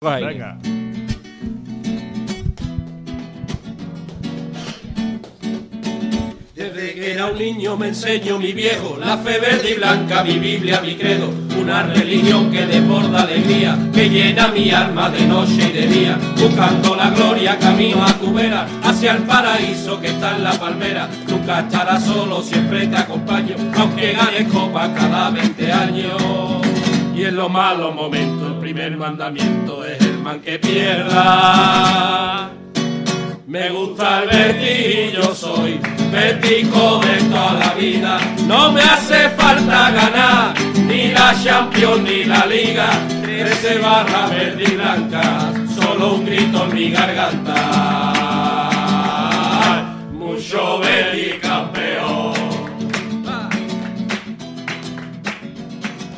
Venga. Desde que era un niño me enseñó mi viejo la fe verde y blanca, mi Biblia, mi credo, una religión que desborda alegría, que llena mi alma de noche y de día, buscando la gloria camino a tu vera, hacia el paraíso que está en la palmera. Nunca estarás solo, siempre te acompaño, aunque ganes copa cada 20 años. Y en los malos momentos primer mandamiento es el man que pierda. Me gusta el Betis y yo soy Betico de toda la vida. No me hace falta ganar ni la Champions ni la Liga. Trece barra verde y blanca, solo un grito en mi garganta. Mucho Betis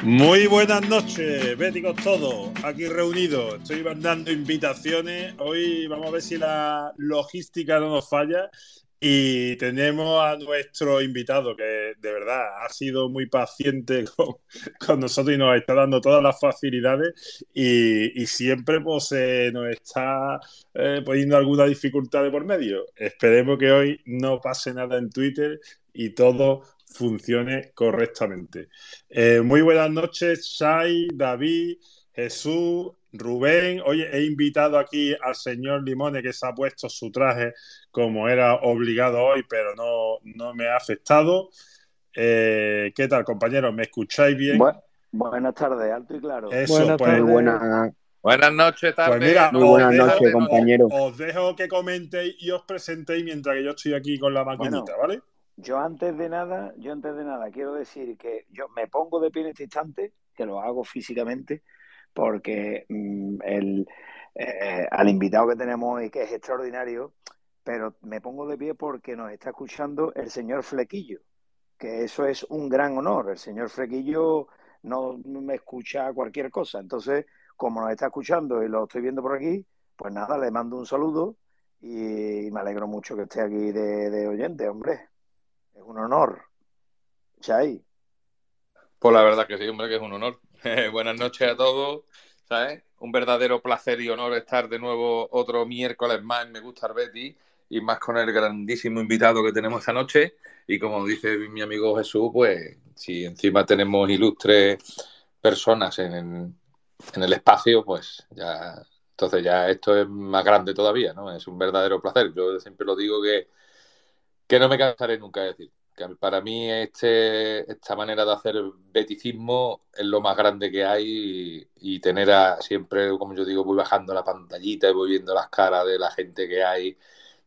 Muy buenas noches, béticos todos, aquí reunidos. Estoy mandando invitaciones. Hoy vamos a ver si la logística no nos falla. Y tenemos a nuestro invitado, que de verdad ha sido muy paciente con, nosotros y nos está dando todas las facilidades. Y, y siempre pues, eh, nos está eh, poniendo alguna dificultad de por medio. Esperemos que hoy no pase nada en Twitter y todo funcione correctamente. Eh, muy buenas noches, Shai, David, Jesús, Rubén. Oye, he invitado aquí al señor Limone que se ha puesto su traje como era obligado hoy, pero no, no me ha afectado. Eh, ¿Qué tal, compañeros? ¿Me escucháis bien? Bu- buenas tardes, alto y claro. Eso, Buenas pues, tardes. Buena- Buenas noches, tarde. Pues mira, Muy buenas noches, compañero. Os dejo que comentéis y os presentéis mientras que yo estoy aquí con la maquinita, ¿vale? Yo antes de nada, yo antes de nada quiero decir que yo me pongo de pie en este instante, que lo hago físicamente, porque mm, el, eh, al invitado que tenemos hoy, que es extraordinario, pero me pongo de pie porque nos está escuchando el señor Flequillo, que eso es un gran honor. El señor Flequillo no me escucha cualquier cosa. Entonces, como nos está escuchando y lo estoy viendo por aquí, pues nada, le mando un saludo y me alegro mucho que esté aquí de, de oyente, hombre. Es un honor. Chay. Pues la verdad que sí, hombre, que es un honor. Buenas noches a todos, ¿sabes? Un verdadero placer y honor estar de nuevo otro miércoles más en Me Gusta Betty y más con el grandísimo invitado que tenemos esta noche. Y como dice mi amigo Jesús, pues si encima tenemos ilustres personas en, en el espacio, pues ya, entonces ya esto es más grande todavía, ¿no? Es un verdadero placer. Yo siempre lo digo que, que no me cansaré nunca de decir. Que para mí este, esta manera de hacer beticismo es lo más grande que hay y, tener a, siempre, como yo digo, voy bajando la pantallita y voy viendo las caras de la gente que hay,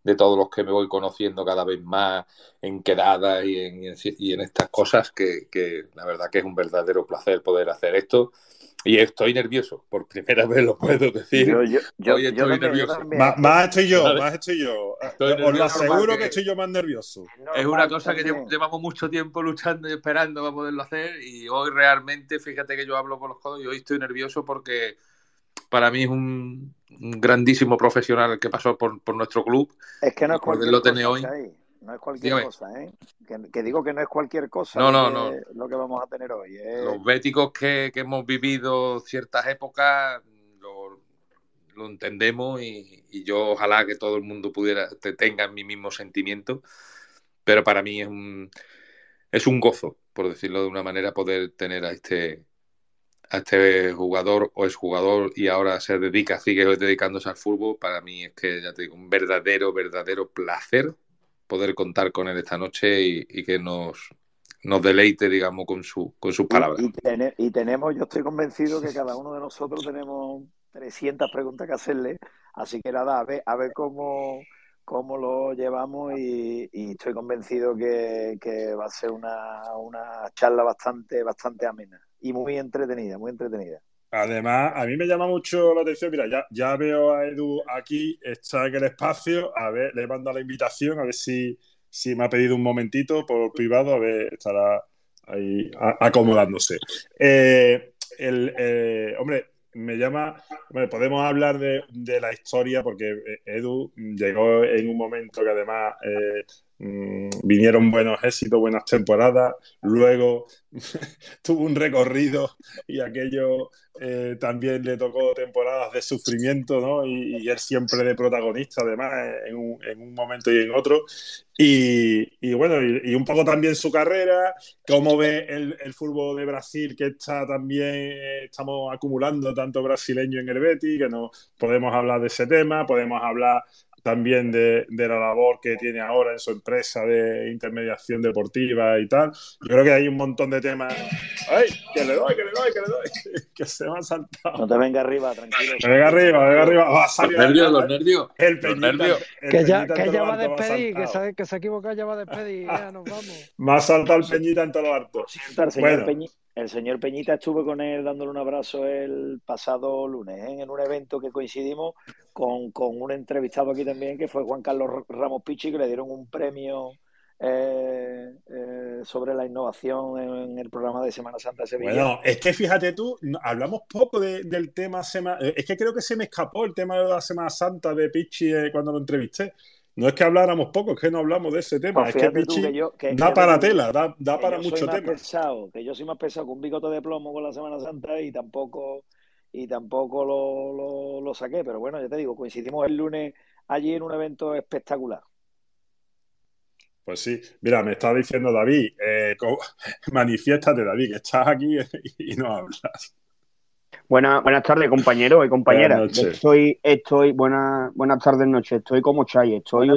de todos los que me voy conociendo cada vez más en quedadas y en, estas cosas que la verdad que es un verdadero placer poder hacer esto. Y estoy nervioso, por primera vez lo puedo decir. Yo, yo, yo, Hoy estoy nervioso. también. Más, más estoy yo, más estoy yo. Estoy Os lo aseguro que estoy yo más nervioso. Es una cosa que también. llevamos mucho tiempo luchando y esperando para poderlo hacer y hoy realmente, fíjate que yo hablo con los codos y hoy estoy nervioso porque para mí es un, un grandísimo profesional que pasó por, por nuestro club. Es que no es cualquier cosa, hoy. Chay. No es cualquier Dígame. cosa, ¿eh? Que, que digo que no es cualquier cosa No, no, no. lo que vamos a tener hoy. ¿eh? Los béticos que, que hemos vivido ciertas épocas lo, lo entendemos y, y yo ojalá que todo el mundo pudiera te tenga mi mismo sentimiento, pero para mí es un, es un gozo, por decirlo de una manera, poder tener a este, a este jugador o exjugador y ahora se dedica, sigue dedicándose al fútbol. Para mí es que, ya te digo, un verdadero, verdadero placer poder contar con él esta noche y, y que nos, nos deleite, digamos, con, su, con sus palabras. Y, y tene- y tenemos, yo estoy convencido que cada uno de nosotros tenemos 300 preguntas que hacerle, así que nada, a ver, a ver cómo, cómo lo llevamos y, y estoy convencido que, que va a ser una, una charla bastante, bastante amena y muy entretenida, muy entretenida. Además, a mí me llama mucho la atención. Mira, ya, veo a Edu aquí, está en el espacio. A ver, le mando la invitación, a ver si, si me ha pedido un momentito por privado, a ver, estará ahí acomodándose. Eh, el, eh, hombre, me llama. Hombre, podemos hablar de, de la historia porque eh, Edu llegó en un momento que además mm, vinieron buenos éxitos, buenas temporadas, luego tuvo un recorrido y aquello eh, también le tocó temporadas de sufrimiento, ¿no? Y, él siempre de protagonista, además, en un, momento y en otro. Y, bueno, y, un poco también su carrera, cómo ve el, fútbol de Brasil, que está también, eh, estamos acumulando tanto brasileño en el Betis, que no podemos hablar de ese tema, podemos hablar también de, de, la labor que tiene ahora en su empresa de intermediación deportiva y tal. Yo creo que hay un montón de temas. ¡Ay! Que le doy, que le doy, que le doy. que se me ha saltado. No te venga arriba, tranquilo. venga arriba, venga arriba. Va a salir los nervios, los nervios. El peñita, que ya, que ya va a despedir, que se, que se equivoca, ya va a despedir. Ya nos vamos. Más salta el peñita en todo lo harto. El señor, el señor Peñita estuve con él dándole un abrazo el pasado lunes ¿eh? en un evento que coincidimos con, con, un entrevistado aquí también que fue Juan Carlos Ramos Pichi, que le dieron un premio eh, eh, sobre la innovación en, el programa de Semana Santa de Sevilla. Bueno, es que fíjate tú, hablamos poco del tema. Eh, es que creo que se me escapó el tema de la Semana Santa de Pichi cuando lo entrevisté. No es que habláramos poco, es que no hablamos de ese tema. Pues es que Pichi da para tela, da, da para mucho tema. Pesado, que yo soy más pesado que un bigote de plomo con la Semana Santa y tampoco y tampoco lo, lo, saqué, pero bueno, ya te digo, coincidimos el lunes allí en un evento espectacular. Pues sí, mira, me está diciendo David, eh, manifiéstate David, que estás aquí y no hablas. Buenas, buenas tardes, compañeros y compañeras. Estoy, estoy, buenas, buenas tardes, noche. Estoy como Chay, estoy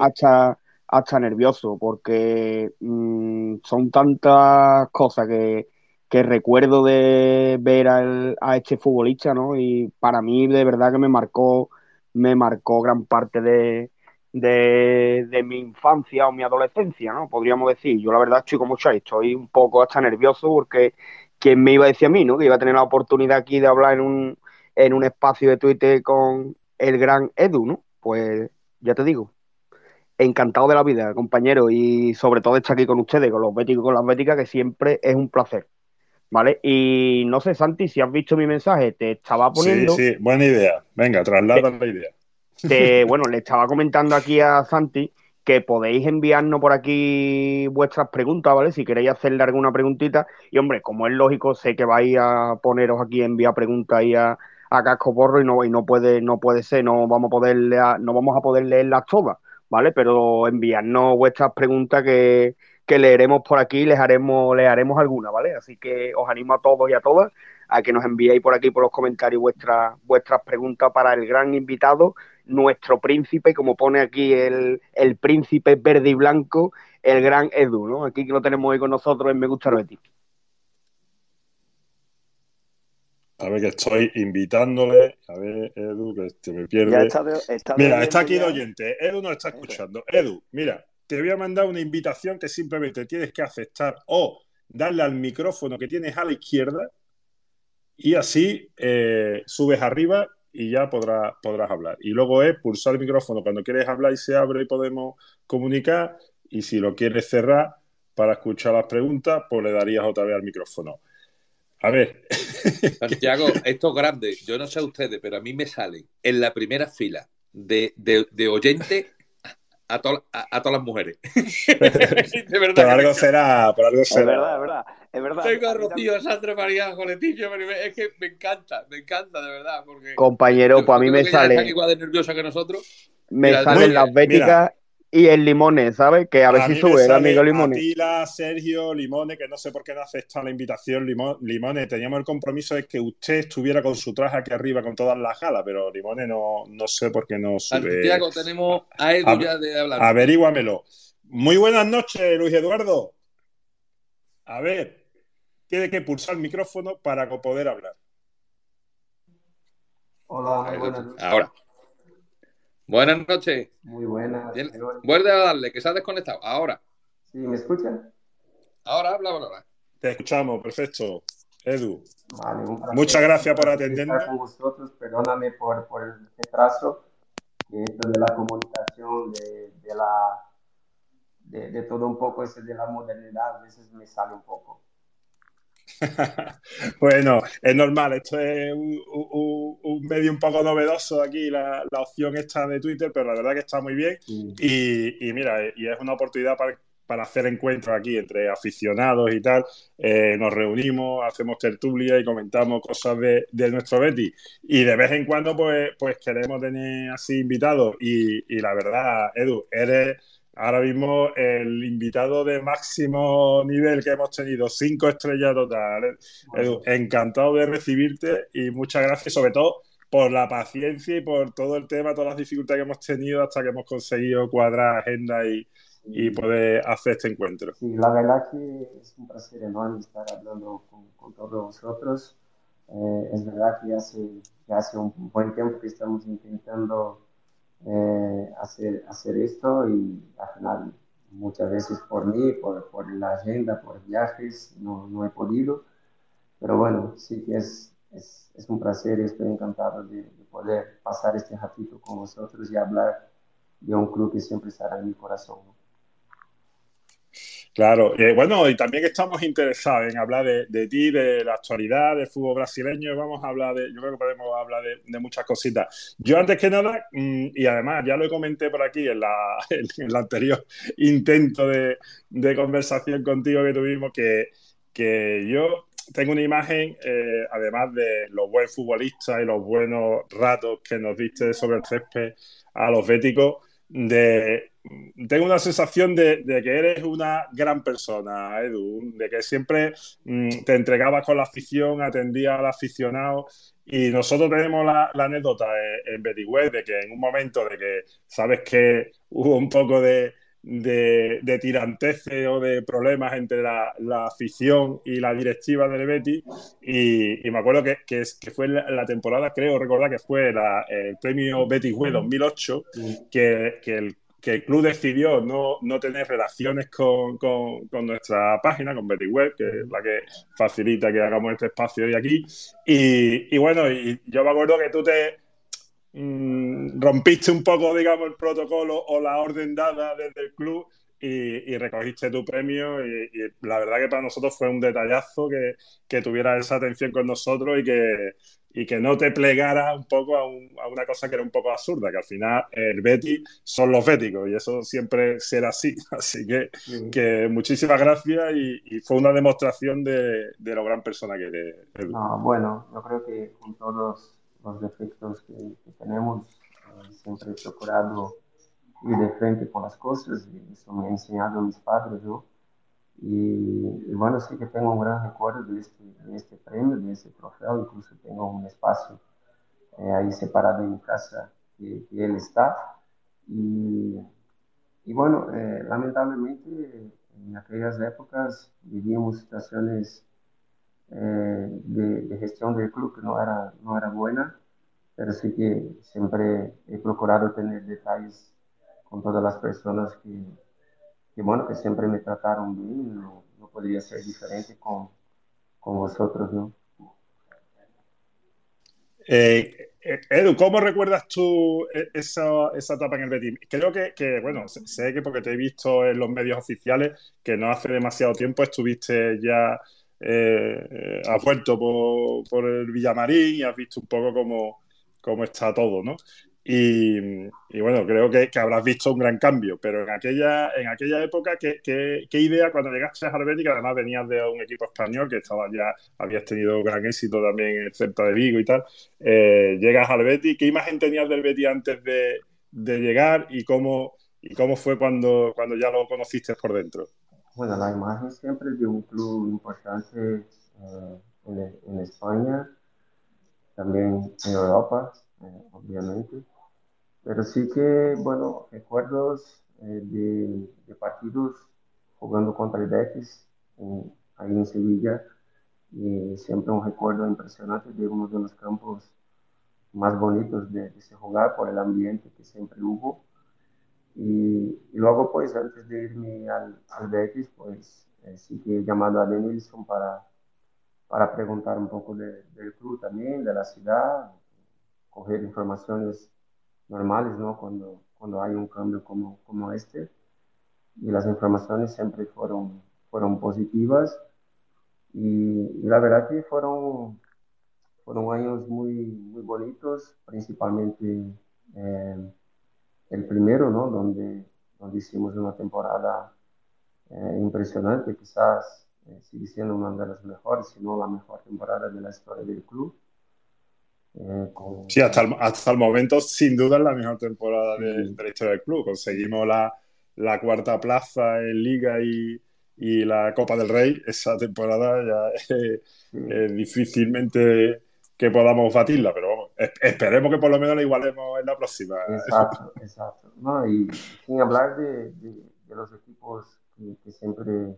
hasta, hasta nervioso porque mm, son tantas cosas que, que recuerdo de ver a este futbolista, ¿no? Y para mí de verdad que me marcó, me marcó gran parte de, de, mi infancia o mi adolescencia, ¿no? Podríamos decir. Yo la verdad estoy como mucho estoy un poco hasta nervioso porque quien me iba a decir a mí, ¿no? Que iba a tener la oportunidad aquí de hablar en un, en un espacio de Twitter con el gran Edu, ¿no? Pues ya te digo, encantado de la vida, compañero, y sobre todo estar aquí con ustedes, con los béticos y con las béticas, que siempre es un placer. ¿Vale? Y no sé, Santi, si has visto mi mensaje, te estaba poniendo. Sí, sí, buena idea. Venga, traslada la idea. bueno, le estaba comentando aquí a Santi que podéis enviarnos por aquí vuestras preguntas, ¿vale? Si queréis hacerle alguna preguntita. Y hombre, como es lógico, sé que vais a poneros aquí enviar preguntas ahí a, a casco porro y no, y no puede, no puede ser, no vamos a poder no vamos a poder leerlas todas, ¿vale? Pero enviarnos vuestras preguntas que, que leeremos por aquí, les haremos, les haremos alguna, ¿vale? Así que os animo a todos y a todas a que nos enviéis por aquí por los comentarios vuestras vuestras preguntas para el gran invitado, nuestro príncipe, como pone aquí el, el príncipe verde y blanco, el gran Edu, ¿no? Aquí que lo tenemos hoy con nosotros en Me Gusta Betty. A ver, que estoy invitándole. A ver, Edu, que se me pierde. mira, está aquí el oyente. Edu nos está escuchando. Edu, mira, te voy a mandar una invitación que simplemente tienes que aceptar o darle al micrófono que tienes a la izquierda y así eh, subes arriba y ya podrás, podrás hablar. Y luego es pulsar el micrófono cuando quieres hablar y se abre y podemos comunicar. Y si lo quieres cerrar para escuchar las preguntas, pues le darías otra vez al micrófono. A ver. Santiago, esto es grande. Yo no sé a ustedes, pero a mí me salen en la primera fila de, de, de oyentes a, a, todas las mujeres. de verdad. Por algo será, por algo será. Es verdad, es verdad. Es verdad. Tengo a Rocío, Sandra María, Leticia, es que me encanta, me encanta, de verdad. Porque Compañero, pues a mí me sale. Están igual de nerviosa que nosotros. Me salen las béticas y el Limones, ¿sabes? Que a ver si sube el amigo Limones. Atila, Sergio, Limones, que no sé por qué no acepta la invitación. Limones, teníamos el compromiso de que usted estuviera con su traje aquí arriba con todas las galas, pero Limones no, no sé por qué no sube. Santiago, tenemos a Edu ya de hablar. Averíguamelo. Muy buenas noches, Luis Eduardo. A ver, tiene que pulsar el micrófono para poder hablar. Hola, buenas noches. Ahora. Buenas noches. Muy buenas. Vuelve a darle, que se ha desconectado. Ahora. ¿Sí me escuchan? Ahora habla, ahora. Te escuchamos, perfecto. Edu. Vale, Muchas gracias por atendernos. con vosotros, perdóname por, por el retraso. Esto de la comunicación, de, de la de, de, todo un poco ese de la modernidad, a veces me sale un poco. bueno, es normal, esto es un, medio un poco novedoso aquí, la, opción esta de Twitter, pero la verdad que está muy bien. Y, mira, y es una oportunidad para, hacer encuentros aquí entre aficionados y tal. Eh, nos reunimos, hacemos tertulia y comentamos cosas de, nuestro Betty. Y de vez en cuando, pues, pues queremos tener así invitados. Y, y la verdad, Edu, eres ahora mismo el invitado de máximo nivel que hemos tenido, cinco estrellas total. encantado de recibirte y muchas gracias, sobre todo por la paciencia y por todo el tema, todas las dificultades que hemos tenido hasta que hemos conseguido cuadrar agenda y, poder hacer este encuentro. Sí, la verdad que es un placer enorme estar hablando con, todos vosotros. Eh, es verdad que hace, que hace un buen tiempo que estamos intentando eh, hacer, hacer esto y al final muchas veces por mí, por, por la agenda, por viajes, no, no, he podido. Pero bueno, sí que es, es, es un placer y estoy encantado de, de, poder pasar este ratito con vosotros y hablar de un club que siempre estará en mi corazón. Claro, eh, bueno, y también estamos interesados en hablar de, ti, de la actualidad del fútbol brasileño. Vamos a hablar de, yo creo que podemos hablar de, muchas cositas. Yo antes que nada, mm, y además ya lo comenté por aquí en, la, el anterior intento de, conversación contigo que tuvimos, que, que yo tengo una imagen, eh, además de los buenos futbolistas y los buenos ratos que nos diste sobre el césped a los béticos, de, tengo una sensación de, que eres una gran persona, Edu, de que siempre mm, te entregabas con la afición, atendías al aficionado. Y nosotros tenemos la, anécdota en, en Betty Web de que en un momento de que sabes que hubo un poco de, de, de o de problemas entre la, afición y la directiva del Betty. Y, me acuerdo que, que, fue la, temporada, creo recordar que fue el premio Betty Web 2008, que, que el que el club decidió no, no tener relaciones con, con, nuestra página, con Betty Web, que es la que facilita que hagamos este espacio hoy aquí. Y, y bueno, y yo me acuerdo que tú te, Mm, rompiste un poco, digamos, el protocolo o la orden dada desde el club y, recogiste tu premio y, la verdad que para nosotros fue un detallazo que, que tuvieras esa atención con nosotros y que, y que no te plegara un poco a, una cosa que era un poco absurda, que al final el Betty son los béticos y eso siempre será así. Así que, que muchísimas gracias y, fue una demostración de, de, lo gran persona que eres. bueno, yo creo que con todos los defectos que, tenemos. Eh, siempre he procurado ir de frente con las cosas y eso me ha enseñado mis padres, ¿no? Y, bueno, sí que tengo un gran recuerdo de este, de este premio, de este trofeo, incluso tengo eh, separado en mi casa que, él está. Y, y bueno, eh, lamentablemente en aquellas épocas vivíamos situaciones eh, de, gestión del club que no era, no era buena, pero sí que siempre he procurado tener detalles con todas las personas que, bueno, que siempre me trataron bien, no, no podría ser diferente con, con vosotros, ¿no? Eh, eh, Edu, ¿cómo recuerdas tú esa, esa, etapa en el Betis? Creo que, que, bueno, sé que porque te he visto en los medios oficiales que no hace demasiado tiempo estuviste ya eh, has vuelto por, el Villamarín y has visto un poco cómo, cómo está todo, ¿no? Y, bueno, creo que, habrás visto un gran cambio, pero en aquella, en aquella época, ¿qué, idea cuando llegaste a Harvard, que además venías de un equipo español que estaba ya, habías tenido gran éxito también en el Celta de Vigo y tal, eh, llegas al Betis, ¿qué imagen tenías del Betis antes de, de llegar y cómo, y cómo fue cuando, cuando ya lo conociste por dentro? Bueno, la imagen siempre de un club importante eh, en, España, también en Europa, eh, obviamente. Pero sí que, bueno, recuerdos eh, de, partidos jugando contra el Betis ahí en Sevilla y siempre un recuerdo impresionante de uno de los campos más bonitos de, de jugar por el ambiente que siempre hubo. Y, luego, pues, antes de irme al, al Betis, pues, eh, sí que he llamado a Denilson para, para preguntar un poco del club también, de la ciudad, coger informaciones normales, ¿no? Cuando, cuando hay un cambio como, como este. Y las informaciones siempre fueron, fueron positivas. Y, la verdad que fueron, fueron años muy, muy bonitos, principalmente eh, el primero, ¿no? Donde, donde hicimos una temporada eh, impresionante, quizás eh, sigue siendo una de las mejores, si no la mejor temporada de la historia del club. Sí, hasta el, hasta el momento, sin duda, es la mejor temporada de, la historia del club. Conseguimos la, la cuarta plaza en Liga y, y la Copa del Rey, esa temporada ya es, difícilmente que podamos batirla, pero vamos, esperemos que por lo menos la igualemos en la próxima. Exacto, exacto. No, y sin hablar de, de, los equipos que, siempre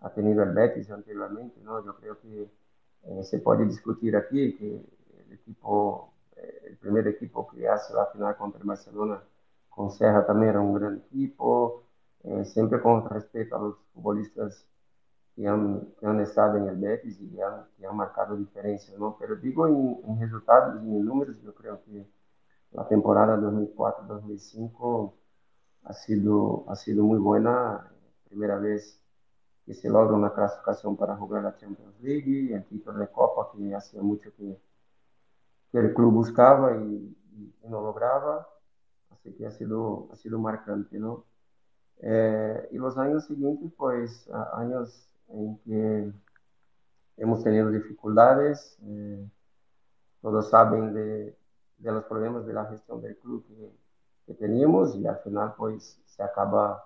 ha tenido el Betis anteriormente, ¿no? Yo creo que eh, se puede discutir aquí que equipo, eh, el primer equipo que hace la final contra el Barcelona con Serra también era un gran equipo, eh, siempre con respeto a los futbolistas que han, que han estado en el Betis y que han, que han marcado diferencia, ¿no? Pero digo en, en, resultados y en números, yo creo que la temporada 2004-2005 ha sido, ha sido muy buena. Primera vez que se logra una clasificación para jugar la Champions League, el título de Copa que hacía mucho que, que el club buscaba y, y, no lograba. Así que ha sido, ha sido marcante, ¿no? Eh, y los años siguientes, pues, años en que hemos tenido dificultades, eh, todos saben de, de, los problemas de la gestión del club que, que, teníamos y al final, pues, se acaba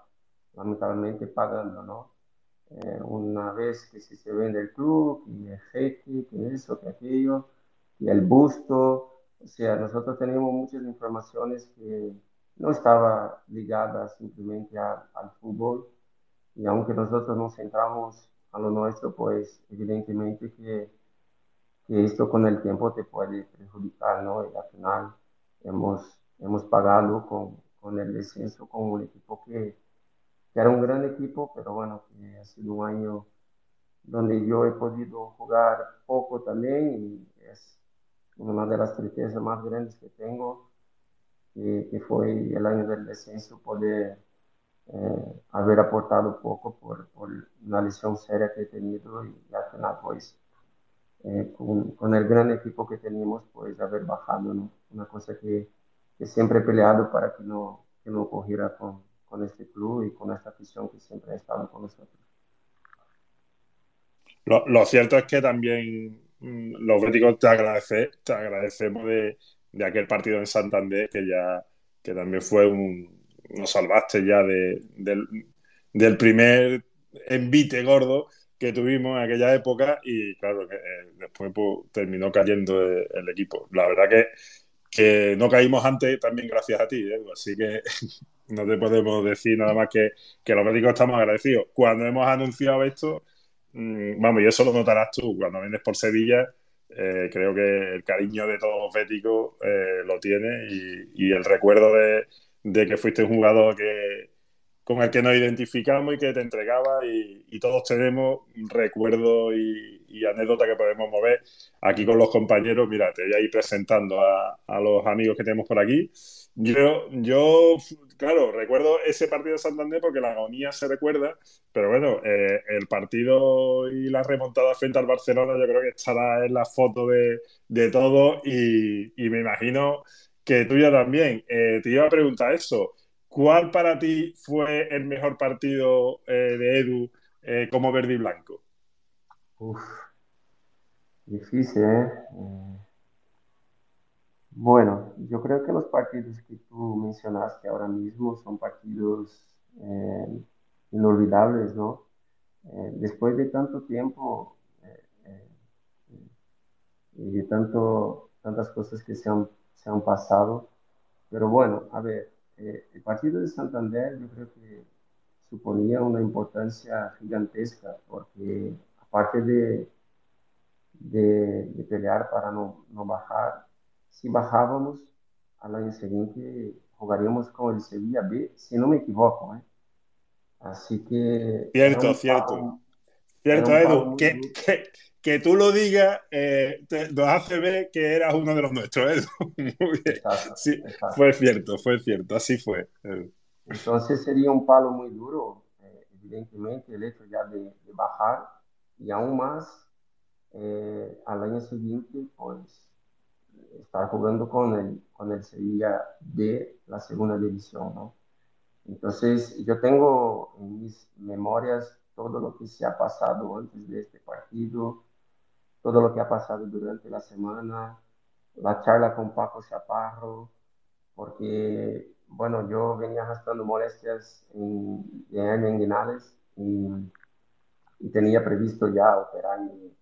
lamentablemente pagando, ¿no? Eh, una vez que se, vende el club, y el jeque, que eso, que aquello, y el busto, o sea, nosotros tenemos muchas informaciones que no estaba ligada simplemente al fútbol. Y aunque nosotros nos centramos a lo nuestro, pues evidentemente que, que esto con el tiempo te puede perjudicar, ¿no? Y al final hemos, hemos pagado con, con el descenso con un equipo que, que, era un gran equipo, pero bueno, que ha sido un año donde yo he podido jugar poco también y una de las tristezas más grandes que tengo que, fue el año del descenso, poder eh, haber aportado poco por, por, una lesión seria que he tenido y, al final, pues, eh, con, con, el gran equipo que teníamos, pues, haber bajado, ¿no? Una cosa que, que siempre he peleado para que no, que no ocurriera con, con este club y con esta afición que siempre ha estado con nosotros. Lo, lo cierto es que también los béticos te, agradece, te agradecemos de, aquel partido en Santander, que ya que también fue un. Nos salvaste ya de, del, primer envite gordo que tuvimos en aquella época y claro, que, eh, después pues, terminó cayendo el, equipo. La verdad que, que no caímos antes también gracias a ti, así que no te podemos decir nada más que, que los médicos estamos agradecidos. Cuando hemos anunciado esto, mm, vamos, y eso lo notarás tú, cuando vienes por Sevilla, eh, creo que el cariño de todos los béticos eh, lo tiene y, el recuerdo de, que fuiste un jugador que, con el que nos identificamos y que te entregaba y, todos tenemos recuerdos y, y anécdotas que podemos mover aquí con los compañeros. Mira, te voy a ir presentando a, a los amigos que tenemos por aquí. Yo, yo, claro, recuerdo ese partido de Santander porque la agonía se recuerda, pero bueno, eh, el partido y la remontada frente al Barcelona yo creo que estará en la foto de, de todos y, me imagino que tuya también. Eh, te iba a preguntar eso, ¿cuál para ti fue el mejor partido eh, de Edu como verde y blanco? Uf, difícil, ¿eh? Bueno, yo creo que los partidos que tú mencionaste ahora mismo son partidos eh, inolvidables, ¿no? Eh, después de tanto tiempo eh, y de tantas cosas que se han, pasado, pero bueno, a ver, el partido de Santander yo creo que suponía una importancia gigantesca, porque aparte de, pelear para no bajar, si bajábamos al año siguiente, jugaríamos con el Sevilla B, si no me equivoco. ¿eh? Así que... Cierto, cierto. cierto, Edu. Que, que, que, tú lo digas eh, te, nos hace ver que eras uno de los nuestros, Edu. Muy bien. sí, Fue cierto, fue cierto, así fue. Entonces sería un palo muy duro, eh, evidentemente, el hecho ya de, de bajar y aún más eh, al año siguiente, pues estar jugando con el, con el Sevilla de la segunda división, ¿no? Entonces, yo tengo en mis memorias todo lo que se ha pasado antes de este partido, todo lo que ha pasado durante la semana, la charla con Paco Chaparro, porque, bueno, yo venía arrastrando molestias en, en y, y, tenía previsto ya operarme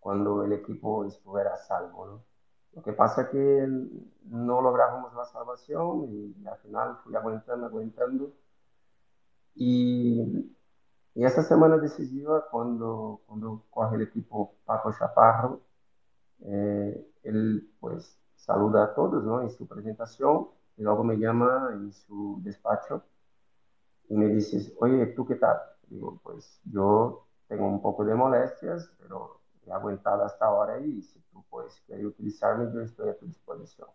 cuando el equipo estuviera a salvo, ¿no? Lo que pasa es que no logramos la salvación y al final fui aguantando, aguantando. Y, y esa semana decisiva, cuando, cuando coge el equipo Paco Chaparro, eh, él pues saluda a todos ¿no? en su presentación y luego me llama en su despacho y me dice, oye, ¿tú qué tal? Digo, pues yo tengo un poco de molestias, pero he aguantado hasta ahora y si tú puedes querer utilizarme, yo estoy a tu disposición.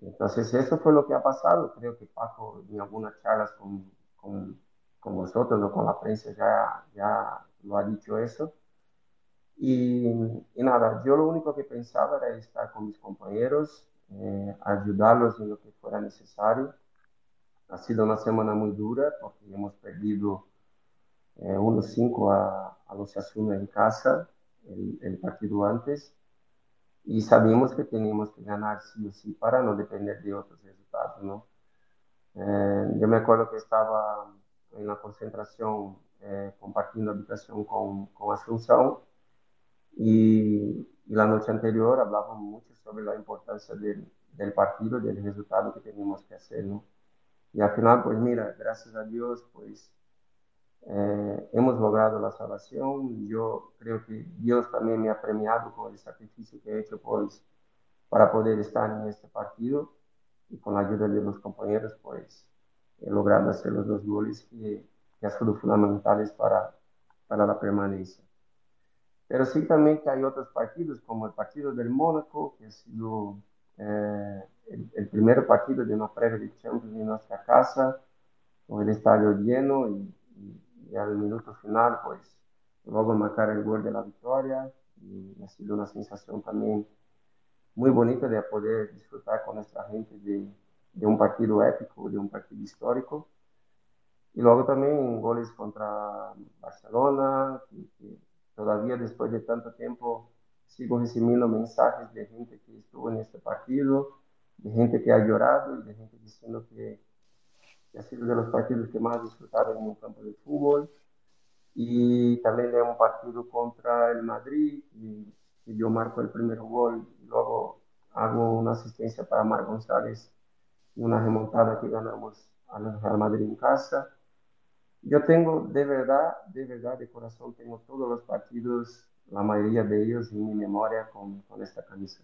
Entonces, eso fue lo que ha pasado. Creo que Paco en algunas charlas con, con, con vosotros o con la prensa ya, ya lo ha dicho eso. Y, y, nada, yo lo único que pensaba era estar con mis compañeros, eh, ayudarlos en lo que fuera necesario. Ha sido una semana muy dura porque hemos perdido eh, 1-5 a, a los Asuna en casa el, partido antes y sabíamos que teníamos que ganar sí o sí para no depender de otros resultados, ¿no? Eh, yo me acuerdo que estaba en la concentración eh, compartiendo habitación con, con Asunción y, y, la noche anterior hablábamos mucho sobre la importancia del, del partido, del resultado que teníamos que hacer, ¿no? Y al final, pues mira, gracias a Dios, pues eh, hemos logrado la salvación. Yo creo que Dios también me ha premiado con el sacrificio que he hecho pues, para poder estar en este partido y con la ayuda de los compañeros, pues he logrado hacer los dos goles que, que han sido fundamentales para, para la permanencia. Pero sí también que hay otros partidos, como el partido del Mónaco, que ha sido eh, el, el, primer partido de una previa de Champions en nuestra casa, con el estadio lleno y, y al minuto final, pues luego marcar el gol de la victoria y ha sido una sensación también muy bonita de poder disfrutar con nuestra gente de, de un partido épico, de un partido histórico. Y luego también goles contra Barcelona, que, todavía después de tanto tiempo sigo recibiendo mensajes de gente que estuvo en este partido, de gente que ha llorado y de gente diciendo que que ha sido de los partidos que más disfrutaron en un campo de fútbol. Y también de un partido contra el Madrid, y, yo marco el primer gol y luego hago una asistencia para Mar González y una remontada que ganamos al Real Madrid en casa. Yo tengo de verdad, de verdad, de corazón, tengo todos los partidos, la mayoría de ellos en mi memoria con, con esta camisa.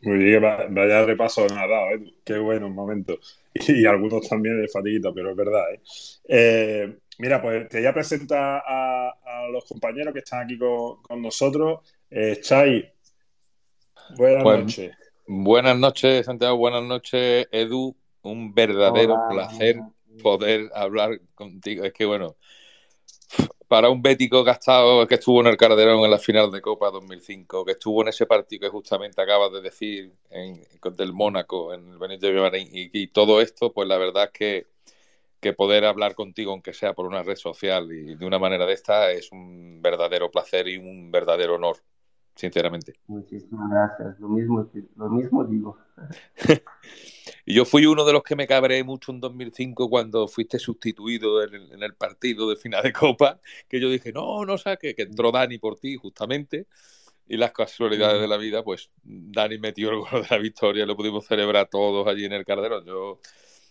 Muy bien, vaya repaso me ha dado, ¿eh? qué buenos momentos. Y, algunos también de fatiguita, pero es verdad. ¿eh? Eh, mira, pues te voy a presentar a, los compañeros que están aquí con, nosotros. Chay, buenas pues, noches. Buenas noches, Santiago, buenas noches, Edu. Un verdadero placer poder hablar contigo. Es que, bueno, para un bético que, que estuvo en el Calderón en la final de Copa 2005, que estuvo en ese partido que justamente acabas de decir en, del Mónaco, en el Benito Villamarín, y, y, todo esto, pues la verdad es que, que poder hablar contigo, aunque sea por una red social y de una manera de esta, es un verdadero placer y un verdadero honor, sinceramente. Muchísimas gracias, lo mismo, lo mismo digo. Y yo fui uno de los que me cabré mucho en 2005 cuando fuiste sustituido en el, partido de final de Copa, que yo dije, no, no saque, que entró Dani por ti justamente. Y las casualidades de la vida, pues Dani metió el gol de la victoria, lo pudimos celebrar todos allí en el Calderón. Yo,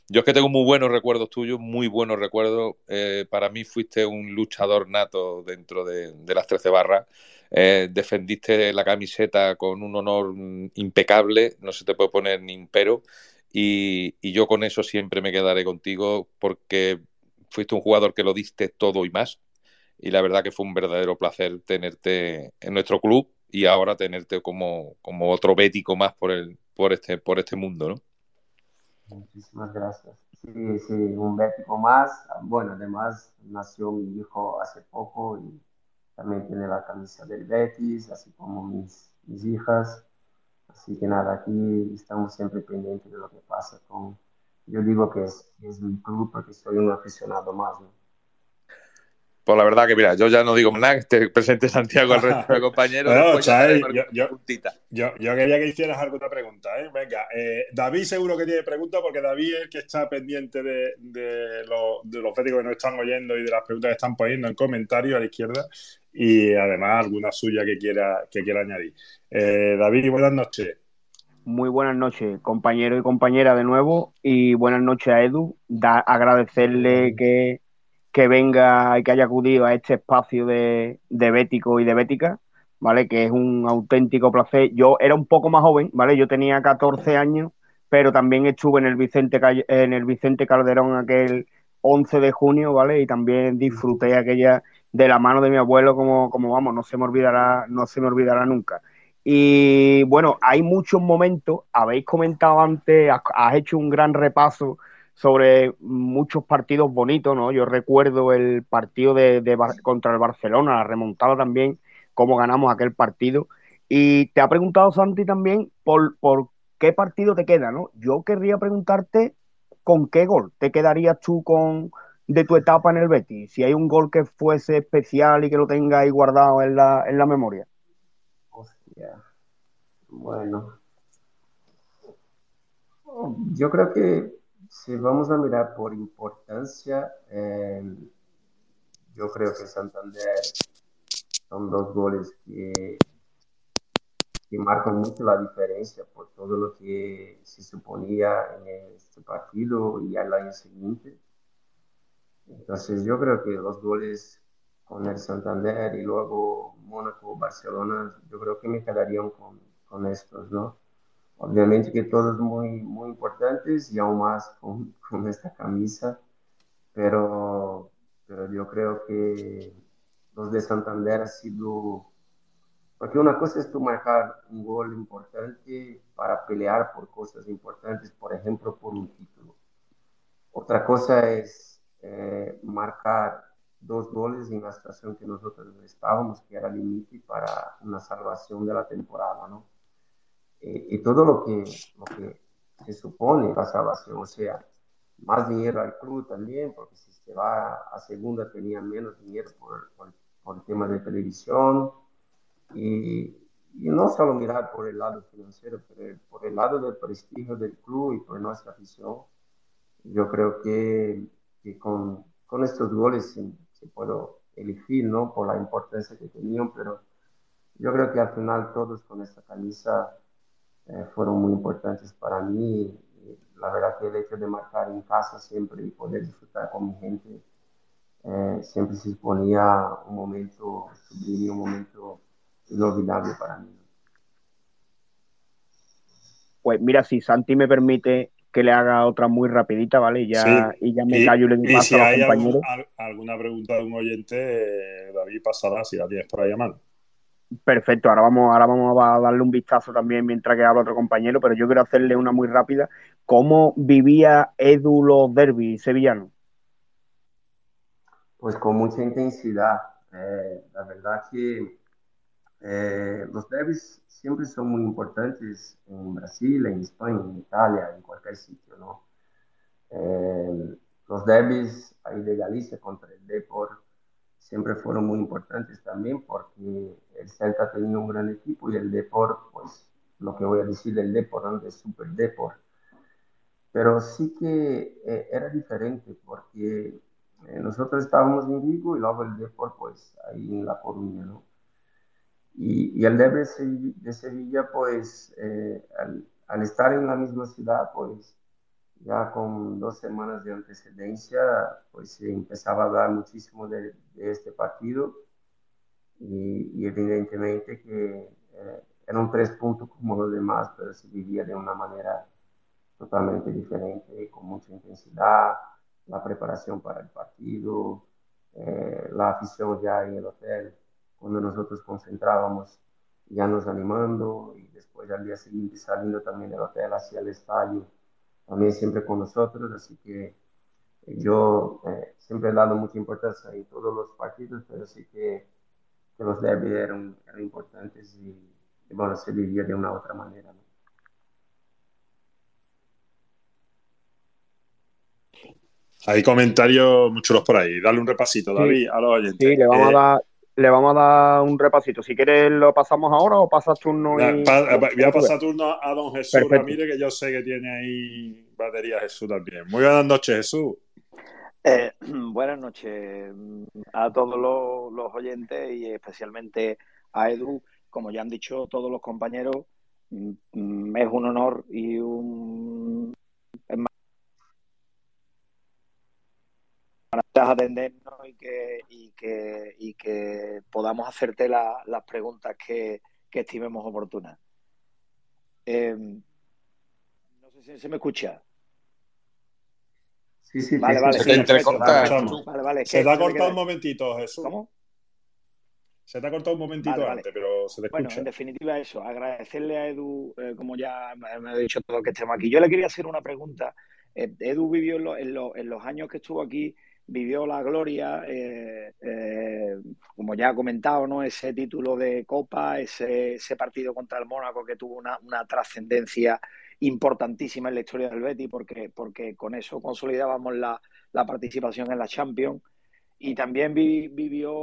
yo es que tengo muy buenos recuerdos tuyos, muy buenos recuerdos. Eh, para mí fuiste un luchador nato dentro de, las 13 barras. Eh, defendiste la camiseta con un honor impecable, no se te puede poner ni un pero. Y, yo con eso siempre me quedaré contigo porque fuiste un jugador que lo diste todo y más. Y la verdad que fue un verdadero placer tenerte en nuestro club y ahora tenerte como, como otro bético más por, el, por, este, por este mundo, ¿no? Muchísimas gracias. Sí, sí, un bético más. Bueno, además nació mi hijo hace poco y también tiene la camisa del Betis, así como mis, mis hijas. Así que nada, aquí estamos siempre pendientes de lo que pasa con... Yo digo que es, es mi club porque soy un aficionado más, ¿no? Pues la verdad que, mira, yo ya no digo nada, que te presente Santiago al resto de compañeros. yo, yo, yo, quería que hicieras alguna pregunta. ¿eh? Venga, eh, David seguro que tiene preguntas porque David es el que está pendiente de, de, de los féticos que nos están oyendo y de las preguntas que están poniendo en comentarios a la izquierda y además alguna suya que quiera, que quiera añadir. Eh, David, buenas noches. Muy buenas noches, compañero y compañera de nuevo, y buenas noches a Edu. Da, agradecerle que que venga y que haya acudido a este espacio de, de Bético y de Bética, ¿vale? Que es un auténtico placer. Yo era un poco más joven, ¿vale? Yo tenía 14 años, pero también estuve en el Vicente, en el Vicente Calderón aquel 11 de junio, ¿vale? Y también disfruté aquella de la mano de mi abuelo como, como vamos, no se me olvidará, no se me olvidará nunca. Y bueno, hay muchos momentos, habéis comentado antes, has hecho un gran repaso sobre muchos partidos bonitos, ¿no? Yo recuerdo el partido de, contra el Barcelona, la remontada también, cómo ganamos aquel partido. Y te ha preguntado Santi también por, por qué partido te queda, ¿no? Yo querría preguntarte con qué gol te quedarías tú con de tu etapa en el Betis, si hay un gol que fuese especial y que lo tengas ahí guardado en la, en la memoria. Hostia. Bueno. Yo creo que si vamos a mirar por importancia, eh, yo creo que Santander son dos goles que, que marcan mucho la diferencia por todo lo que se suponía en este partido y al año siguiente. Entonces yo creo que los goles con el Santander y luego Mónaco, Barcelona, yo creo que me quedarían con, con estos, ¿no? Obviamente que todos muy, muy importantes y aún más con, con esta camisa, pero, pero yo creo que los de Santander ha sido... Porque una cosa es tú marcar un gol importante para pelear por cosas importantes, por ejemplo, por un título. Otra cosa es eh, marcar dos goles en la situación que nosotros estábamos, que era límite para una salvación de la temporada, ¿no? Eh, y todo lo que, lo que se supone la salvación, o sea, más dinero al club también, porque si se va a segunda tenía menos dinero por, por, el tema de televisión, y, y, no solo mirar por el lado financiero, pero por el lado del prestigio del club y por nuestra afición. Yo creo que, que con, con, estos goles se, se puedo elegir, ¿no? Por la importancia que tenían, pero yo creo que al final todos con esta camisa eh, fueron muy importantes para mí. La verdad que el hecho de marcar en casa siempre y poder disfrutar con mi gente, eh, siempre se ponía un momento sublime, un momento inolvidable para mí. Pues mira, si Santi me permite que le haga otra muy rapidita, ¿vale? Y ya, y ya me callo y le paso si hay alguna pregunta de un oyente, David pasará si la tienes por ahí a mano. Perfecto, ahora vamos, ahora vamos a darle un vistazo también mientras que habla otro compañero, pero yo quiero hacerle una muy rápida. ¿Cómo vivía Edu los derbis sevillanos? Pues con mucha intensidad. Eh, la verdad que eh, los derbis siempre son muy importantes en Brasil, en España, en Italia, en cualquier sitio, ¿no? Eh, los derbis ahí de Galicia contra el Depor siempre fueron muy importantes también porque el Celta tenía un gran equipo y el Depor, pues lo que voy a decir del Depor, ¿no? Super Depor. Pero sí que eh, era diferente porque eh, nosotros estábamos en Vigo y luego el Depor, pues ahí en La Coruña, ¿no? Y, y el Depor de Sevilla, pues eh, al, al estar en la misma ciudad, pues ya con dos semanas de antecedencia, pues se empezaba a hablar muchísimo de, este partido. Y, evidentemente que eh, eran tres puntos como los demás, pero se vivía de una manera totalmente diferente, con mucha intensidad, la preparación para el partido, eh, la afición ya en el hotel, cuando nosotros concentrábamos, ya nos animando y después al día siguiente saliendo también del hotel hacia el estadio también siempre con nosotros, así que yo eh, siempre he dado mucha importancia en todos los partidos, pero sí que, que los derbis eran, eran importantes y, bueno, se vivía de una u otra manera. Hay comentarios muchos por ahí. Dale un repasito, David, a los oyentes. Sí, le vamos, a eh, dar, le vamos a dar un repasito. Si quieres, lo pasamos ahora o pasas turno. Y... voy a pasar turno a don Jesús Ramírez, que yo sé que tiene ahí batería Jesús también. Muy buenas noches, Jesús. Eh, buenas noches a todos los, oyentes y especialmente a Edu. Como ya han dicho todos los compañeros, mm, mm, es un honor y un para atendernos y que, y que, y que podamos hacerte las preguntas que, que estimemos oportunas. Em, no sé si se me escucha. Sí, sí, vale, vale. Se te Vale, vale, se te ha cortado un momentito, Jesús. ¿Cómo? Se te ha cortado un momentito antes, pero se te escucha. Bueno, en definitiva eso, agradecerle a Edu, eh, como ya me ha dicho todo que estemos aquí. Yo le quería hacer una pregunta. Eh, Edu vivió en, en, los años que estuvo aquí, vivió la gloria, eh, como ya ha comentado, ¿no? ese título de Copa, ese, ese partido contra el Mónaco que tuvo una, una trascendencia importantísima en la historia del Betty porque, porque con eso consolidábamos la, la participación en la Champions y también vivió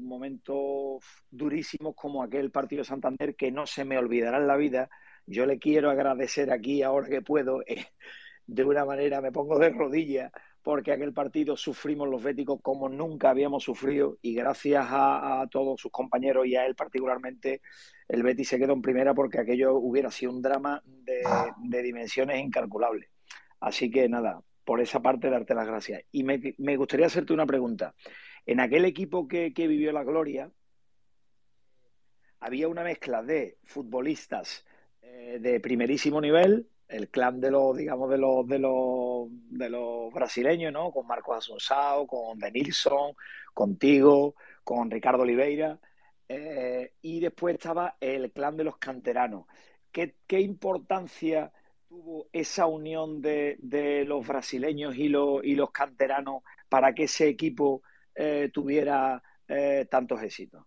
momentos durísimos como aquel partido de Santander que no se me olvidará en la vida. Yo le quiero agradecer aquí, ahora que puedo, eh, de una manera me pongo de rodillas porque aquel partido sufrimos los béticos como nunca habíamos sufrido y gracias a, todos sus compañeros y a él particularmente, el Betis se quedó en primera porque aquello hubiera sido un drama de, dimensiones incalculables. Así que nada, por esa parte darte las gracias. Y me, gustaría hacerte una pregunta. En aquel equipo que, vivió la gloria, había una mezcla de futbolistas eh, de primerísimo nivel, el clan de los, digamos, de los, de los, de los brasileños, ¿no? Con Marcos Asunsao, con Denilson, contigo, con Ricardo Oliveira. Eh, y después estaba el clan de los canteranos. ¿Qué, qué importancia tuvo esa unión de, de los brasileños y, los, y los canteranos para que ese equipo eh, tuviera eh, tantos éxitos?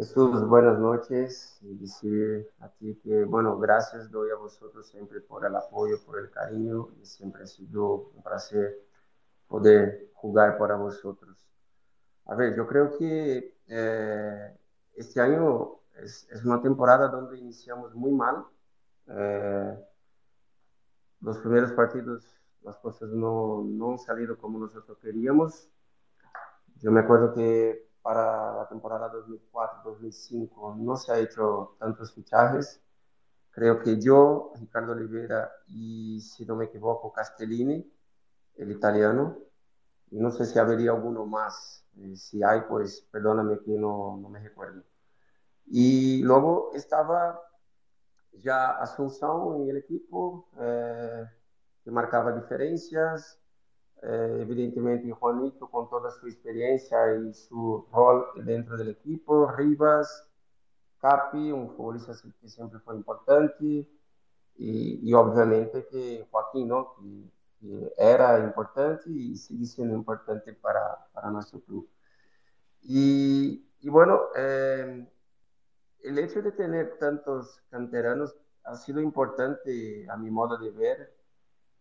Jesús, buenas noches. Y decir a ti que, bueno, gracias doy a vosotros siempre por el apoyo, por el cariño y siempre ha sido un placer poder jugar para vosotros. A ver, yo creo que eh, este año es, es, una temporada donde iniciamos muy mal. Eh, los primeros partidos, las cosas no, no han salido como nosotros queríamos. Yo me acuerdo que para la temporada 2004-2005 no se ha hecho tantos fichajes. Creo que yo, Ricardo Oliveira y, si no me equivoco, Castellini, el italiano. No sé si habría alguno más. Eh, si hay, pues perdóname que no, no, me recuerdo. Y luego estaba ya Asunción en el equipo, eh, que marcaba diferencias. Eh, evidentemente Juanito con toda su experiencia y su rol dentro del equipo, Rivas, Capi, un futbolista que siempre fue importante, y, y obviamente que Joaquín, ¿no? que, que, era importante y sigue siendo importante para, para nuestro club. Y, y bueno, eh, el hecho de tener tantos canteranos ha sido importante a mi modo de ver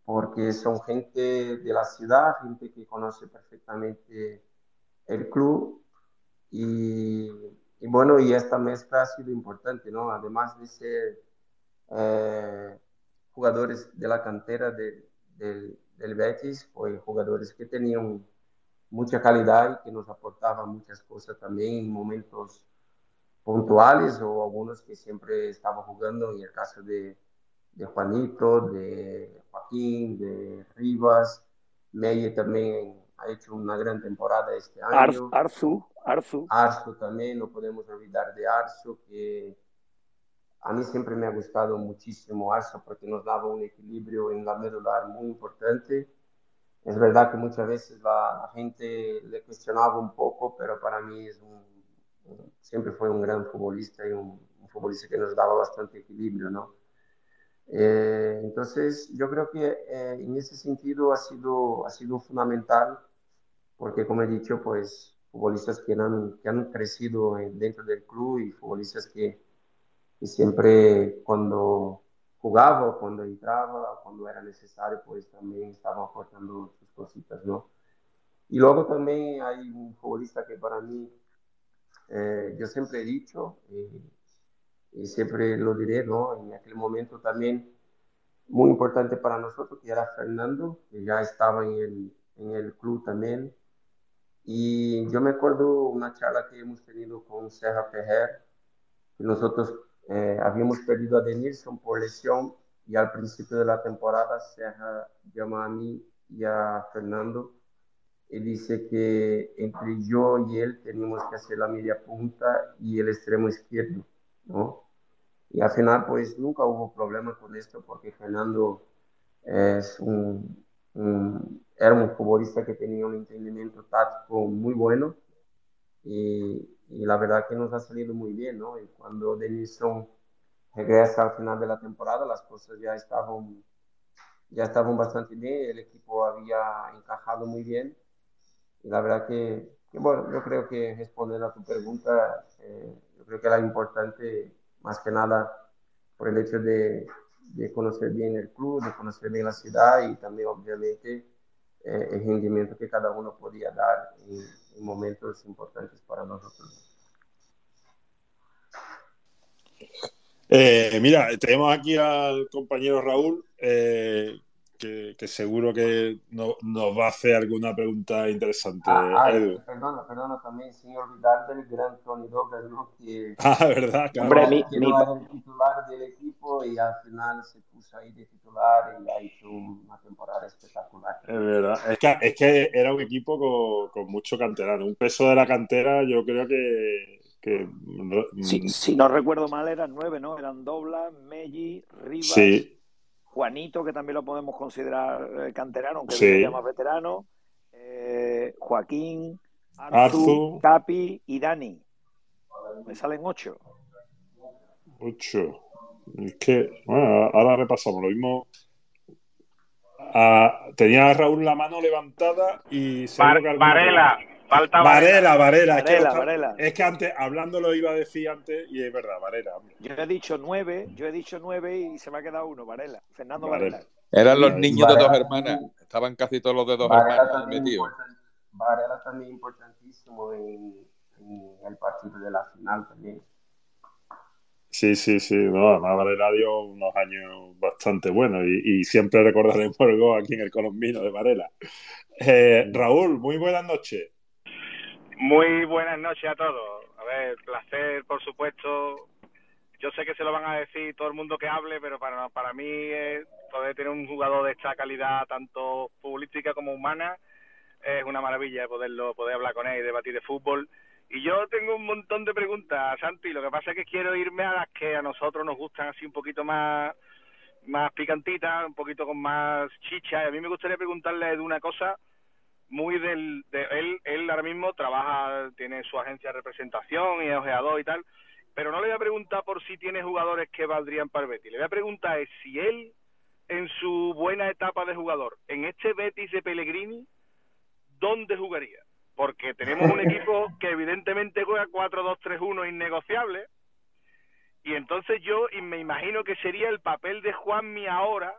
porque son gente de la ciudad, gente que conoce perfectamente el club y, bueno, y esta mezcla ha sido importante, ¿no? Además de ser eh, jugadores de la cantera de, del Betis, fue jugadores que tenían mucha calidad y que nos aportaban muchas cosas también en momentos puntuales o algunos que siempre estaban jugando, en el caso de, de Juanito, de Joaquín, de Rivas. Meye también ha hecho una gran temporada este año. Arzu, Arzu. Arzu también, no podemos olvidar de Arzu, que a mí siempre me ha gustado muchísimo Arzu porque nos daba un equilibrio en la medular muy importante. Es verdad que muchas veces la, gente le cuestionaba un poco, pero para mí es un, siempre fue un gran futbolista y un, un futbolista que nos daba bastante equilibrio, ¿no? Eh, entonces, yo creo que eh, en ese sentido ha sido, ha sido fundamental, porque como he dicho, pues futbolistas que han, que han crecido dentro del club y futbolistas que, que siempre cuando jugaba, cuando entraba, cuando era necesario, pues también estaban aportando sus cositas, ¿no? Y luego también hay un futbolista que para mí, eh, yo siempre he dicho, y siempre lo diré, ¿no? En aquel momento también muy importante para nosotros, que era Fernando, que ya estaba en el, en el club también. Y yo me acuerdo una charla que hemos tenido con Serra Ferrer, que nosotros eh, habíamos perdido a Denilson por lesión y al principio de la temporada Serra llama a mí y a Fernando y dice que entre yo y él teníamos que hacer la media punta y el extremo izquierdo. ¿No? Y al final, pues nunca hubo problema con esto porque Fernando es un, era un futbolista que tenía un entendimiento táctico muy bueno y, y, la verdad que nos ha salido muy bien, ¿no? Y cuando Denison regresa al final de la temporada, las cosas ya estaban, ya estaban bastante bien, el equipo había encajado muy bien y la verdad que, bueno, yo creo que responder a tu pregunta, eh, yo creo que era importante más que nada por el hecho de, de, conocer bien el club, de conocer bien la ciudad y también obviamente eh, el rendimiento que cada uno podía dar en, momentos importantes para nosotros. Eh, mira, tenemos aquí al compañero Raúl, eh, que, seguro que nos va a hacer alguna pregunta interesante. Ah, ah, perdona, perdona también, sin olvidar del gran Tony Douglas, ¿no? que, ah, verdad, claro. Hombre, mi, que no era el titular del equipo y al final se puso ahí de titular y ha hecho una temporada espectacular. Es verdad, es que, es que era un equipo con, con mucho canterano, un peso de la cantera yo creo que... que si, si no recuerdo mal eran nueve, ¿no? Eran Doblas, Melli, Rivas... Sí Juanito, que también lo podemos considerar eh, canterano, aunque se llama veterano, eh, Joaquín, Arzu, Capi y Dani. Me salen ocho. Ocho. Es que, bueno, ahora repasamos lo mismo. Ah, tenía a Raúl la mano levantada y se Varela, Falta Varela, Varela. Es, que, antes, hablando lo iba a decir antes y es verdad, Varela. Yo he dicho nueve, yo he dicho nueve y se me ha quedado uno, Varela. Fernando Varela. Eran los niños de dos hermanas. Estaban casi todos los de dos hermanas metidos. Varela también importantísimo en, el partido de la final también. Sí, sí, sí. No, además Varela dio unos años bastante buenos y, siempre recordaremos el gol aquí en el colombino de Varela. Eh, Raúl, muy buenas noches. Muy buenas noches a todos. A ver, placer, por supuesto. Yo sé que se lo van a decir todo el mundo que hable, pero para, para mí es poder tener un jugador de esta calidad, tanto futbolística como humana, es una maravilla poderlo, poder hablar con él y debatir de fútbol. Y yo tengo un montón de preguntas, Santi. Lo que pasa es que quiero irme a las que a nosotros nos gustan así un poquito más, más picantitas, un poquito con más chicha. Y a mí me gustaría preguntarle de una cosa muy del de él él ahora mismo trabaja tiene su agencia de representación y es ojeador y tal pero no le voy a preguntar por si tiene jugadores que valdrían para el Betis. Le voy a preguntar es si él en su buena etapa de jugador en este Betis de Pellegrini dónde jugaría porque tenemos un equipo que evidentemente juega 4-2-3-1 innegociable y entonces yo y me imagino que sería el papel de Juanmi ahora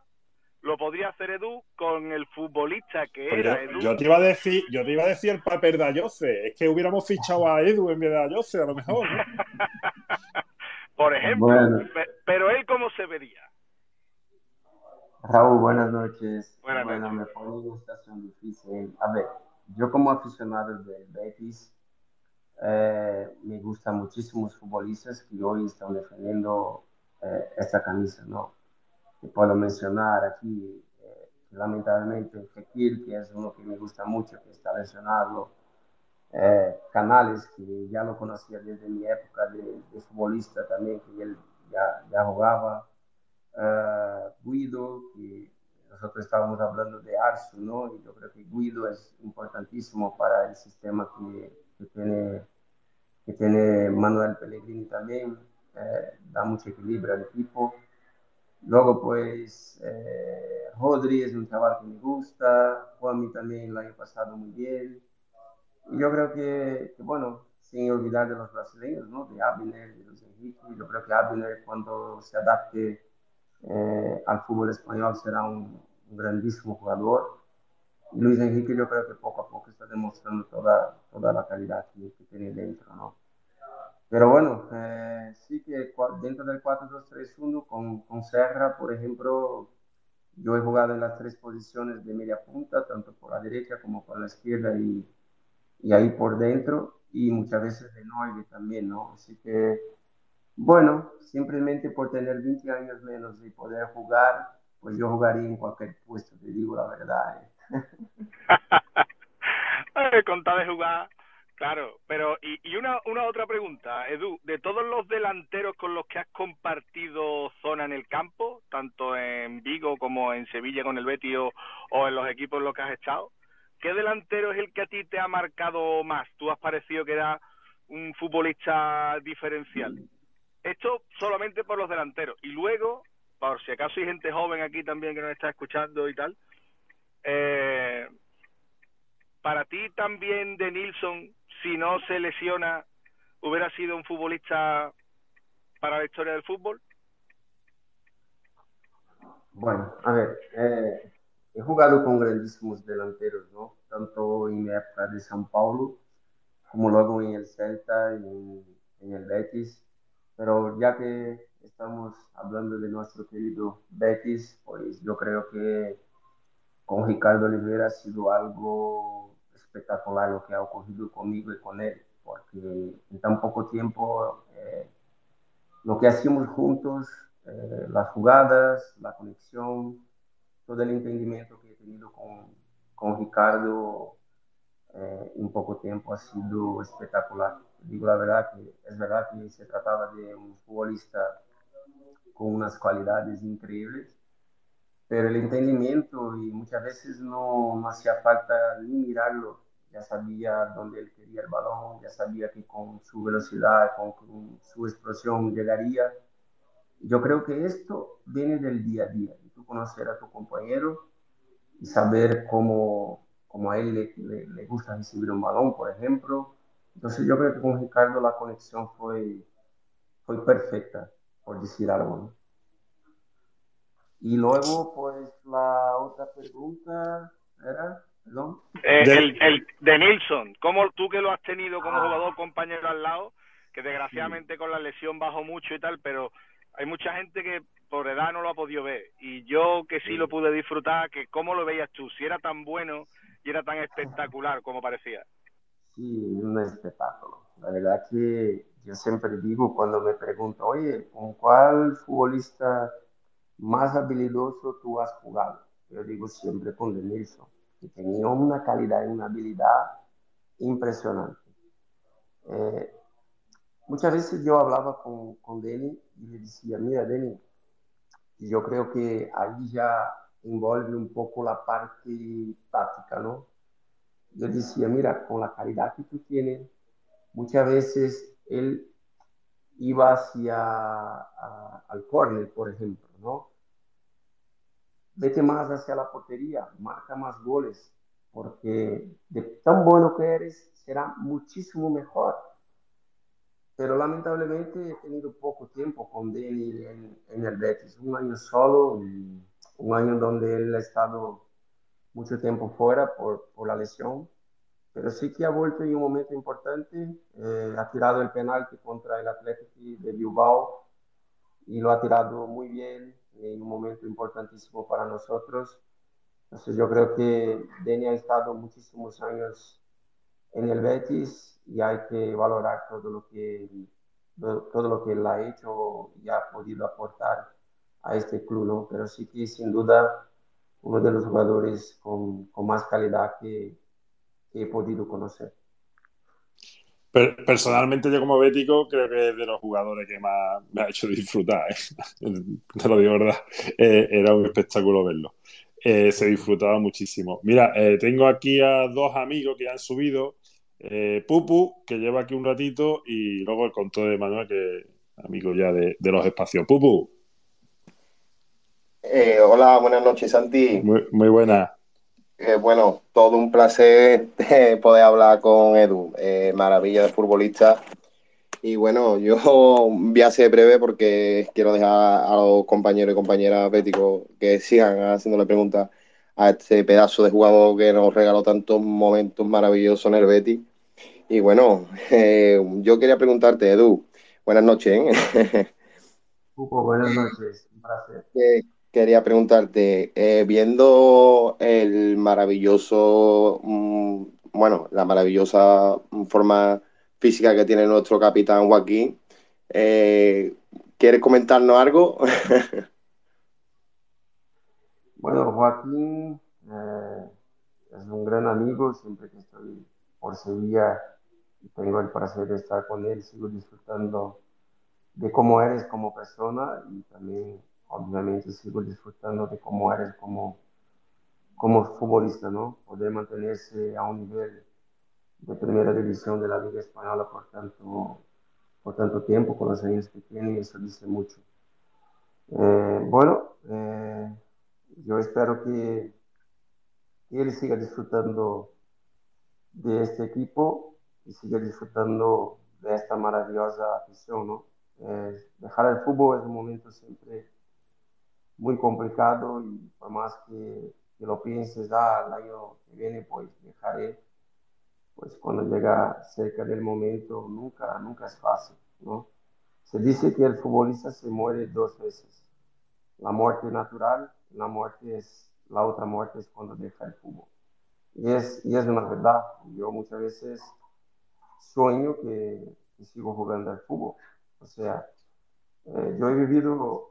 lo podría hacer Edu con el futbolista que pues era yo, Edu. Yo te iba a decir, yo te iba a decir el papel de Ayose, es que hubiéramos fichado a Edu en vez de Ayose, a lo mejor. Por ejemplo, pero él cómo se vería. Raúl, buenas noches. Buenas bueno, me pone una situación difícil. A ver, yo como aficionado del Betis, eh, me gustan muchísimos futbolistas que hoy están defendiendo eh, esta camisa, ¿no? Que puedo mencionar aquí, eh, lamentablemente Fekir, que es uno que me gusta mucho, que está lesionado, eh, Canales, que ya lo conocía desde mi época de, futbolista también, que él ya, ya jugaba, eh, Guido, que nosotros estábamos hablando de Arsu, ¿no? Y yo creo que Guido es importantísimo para el sistema que, que tiene, que tiene Manuel Pellegrini también, da mucho equilibrio al equipo. Luego, pues, eh, Rodri es un chaval que me gusta, Juanmi también el año pasado muy bien. Y yo creo que, bueno, sin olvidar de los brasileños, ¿no? De Abner, de Luis Enrique, yo creo que Abner cuando se adapte eh, al fútbol español será un, grandísimo jugador. Luis Enrique yo creo que poco a poco está demostrando toda, toda la calidad que, que tiene dentro, ¿no? Pero bueno, eh, sí que dentro del 4-2-3-1 con, con Serra, por ejemplo, yo he jugado en las tres posiciones de media punta, tanto por la derecha como por la izquierda y, y ahí por dentro, y muchas veces de nueve también, ¿no? Así que, bueno, simplemente por tener 20 años menos y poder jugar, pues yo jugaría en cualquier puesto, te digo la verdad. ¿eh? Con de jugar Claro, pero y, y una, una otra pregunta, Edu, de todos los delanteros con los que has compartido zona en el campo, tanto en Vigo como en Sevilla con el Betis o, en los equipos en los que has estado, ¿qué delantero es el que a ti te ha marcado más? Tú has parecido que era un futbolista diferencial. Esto solamente por los delanteros. Y luego, por si acaso hay gente joven aquí también que nos está escuchando y tal, eh, para ti también de Nilsson si no se lesiona, hubiera sido un futbolista para la historia del fútbol? Bueno, a ver, eh, he jugado con grandísimos delanteros, ¿no? Tanto en la época de San Paulo, como luego en el Celta y en, el Betis. Pero ya que estamos hablando de nuestro querido Betis, pues yo creo que con Ricardo Oliveira ha sido algo espectacular lo que ha ocurrido conmigo y con él, porque en tan poco tiempo eh, lo que hacíamos juntos, eh, las jugadas, la conexión, todo el entendimiento que he tenido con, con Ricardo eh, en poco tiempo ha sido espectacular. Digo la verdad que es verdad que se trataba de un futbolista con unas cualidades increíbles, pero el entendimiento y muchas veces no, no hacía falta ni mirarlo, ya sabía dónde él quería el balón, ya sabía que con su velocidad, con, su explosión llegaría. Yo creo que esto viene del día a día, tú conocer a tu compañero y saber cómo, cómo a él le, le, gusta recibir un balón, por ejemplo. Entonces yo creo que con Ricardo la conexión fue, fue perfecta, por decir algo. ¿no? Y luego, pues la otra pregunta era, perdón. Eh, el, el, de Nilsson, ¿cómo tú que lo has tenido como ah. jugador compañero al lado, que desgraciadamente con la lesión bajó mucho y tal, pero hay mucha gente que por edad no lo ha podido ver. Y yo que sí, lo pude disfrutar, que ¿cómo lo veías tú? Si era tan bueno y era tan espectacular como parecía. Sí, un espectáculo. La verdad que yo siempre digo cuando me pregunto, oye, ¿con cuál futbolista más habilidoso tú has jugado. Yo digo siempre con Denilson, que tenía una calidad y una habilidad impresionante. Eh, muchas veces yo hablaba con, con Denny y le decía, mira Denny, yo creo que ahí ya envuelve un poco la parte táctica, ¿no? Yo decía, mira, con la calidad que tú tienes, muchas veces él iba hacia al córner, por ejemplo, ¿no? Vete más hacia la portería, marca más goles, porque de tan bueno que eres, será muchísimo mejor. Pero lamentablemente he tenido poco tiempo con Denny en, el Betis, un año solo, un año donde él ha estado mucho tiempo fuera por, por la lesión, pero sí que ha vuelto en un momento importante, eh, ha tirado el penalti contra el Atlético de Bilbao y lo ha tirado muy bien, en un momento importantísimo para nosotros. Entonces yo creo que Deni ha estado muchísimos años en el Betis y hay que valorar todo lo que todo lo que él ha hecho y ha podido aportar a este club, ¿no? Pero sí que sin duda uno de los jugadores con, con más calidad que, que he podido conocer personalmente, yo como bético, creo que es de los jugadores que más me ha hecho disfrutar. ¿eh? Te lo digo verdad. Eh, era un espectáculo verlo. Eh, se disfrutaba muchísimo. Mira, tengo aquí a dos amigos que han subido. Pupu, que lleva aquí un ratito, y luego el conto de Manuel, que amigo ya de, de los espacios. Pupu. Hola, buenas noches, Santi. Muy, muy buena. Eh, bueno, todo un placer poder hablar con Edu, eh, maravilla de futbolista. Y bueno, yo voy a ser breve porque quiero dejar a los compañeros y compañeras béticos que sigan haciéndole preguntas a este pedazo de jugador que nos regaló tantos momentos maravillosos en el Betis. Y bueno, yo quería preguntarte, Edu, buenas noches. buenas noches, un placer quería preguntarte, eh, viendo el maravilloso, mm, bueno, la maravillosa forma física que tiene nuestro capitán Joaquín, eh, ¿quieres comentarnos algo? bueno, Joaquín eh, es un gran amigo, siempre que estoy por Sevilla y tengo el placer de estar con él, sigo disfrutando de cómo eres como persona y también obviamente sigo disfrutando de cómo eres como, como futbolista, ¿no? Poder mantenerse a un nivel de primera división de la Liga Española por tanto, por tanto tiempo, con los años que tiene, eso dice mucho. Eh, bueno, eh, yo espero que, él siga disfrutando de este equipo y siga disfrutando de esta maravillosa afición, ¿no? Eh, dejar el fútbol es un momento siempre muy complicado y por más que, lo pienses, ah, el año que viene pues dejaré, pues cuando llega cerca del momento nunca, nunca es fácil, ¿no? Se dice que el futbolista se muere dos veces. La muerte natural, la muerte es, la otra muerte es cuando deja el fútbol. Y es, y es una verdad. Yo muchas veces sueño que, sigo jugando al fútbol. O sea, eh, yo he vivido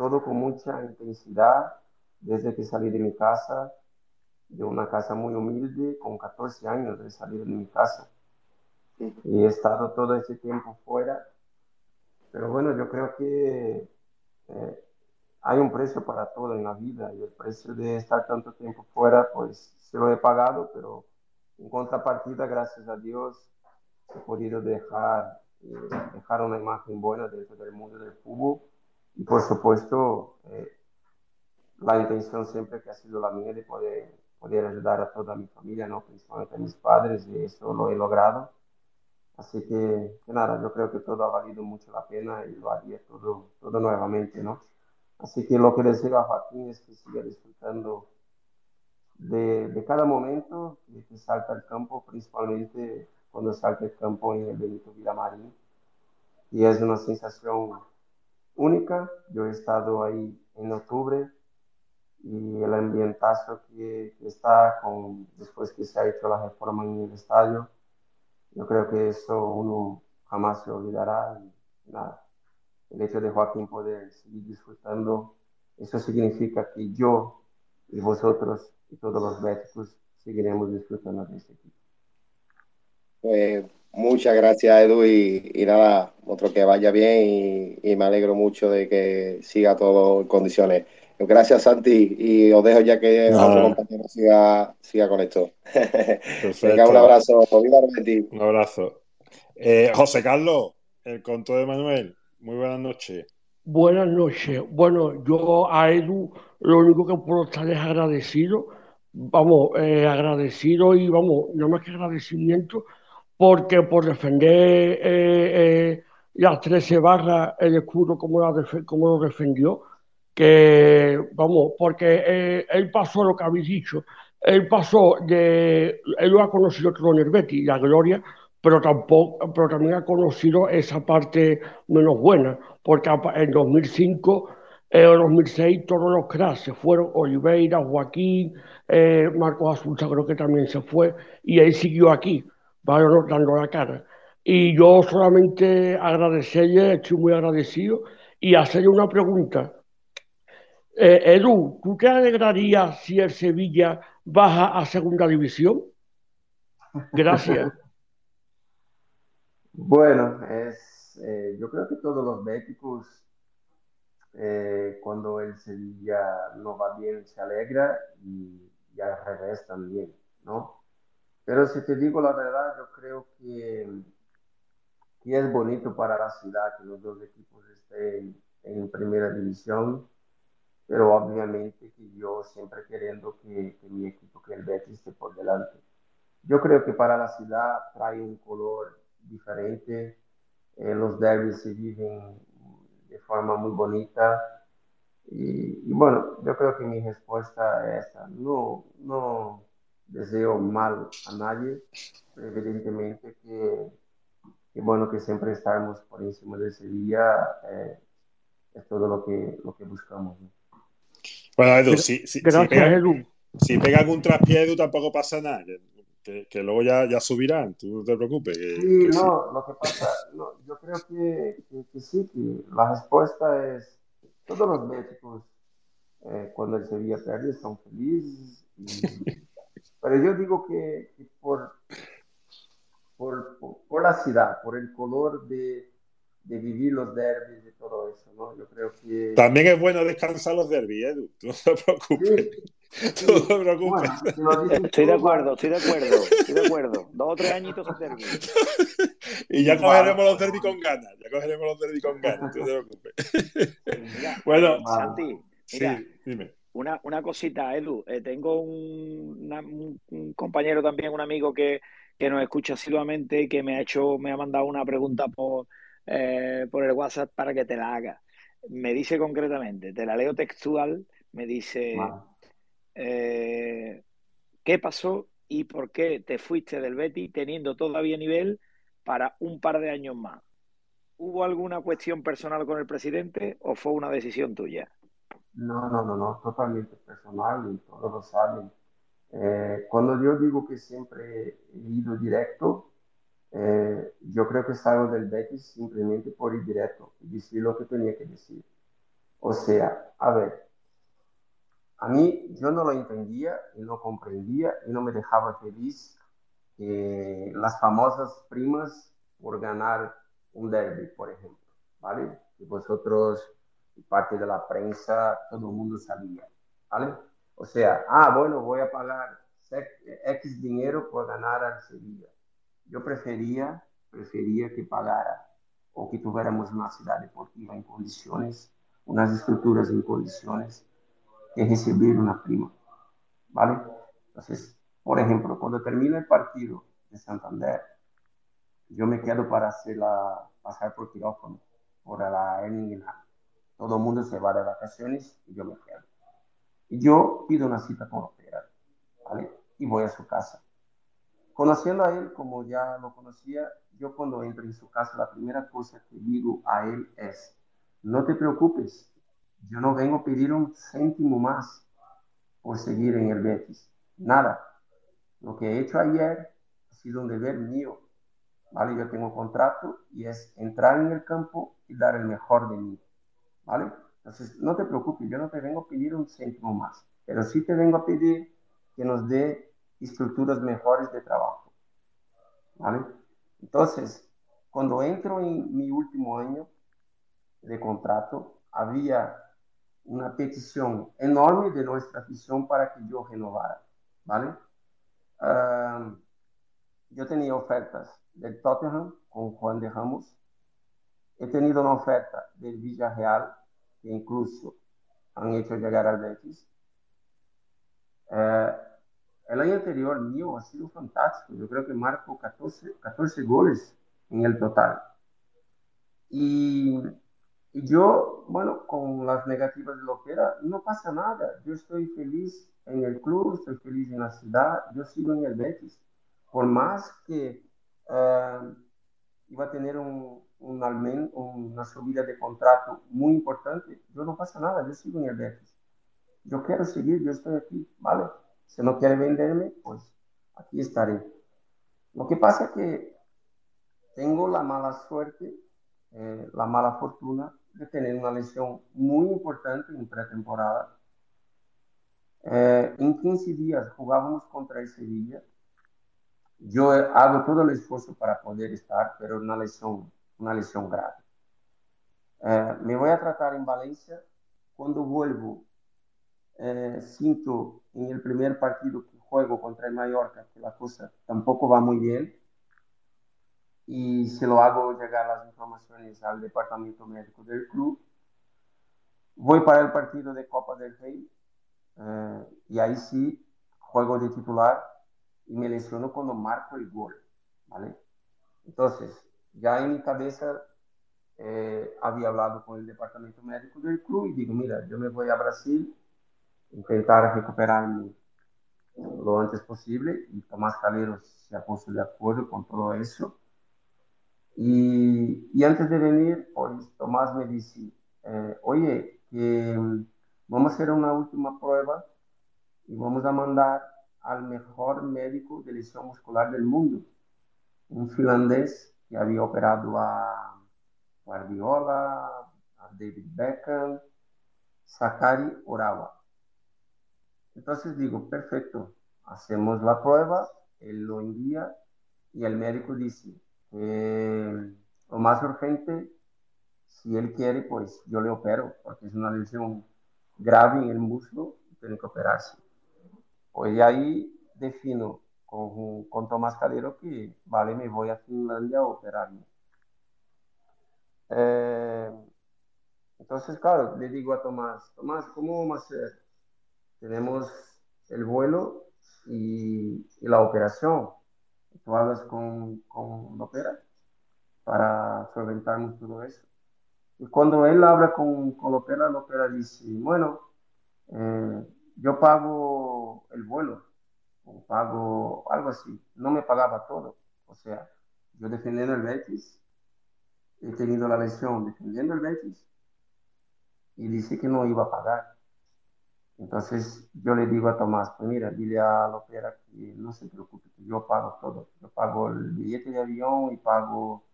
todo con mucha intensidad desde que salí de mi casa, de una casa muy humilde, con 14 años de salir de mi casa. Y he estado todo ese tiempo fuera. Pero bueno, yo creo que eh, hay un precio para todo en la vida y el precio de estar tanto tiempo fuera, pues se lo he pagado, pero en contrapartida, gracias a Dios, he podido dejar, eh, dejar una imagen buena dentro del mundo del fútbol y por supuesto, eh, la intención siempre que ha sido la mía de poder, poder ayudar a toda mi familia, ¿no? principalmente a mis padres, y eso lo he logrado. Así que, nada, yo creo que todo ha valido mucho la pena y lo haría todo, todo nuevamente, ¿no? Así que lo que deseo a Joaquín es que siga disfrutando de, de cada momento de que salta al campo, principalmente cuando salta el campo en el Benito Villamarín. Y es una sensación única. Yo he estado ahí en octubre y el ambientazo que, está con, después que se ha hecho la reforma en el estadio, yo creo que eso uno jamás se olvidará. Y nada, el hecho de Joaquín poder seguir disfrutando, eso significa que yo y vosotros y todos los béticos seguiremos disfrutando de este equipo. Pues Muchas gracias, Edu, y, nada, otro que vaya bien y, me alegro mucho de que siga todo en condiciones. Gracias, Santi, y os dejo ya que otro compañero siga, siga con esto. Venga, un abrazo. Un abrazo. Eh, José Carlos, el conto de Manuel, muy buenas noches. Buenas noches. Bueno, yo a Edu lo único que puedo estar es agradecido, vamos, eh, agradecido y vamos, no más que agradecimiento porque por defender eh, eh, las 13 barras, el escudo como, lo defendió, que, vamos, porque eh, él pasó lo que habéis dicho, él pasó de, él lo ha conocido todo Nervetti, la gloria, pero tampoco, pero también ha conocido esa parte menos buena, porque en 2005 en 2006 todos los cracks se fueron, Oliveira, Joaquín, Marcos Azulza creo que también se fue, y él siguió aquí dando la cara. Y yo solamente agradecerle, estoy muy agradecido, y hacerle una pregunta. Eh, Edu, ¿tú te alegrarías si el Sevilla baja a segunda división? Gracias. bueno, es, eh, yo creo que todos los béticos, eh, cuando el Sevilla no va bien, se alegra y, y al revés también, ¿no? Pero si te digo la verdad, yo creo que, que es bonito para la ciudad que los dos equipos estén en primera división. pero obviamente que yo siempre queriendo que, mi equipo, que el Betis esté por delante. Yo creo que para la ciudad trae un color diferente, eh, los derbis se viven de forma muy bonita y, bueno, yo creo que mi respuesta es esa. No, no deseo mal a nadie, pero evidentemente que, que bueno, que siempre estaremos por encima de Sevilla eh, es todo lo que, lo que buscamos. Bueno, Edu, si, si, pega, Edu. si pega algún traspié, Edu, tampoco pasa nada. Que, que, luego ya, ya subirán, tú no te preocupes. sí, no, lo que pasa, no, yo creo que, que, sí, que la respuesta es, todos los médicos eh, cuando el Sevilla pierde son felices, pero yo digo que, por, por, por, la ciudad, por el color de, de vivir los derbis y todo eso, ¿no? Yo creo que... También es bueno descansar los derbis, Edu, tú no te preocupes. Tú no te preocupes. estoy de acuerdo, estoy de acuerdo, estoy de acuerdo. Dos o tres añitos de derbis. y ya cogeremos los derbis con ganas, ya cogeremos los derbis con ganas, tú no te preocupes. bueno, Santi, mira, dime. Una, una cosita, Edu. Eh, tengo un, un, compañero también, un amigo que, que nos escucha asiduamente, que me ha hecho, me ha mandado una pregunta por, eh, por el WhatsApp para que te la haga. Me dice concretamente, te la leo textual, me dice, eh, ¿qué pasó y por qué te fuiste del Betty teniendo todavía nivel para un par de años más? ¿Hubo alguna cuestión personal con el presidente o fue una decisión tuya? No, no, no, no, totalmente personal y todos lo saben. Eh, cuando yo digo que siempre he ido directo, eh, yo creo que salgo del Betis simplemente por ir directo y decir lo que tenía que decir. O sea, a ver, a mí yo no lo entendía y no comprendía y no me dejaba feliz las famosas primas por ganar un derby, por ejemplo, ¿vale? Y vosotros, parte de la prensa, todo el mundo sabía, ¿vale? O sea, ah, bueno, voy a pagar X dinero por ganar al Sevilla yo prefería, prefería que pagara o que tuviéramos una ciudad deportiva en condiciones, unas estructuras en condiciones, que recibir una prima. ¿Vale? Entonces, por ejemplo, cuando termina el partido de Santander, yo me quedo para hacer la, pasar por quirófano, por la hernia Todo el mundo se va de vacaciones y yo me quedo. Y yo pido una cita con la ¿vale? Y voy a su casa. Conociendo a él como ya lo conocía, yo cuando entro en su casa, la primera cosa que digo a él es, no te preocupes, yo no vengo a pedir un céntimo más por seguir en el Betis. Nada. Lo que he hecho ayer ha sido un deber mío. ¿Vale? Yo tengo contrato y es entrar en el campo y dar el mejor de mí. Entonces, no te preocupes, yo no te vengo a pedir un céntimo más, pero sí te vengo a pedir que nos dé estructuras mejores de trabajo. ¿Vale? Entonces, cuando entro en mi último año de contrato, había una petición enorme de nuestra afición para que yo renovara. ¿Vale? yo tenía ofertas del Tottenham con Juan de Ramos. He tenido una oferta del Villarreal, incluso han hecho llegar al Betis. Uh, el año anterior mío ha sido fantástico. Yo creo que marco 14, 14 goles en el total. Y, y, yo, bueno, con las negativas de lo que era, no pasa nada. Yo estoy feliz en el club, estoy feliz en la ciudad, yo sigo en el Betis. Por más que uh, iba a tener un, un una subida de contrato muy importante, yo no pasa nada, yo sigo en el Betis. Yo quiero seguir, yo estoy aquí, ¿vale? Si no quiere venderme, pues aquí estaré. Lo que pasa es que tengo la mala suerte, eh, la mala fortuna de tener una lesión muy importante en pretemporada. Eh, en 15 días jugábamos contra el Sevilla. Yo hago todo el esfuerzo para poder estar, pero una lesión, una lesión grave. Eh, me voy a tratar en Valencia. Cuando vuelvo, eh, siento en el primer partido que juego contra el Mallorca que la cosa tampoco va muy bien y se lo hago llegar las informaciones al departamento médico del club. voy para el partido de Copa del Rey eh, y ahí sí juego de titular y me lesiono cuando marco el gol, ¿vale? Entonces, ya en mi cabeza eh, había hablado con el departamento médico del club y digo, mira, yo me voy a Brasil, intentar recuperarme lo antes posible y Tomás Calero se ha puesto de acuerdo con todo eso. Y, y antes de venir, pues Tomás me dice, eh, oye, que vamos a hacer una última prueba y vamos a mandar al mejor médico de lesión muscular del mundo, un finlandés que había operado a Guardiola, a David Beckham, Sakari Orawa. Entonces digo, perfecto, hacemos la prueba, él lo envía y el médico dice, que lo más urgente, si él quiere, pues yo le opero, porque es una lesión grave en el muslo tiene que operarse. Pues ahí defino con, con Tomás Calero que, vale, me voy a Finlandia a operarme. Eh, entonces, claro, le digo a Tomás, Tomás, ¿cómo vamos a hacer? Tenemos el vuelo y, y la operación. Tú hablas con, con Lopera para solventarnos todo eso. Y cuando él habla con, con Lopera, Lopera dice, bueno, eh, yo pago el vuelo, o pago algo así. No me pagaba todo. O sea, yo defendiendo el Betis, he tenido la lesión defendiendo el Betis, y dice que no iba a pagar. Entonces yo le digo a Tomás, pues mira, dile a Lopera que no se preocupe, que yo pago todo. Yo pago el billete de avión y pago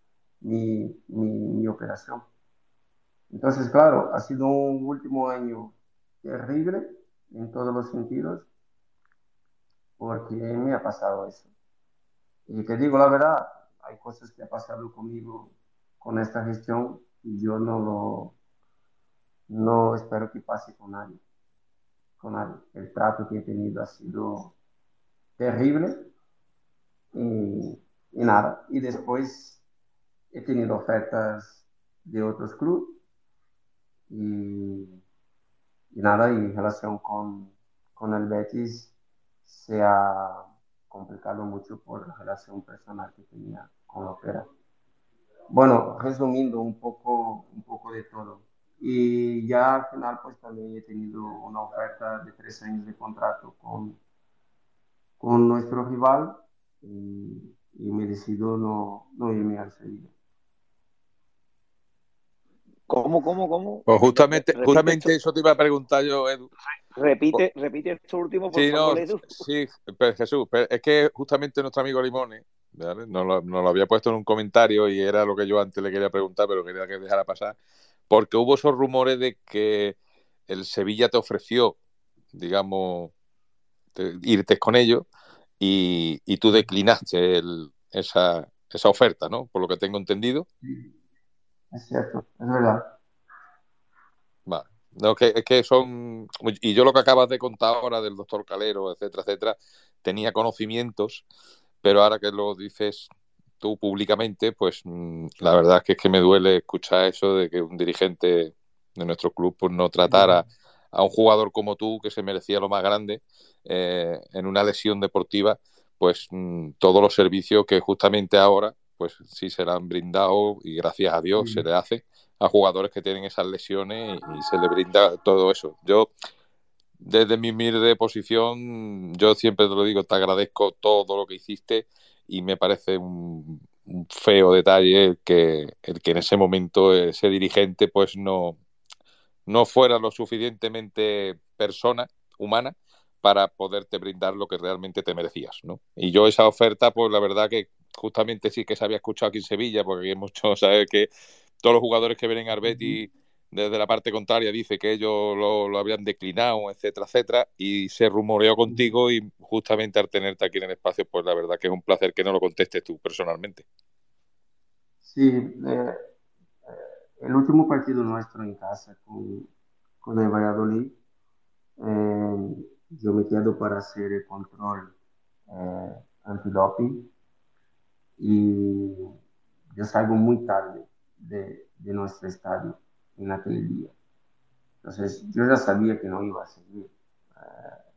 mi, mi, mi operación. Entonces, claro, ha sido un último año terrible en todos los sentidos, porque me ha pasado eso. Y te digo la verdad, hay cosas que ha pasado conmigo con esta gestión y yo no lo, no espero que pase con nadie con el trato que he tenido ha sido terrible y, nada. Y después he tenido ofertas de otros clubes y, y, nada, y en relación con, con el Betis se ha complicado mucho por la relación personal que tenía con la opera. Bueno, resumiendo un poco, un poco de todo. Y ya al final, pues también he tenido una oferta de tres años de contrato con, con nuestro rival y, me decido no, no irme al Sevilla. ¿Cómo, cómo, cómo? Pues justamente, justamente eso te iba a preguntar yo, Edu. Repite, repite esto último, por sí, favor, no, Edu. Sí, pero Jesús, es que justamente nuestro amigo Limone ¿vale? nos, lo, nos, lo, había puesto en un comentario y era lo que yo antes le quería preguntar, pero quería que dejara pasar porque hubo esos rumores de que el Sevilla te ofreció, digamos, irte con ellos y, y tú declinaste el, esa, esa oferta, ¿no? Por lo que tengo entendido. Es cierto, es verdad. Vale. No, que, es que son. Y yo lo que acabas de contar ahora del doctor Calero, etcétera, etcétera, tenía conocimientos, pero ahora que lo dices tú públicamente, pues mm, la verdad es que, es que me duele escuchar eso de que un dirigente de nuestro club pues, no tratara a un jugador como tú, que se merecía lo más grande, eh, en una lesión deportiva, pues mm, todos los servicios que justamente ahora, pues sí se le han brindado y gracias a Dios se le hace a jugadores que tienen esas lesiones y, se le brinda todo eso. Yo, desde mi humilde posición, yo siempre te lo digo, te agradezco todo lo que hiciste y me parece un, un feo detalle el que, el que en ese momento ese dirigente pues no, no fuera lo suficientemente persona humana para poderte brindar lo que realmente te merecías, ¿no? Y yo esa oferta, pues la verdad que justamente sí que se había escuchado aquí en Sevilla, porque hay mucho, ¿sabes? Que todos los jugadores que vienen a Arbeti desde la parte contraria dice que ellos lo, lo, habían declinado, etcétera, etcétera, y se rumoreó contigo y justamente al tenerte aquí en el espacio, pues la verdad que es un placer que no lo contestes tú personalmente. Sí, eh, el último partido nuestro en casa con, con el Valladolid, eh, yo me quedo para hacer el control eh, antidoping y yo salgo muy tarde de, de nuestro estadio en aquel día. Entonces, yo ya sabía que no iba a seguir. Eh,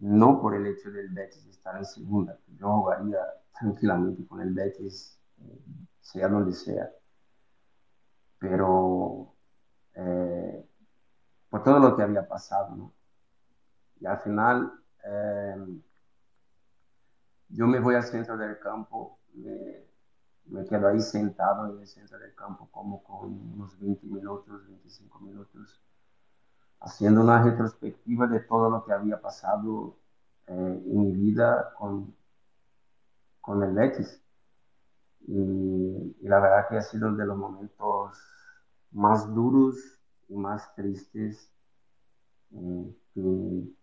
no por el hecho del Betis estar en segunda. Yo jugaría tranquilamente con el Betis, eh, sea donde sea. Pero eh, por todo lo que había pasado, ¿no? Y al final, yo me voy al centro del campo, me, me quedo ahí sentado en el centro del campo como con unos 20 minutos, 25 minutos haciendo una retrospectiva de todo lo que había pasado eh, en mi vida con, con el Betis. Y, la verdad que ha sido de los momentos más duros y más tristes eh, que,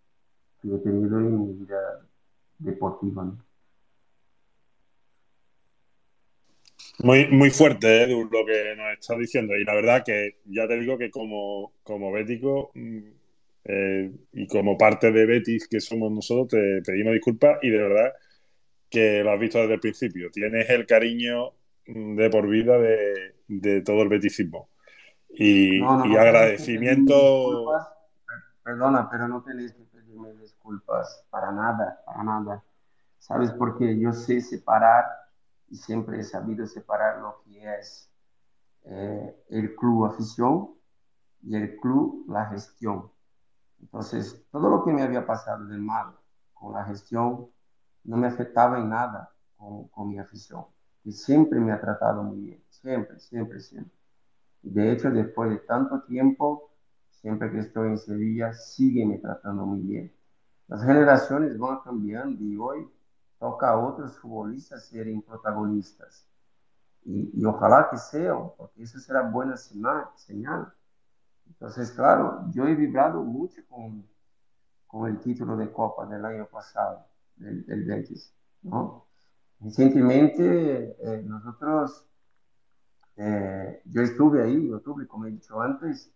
he tenido en mi vida deportiva. Muy, muy fuerte, Edu, lo que nos estás diciendo. Y la verdad que ya te digo que como, como bético mm, eh, y como parte de Betis que somos nosotros, te pedimos disculpas y de verdad que lo has visto desde el principio. Tienes el cariño mm, de por vida de, todo el beticismo. Y, agradecimiento. Perdona, pero no tenéis que pedirme disculpas para nada, para nada. ¿Sabes? Porque yo sé separar y siempre he sabido separar lo que es eh, el club afición y el club la gestión. Entonces, todo lo que me había pasado de mal con la gestión no me afectaba en nada con, con mi afición, que siempre me ha tratado muy bien, siempre, siempre, siempre. De hecho, después de tanto tiempo, siempre que estoy en Sevilla, sigue me tratando muy bien. Las generaciones van cambiando y hoy toca a otros futbolistas serem protagonistas. Y, y, ojalá que sean, porque eso será buena señal. Entonces, claro, yo he vibrado mucho con, con el título de Copa del año pasado, del Betis, ¿no? Recientemente, eh, nosotros, eh, yo estuve ahí, yo estuve, como he dicho antes,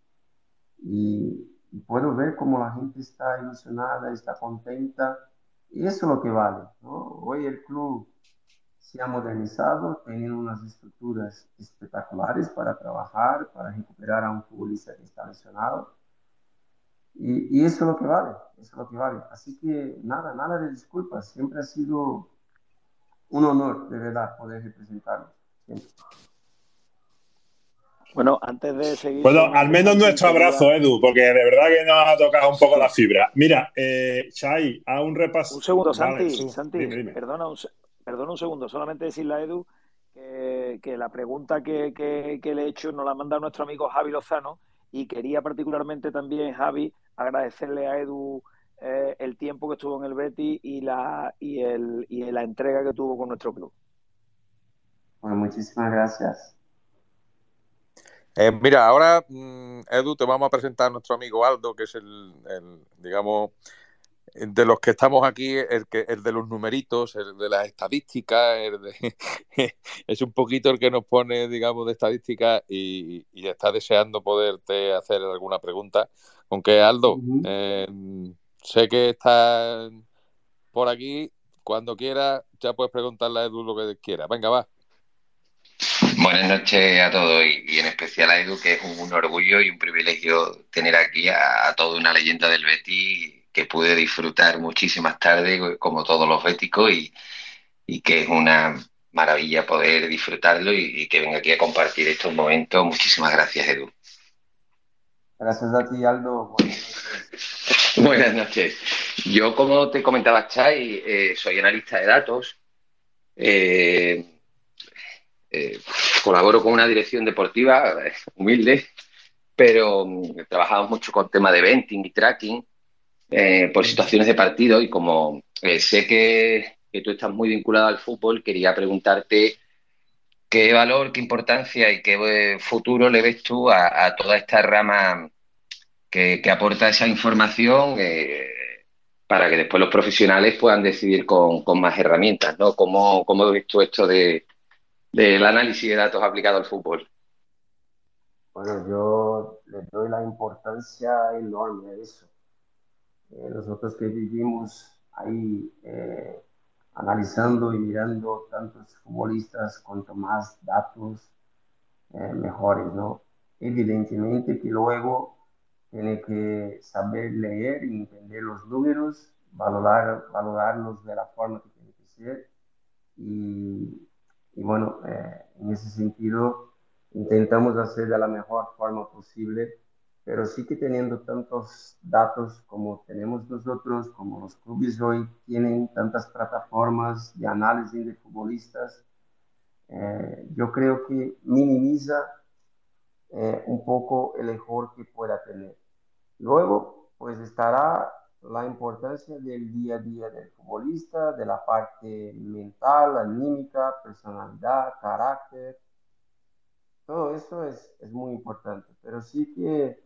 y, y puedo ver cómo la gente está ilusionada, está contenta, y eso es lo que vale. ¿no? Hoy el club se ha modernizado, tiene unas estructuras espectaculares para trabajar, para recuperar a un futbolista que está lesionado. Y, y, eso es lo que vale, eso es lo que vale. Así que nada, nada de disculpas. Siempre ha sido un honor, de verdad, poder representarlo. Siempre. Bueno, antes de seguir. Bueno, al menos nuestro abrazo, Edu, porque de verdad que nos ha tocado un poco la fibra. Mira, eh, Shai, a un repaso. Un segundo, Santi, Santi Perdona, un, perdona un segundo, solamente decirle a Edu que, la pregunta que, le he hecho nos la ha mandado nuestro amigo Javi Lozano y quería particularmente también, Javi, agradecerle a Edu eh, el tiempo que estuvo en el Betty y la, y, el, y la entrega que tuvo con nuestro club. Bueno, muchísimas gracias. Eh, mira, ahora, mm, Edu, te vamos a presentar a nuestro amigo Aldo, que es el, digamos, de los que estamos aquí, el, que, el de los numeritos, el de las estadísticas, es un poquito el que nos pone, digamos, de estadísticas y, está deseando poderte hacer alguna pregunta. Aunque, Aldo, eh, sé que estás por aquí, cuando quieras, ya puedes preguntarle a Edu lo que quieras. Venga, va. Buenas noches a todos y, en especial a Edu, que es un, orgullo y un privilegio tener aquí a, toda una leyenda del Betis que pude disfrutar muchísimas tardes, como todos los béticos, y, que es una maravilla poder disfrutarlo y, que venga aquí a compartir estos momentos. Muchísimas gracias, Edu. Gracias a ti, Aldo. Buenas noches. Yo, como te comentaba, Chay, eh, soy analista de datos. Eh, eh, colaboro con una dirección deportiva eh, humilde, pero mm, trabajamos mucho con tema de venting y tracking eh, por situaciones de partido y como sé que, tú estás muy vinculado al fútbol, quería preguntarte qué valor, qué importancia y qué futuro le ves tú a, toda esta rama que, aporta esa información para que después los profesionales puedan decidir con, más herramientas, ¿no? ¿Cómo, cómo ves tú esto de, del análisis de datos aplicado al fútbol? Bueno, yo le doy la importancia enorme a eso. Eh, nosotros que vivimos ahí eh, analizando y mirando tantos futbolistas, cuanto más datos, eh, mejores, ¿no? Evidentemente que luego tiene que saber leer y entender los números, valorar, valorarlos de la forma que tiene que ser. Y, y bueno, eh, en ese sentido intentamos hacer de la mejor forma posible, pero sí que teniendo tantos datos como tenemos nosotros, como los clubes hoy tienen tantas plataformas de análisis de futbolistas, eh, yo creo que minimiza eh, un poco el error que pueda tener. Luego, pues estará la importancia del día a día del futbolista, de la parte mental, anímica, personalidad, carácter. Todo eso es, es muy importante, pero sí que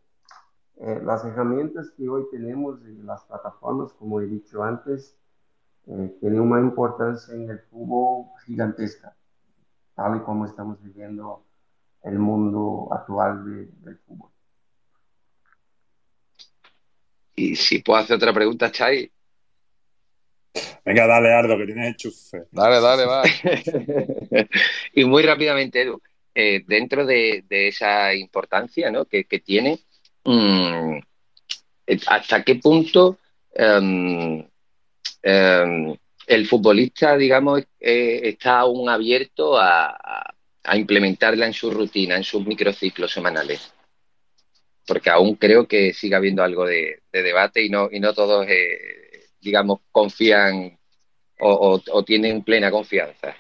eh, las herramientas que hoy tenemos en las plataformas, como he dicho antes, eh, tienen una importancia en el fútbol gigantesca, tal y como estamos viviendo el mundo actual del fútbol. Y si puedo hacer otra pregunta, Chay. Venga, dale, Ardo, que tienes enchufe. Dale, dale, va. y muy rápidamente, Edu, eh, dentro de, esa importancia ¿no? que, tiene, mm, ¿hasta qué punto em, em, el futbolista, digamos, eh, está aún abierto a, a implementarla en su rutina, en sus microciclos semanales? Porque aún creo que sigue habiendo algo de, debate y no, y no todos, eh, digamos, confían o, tienen plena confianza.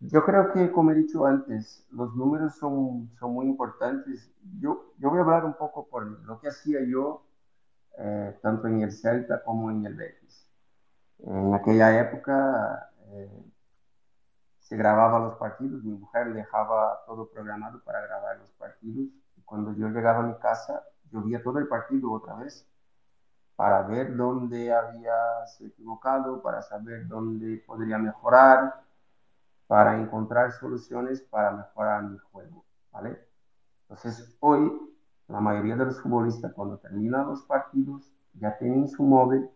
Yo creo que, como he dicho antes, los números son, son muy importantes. Yo, yo voy a hablar un poco por lo que hacía yo, eh, tanto en el Celta como en el Betis. En aquella época, eh, se grababa los partidos, mi mujer dejaba todo programado para grabar los partidos y cuando yo llegaba a mi casa yo veía todo el partido otra vez para ver dónde había se equivocado, para saber dónde podría mejorar, para encontrar soluciones para mejorar mi juego, ¿vale? Entonces hoy la mayoría de los futbolistas cuando terminan los partidos ya tienen su móvil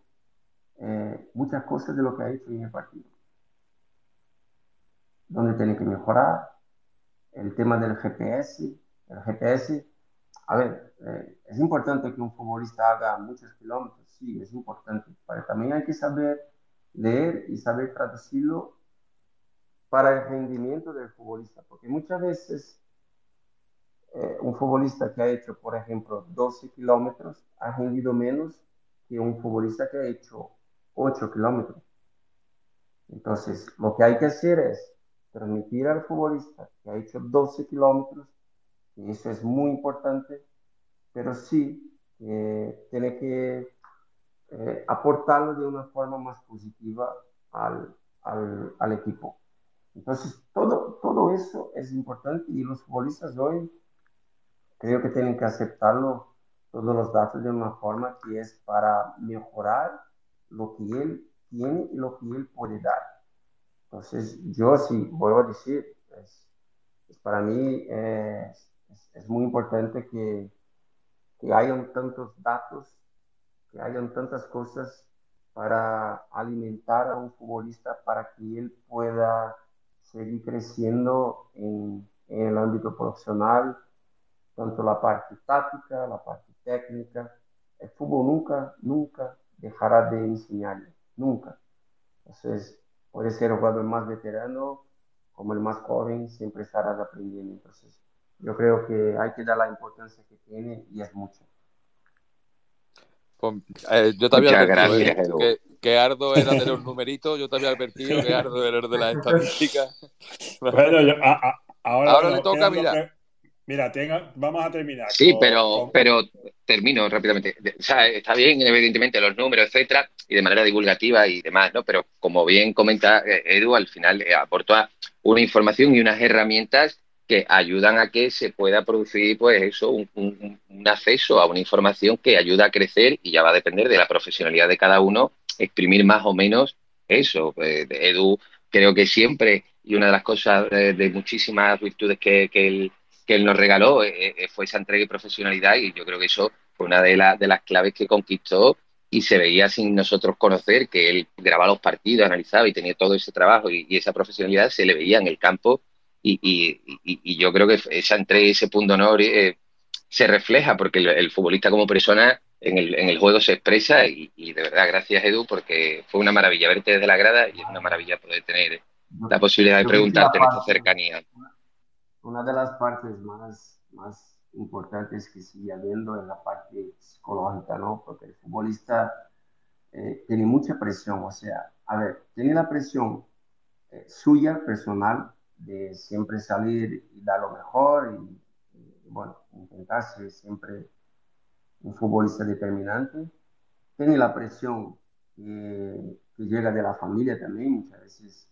eh, muchas cosas de lo que ha hecho en el partido donde tiene que mejorar, el tema del GPS, el GPS, a ver, eh, es importante que un futbolista haga muchos kilómetros, sí, es importante, pero también hay que saber leer y saber traducirlo para el rendimiento del futbolista, porque muchas veces eh, un futbolista que ha hecho, por ejemplo, 12 kilómetros ha rendido menos que un futbolista que ha hecho 8 kilómetros. Entonces, lo que hay que hacer es transmitir al futbolista que ha hecho 12 kilómetros, y eso es muy importante, pero sí tiene que eh, aportarlo de una forma más positiva al, al, al, equipo. Entonces, todo, todo eso es importante y los futbolistas hoy creo que tienen que aceptarlo, todos los datos de una forma que es para mejorar lo que él tiene y lo que él puede dar. Entonces, yo sí, vuelvo a decir, es, para mí es, es, muy importante que, que hayan tantos datos, que hayan tantas cosas para alimentar a un futbolista para que él pueda seguir creciendo en, en el ámbito profesional, tanto la parte táctica, la parte técnica. El fútbol nunca, nunca dejará de enseñarle, nunca. Entonces, puede ser el jugador más veterano como el más joven, siempre estarás aprendiendo. Entonces, yo creo que hay que dar la importancia que tiene y es mucho. Pues, eh, yo te había advertido ¿eh? que, Ardo era de los numeritos, yo te había advertido que Ardo era de las estadísticas. bueno, yo, ahora, ahora le toca, mira. Mira, vamos a terminar. Sí, pero, pero termino rápidamente. O sea, está bien, evidentemente, los números, etcétera, y de manera divulgativa y demás, ¿no? Pero como bien comenta eh, Edu, al final eh, aporta una información y unas herramientas que ayudan a que se pueda producir, pues eso, un, acceso a una información que ayuda a crecer y ya va a depender de la profesionalidad de cada uno, exprimir más o menos eso. Pues, Edu, creo que siempre, y una de las cosas de, muchísimas virtudes que, que él que él nos regaló eh, eh, fue esa entrega y profesionalidad y yo creo que eso fue una de, de las claves que conquistó y se veía sin nosotros conocer que él grababa los partidos, analizaba y tenía todo ese trabajo y, esa profesionalidad se le veía en el campo y, yo creo que esa entrega y ese punto honor eh, se refleja, porque el, futbolista como persona en el, en el juego se expresa y, de verdad, gracias Edu, porque fue una maravilla verte desde la grada y es una maravilla poder tener la posibilidad de preguntarte en esta cercanía. Una de las partes más, más importantes que sigue habiendo es la parte psicológica, ¿no? Porque el futbolista eh, tiene mucha presión, o sea, a ver, tiene la presión eh, suya, personal, de siempre salir y dar lo mejor y, bueno, intentar ser siempre un futbolista determinante. Tiene la presión que, llega de la familia también, muchas veces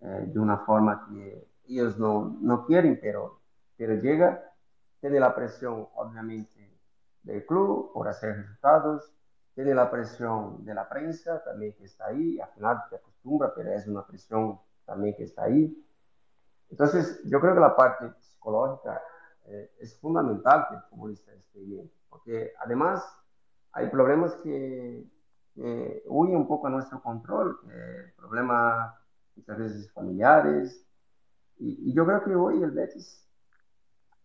eh, de una forma que ellos no, no quieren, pero, pero llega. Tiene la presión, obviamente, del club por hacer resultados. Tiene la presión de la prensa también que está ahí. Al final te acostumbra, pero es una presión también que está ahí. Entonces, yo creo que la parte psicológica eh, es fundamental que el futbolista esté bien, porque además hay problemas que, huyen un poco a nuestro control, problemas muchas veces familiares, y, yo creo que hoy el Betis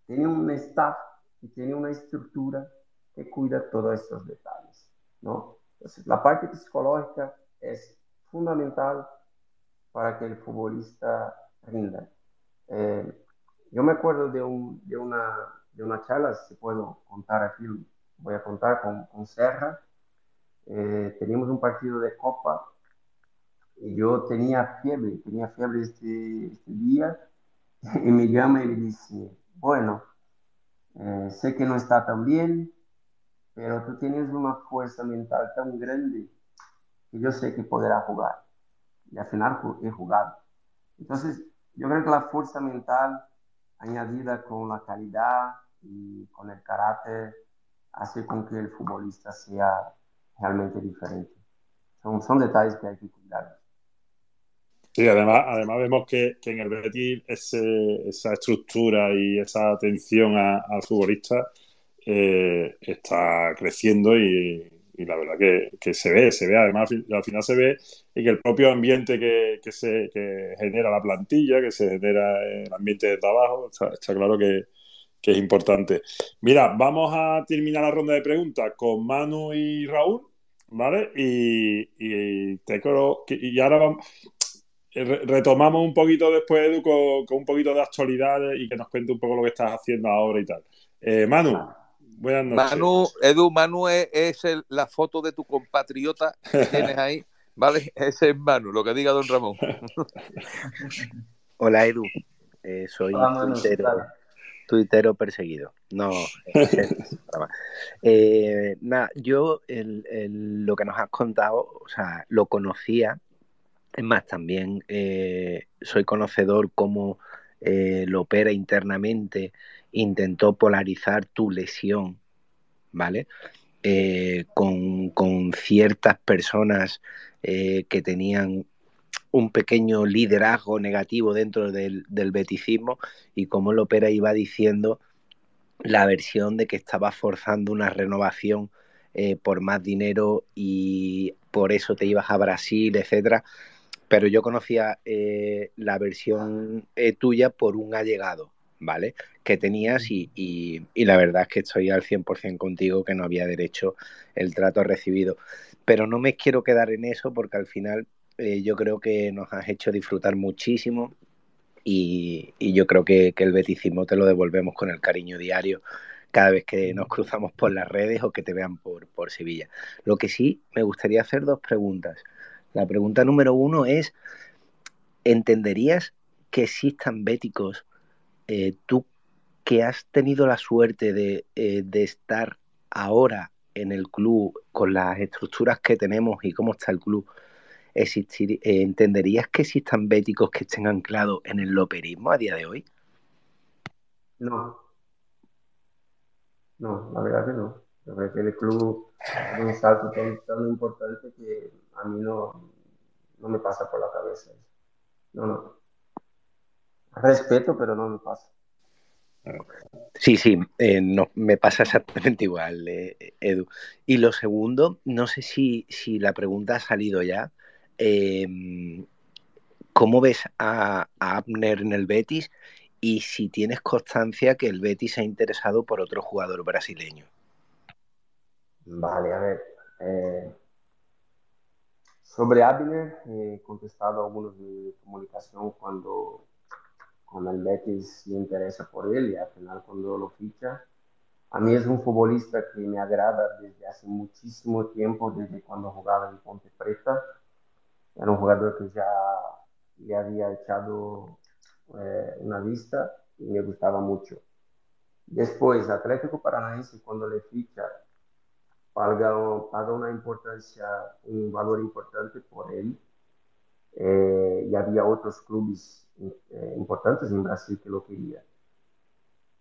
tiene un staff y tiene una estructura que cuida todos estos detalles, ¿no? Entonces, la parte psicológica es fundamental para que el futbolista rinda. Eh, yo me acuerdo de, un, de, una, de una charla, si puedo contar aquí, voy a contar con, con Serra. Eh, teníamos un partido de Copa y yo tenía fiebre, tenía fiebre este, este día y me llama y me dice, bueno, eh, sé que no está tan bien, pero tú tienes una fuerza mental tan grande que yo sé que podrá jugar. Y al final he jugado. Entonces, yo creo que la fuerza mental añadida con la calidad y con el carácter hace con que el futbolista sea realmente diferente. Son, son detalles que hay que cuidar. Sí, además, además vemos que, en el Betis esa estructura y esa atención al futbolista eh, está creciendo y, la verdad que, se ve, se ve, además al final se ve y que el propio ambiente que, se genera la plantilla, que se genera el ambiente de trabajo, está, claro que, es importante. Mira, vamos a terminar la ronda de preguntas con Manu y Raúl, ¿vale? Y, y, te creo, y ahora vamos, retomamos un poquito después, Edu, con, un poquito de actualidad y que nos cuente un poco lo que estás haciendo ahora y tal. Eh, Manu, buenas noches. Manu, Edu, Manu es, la foto de tu compatriota que tienes ahí, ¿vale? Ese es Manu, lo que diga don Ramón. Hola, Edu. Eh, soy tuitero, perseguido. No, eh, nada, yo lo que nos has contado, o sea, lo conocía es más, también eh, soy conocedor cómo eh, lo opera internamente, intentó polarizar tu lesión, ¿vale? Eh, con, ciertas personas que tenían un pequeño liderazgo negativo dentro del, del beticismo y cómo Lopera iba diciendo la versión de que estaba forzando una renovación por más dinero y por eso te ibas a Brasil, etcétera pero yo conocía eh, la versión eh, tuya por un allegado, ¿vale? Que tenías y, la verdad es que estoy al 100% contigo que no había derecho el trato recibido. Pero no me quiero quedar en eso porque al final eh, yo creo que nos has hecho disfrutar muchísimo y, yo creo que, el beticismo te lo devolvemos con el cariño diario cada vez que nos cruzamos por las redes o que te vean por, por Sevilla. Lo que sí, me gustaría hacer dos preguntas. La pregunta número uno es, ¿entenderías que existan béticos, eh, tú que has tenido la suerte eh, de, estar ahora en el club con las estructuras que tenemos y cómo está el club, existir, eh, ¿entenderías que existan béticos que estén anclados en el loperismo a día de hoy? No. No, la verdad que no. Yo creo que el club es un salto tan importante que a mí no, no me pasa por la cabeza. No, no. Respeto, pero no me pasa. Sí, sí, eh, no, me pasa exactamente igual, eh, Edu. Y lo segundo, no sé si, si la pregunta ha salido ya. Em, ¿Cómo ves a, Abner en el Betis? y si tienes constancia que el Betis se ha interesado por otro jugador brasileño. Vale, a ver. Eh, sobre Abner, he contestado algunos de comunicación cuando, cuando el Betis se interesa por él y al final cuando lo ficha. A mí es un futbolista que me agrada desde hace muchísimo tiempo, desde cuando jugaba en Ponte Preta. Era un jugador que ya le había echado eh, una vista y me gustaba mucho. Después, Atlético Paranaense, cuando le ficha, paga, paga una importancia, un valor importante por él. Eh, y había otros clubes eh, importantes en Brasil que lo querían.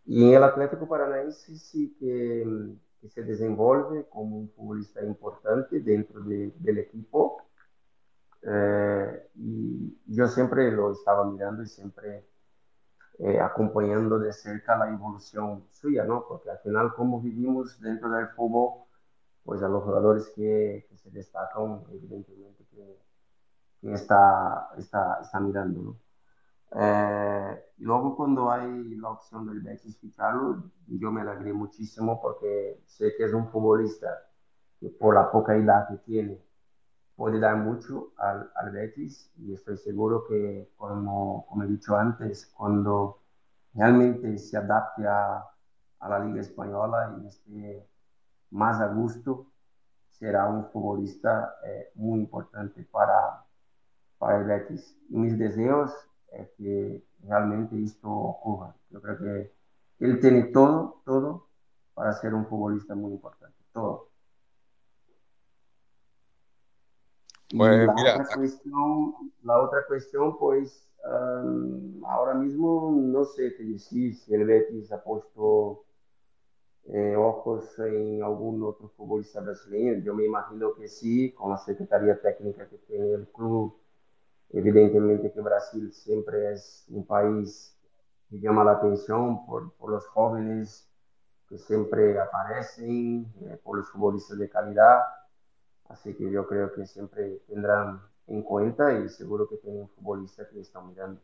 Y en el Atlético Paranaense sí que, que se desenvolve como un futbolista importante dentro de, del equipo. Eh, y yo siempre lo estaba mirando y siempre eh, acompañando de cerca la evolución suya, ¿no? Porque al final, como vivimos dentro del fútbol, pues a los jugadores que, que se destacan, evidentemente que, que está, está, está mirando, ¿no? Eh, y luego cuando hay la opción del Betis ficharlo, yo me alegré muchísimo porque sé que es un futbolista que por la poca edad que tiene puede dar mucho al, al Betis y estoy seguro que como, como he dicho antes, cuando realmente se adapte a, a la Liga Española y esté más a gusto, será un futbolista eh, muy importante para, para el Betis. Y mis deseos es que realmente esto ocurra. Yo creo que él tiene todo, todo para ser un futbolista muy importante, todo. Pues, la, mira. Otra cuestión, la otra cuestión, pues, um, ahora mismo no sé qué decir si el Betis ha puesto eh, ojos en algún otro futbolista brasileño. Yo me imagino que sí, con la secretaría técnica que tiene el club Evidentemente que Brasil siempre es un país que llama la atención por, por los jóvenes que siempre aparecen, eh, por los futbolistas de calidad. Así que yo creo que siempre tendrán en cuenta y seguro que tienen futbolistas que están mirando.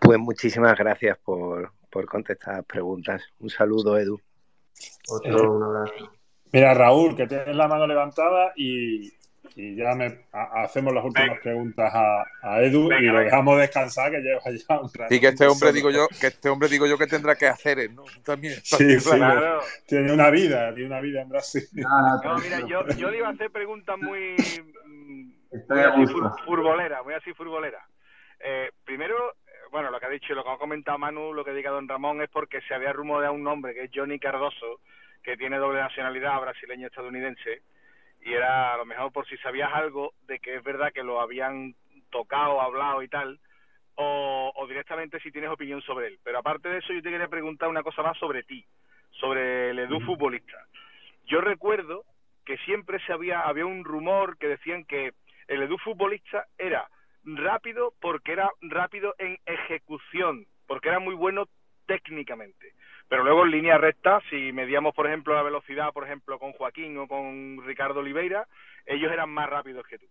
Pues muchísimas gracias por, por contestar preguntas. Un saludo, Edu. Otro, un abrazo. Mira, Raúl, que tienes la mano levantada y, y ya me, hacemos las últimas preguntas a, Edu y lo dejamos descansar que lleva ya un rato. Y que este hombre digo yo, que este hombre digo yo que tendrá que hacer, ¿no? También. Sí, claro. Tiene una vida, tiene una vida en Brasil. No, mira, yo, yo le iba a hacer preguntas muy, muy así furbolera, muy así furbolera. Eh, primero, bueno, lo que ha dicho, lo que ha comentado Manu, lo que diga Don Ramón es porque se había rumoreado un nombre que es Johnny Cardoso, que tiene doble nacionalidad brasileño-estadounidense y era a lo mejor por si sabías algo de que es verdad que lo habían tocado, hablado y tal, o, directamente si tienes opinión sobre él. Pero aparte de eso, yo te quería preguntar una cosa más sobre ti, sobre el Edu futbolista. Yo recuerdo que siempre se había, había un rumor que decían que el Edu futbolista era rápido porque era rápido en ejecución, porque era muy bueno técnicamente. Pero luego en línea recta, si medíamos, por ejemplo, la velocidad, por ejemplo, con Joaquín o con Ricardo Oliveira, ellos eran más rápidos que tú.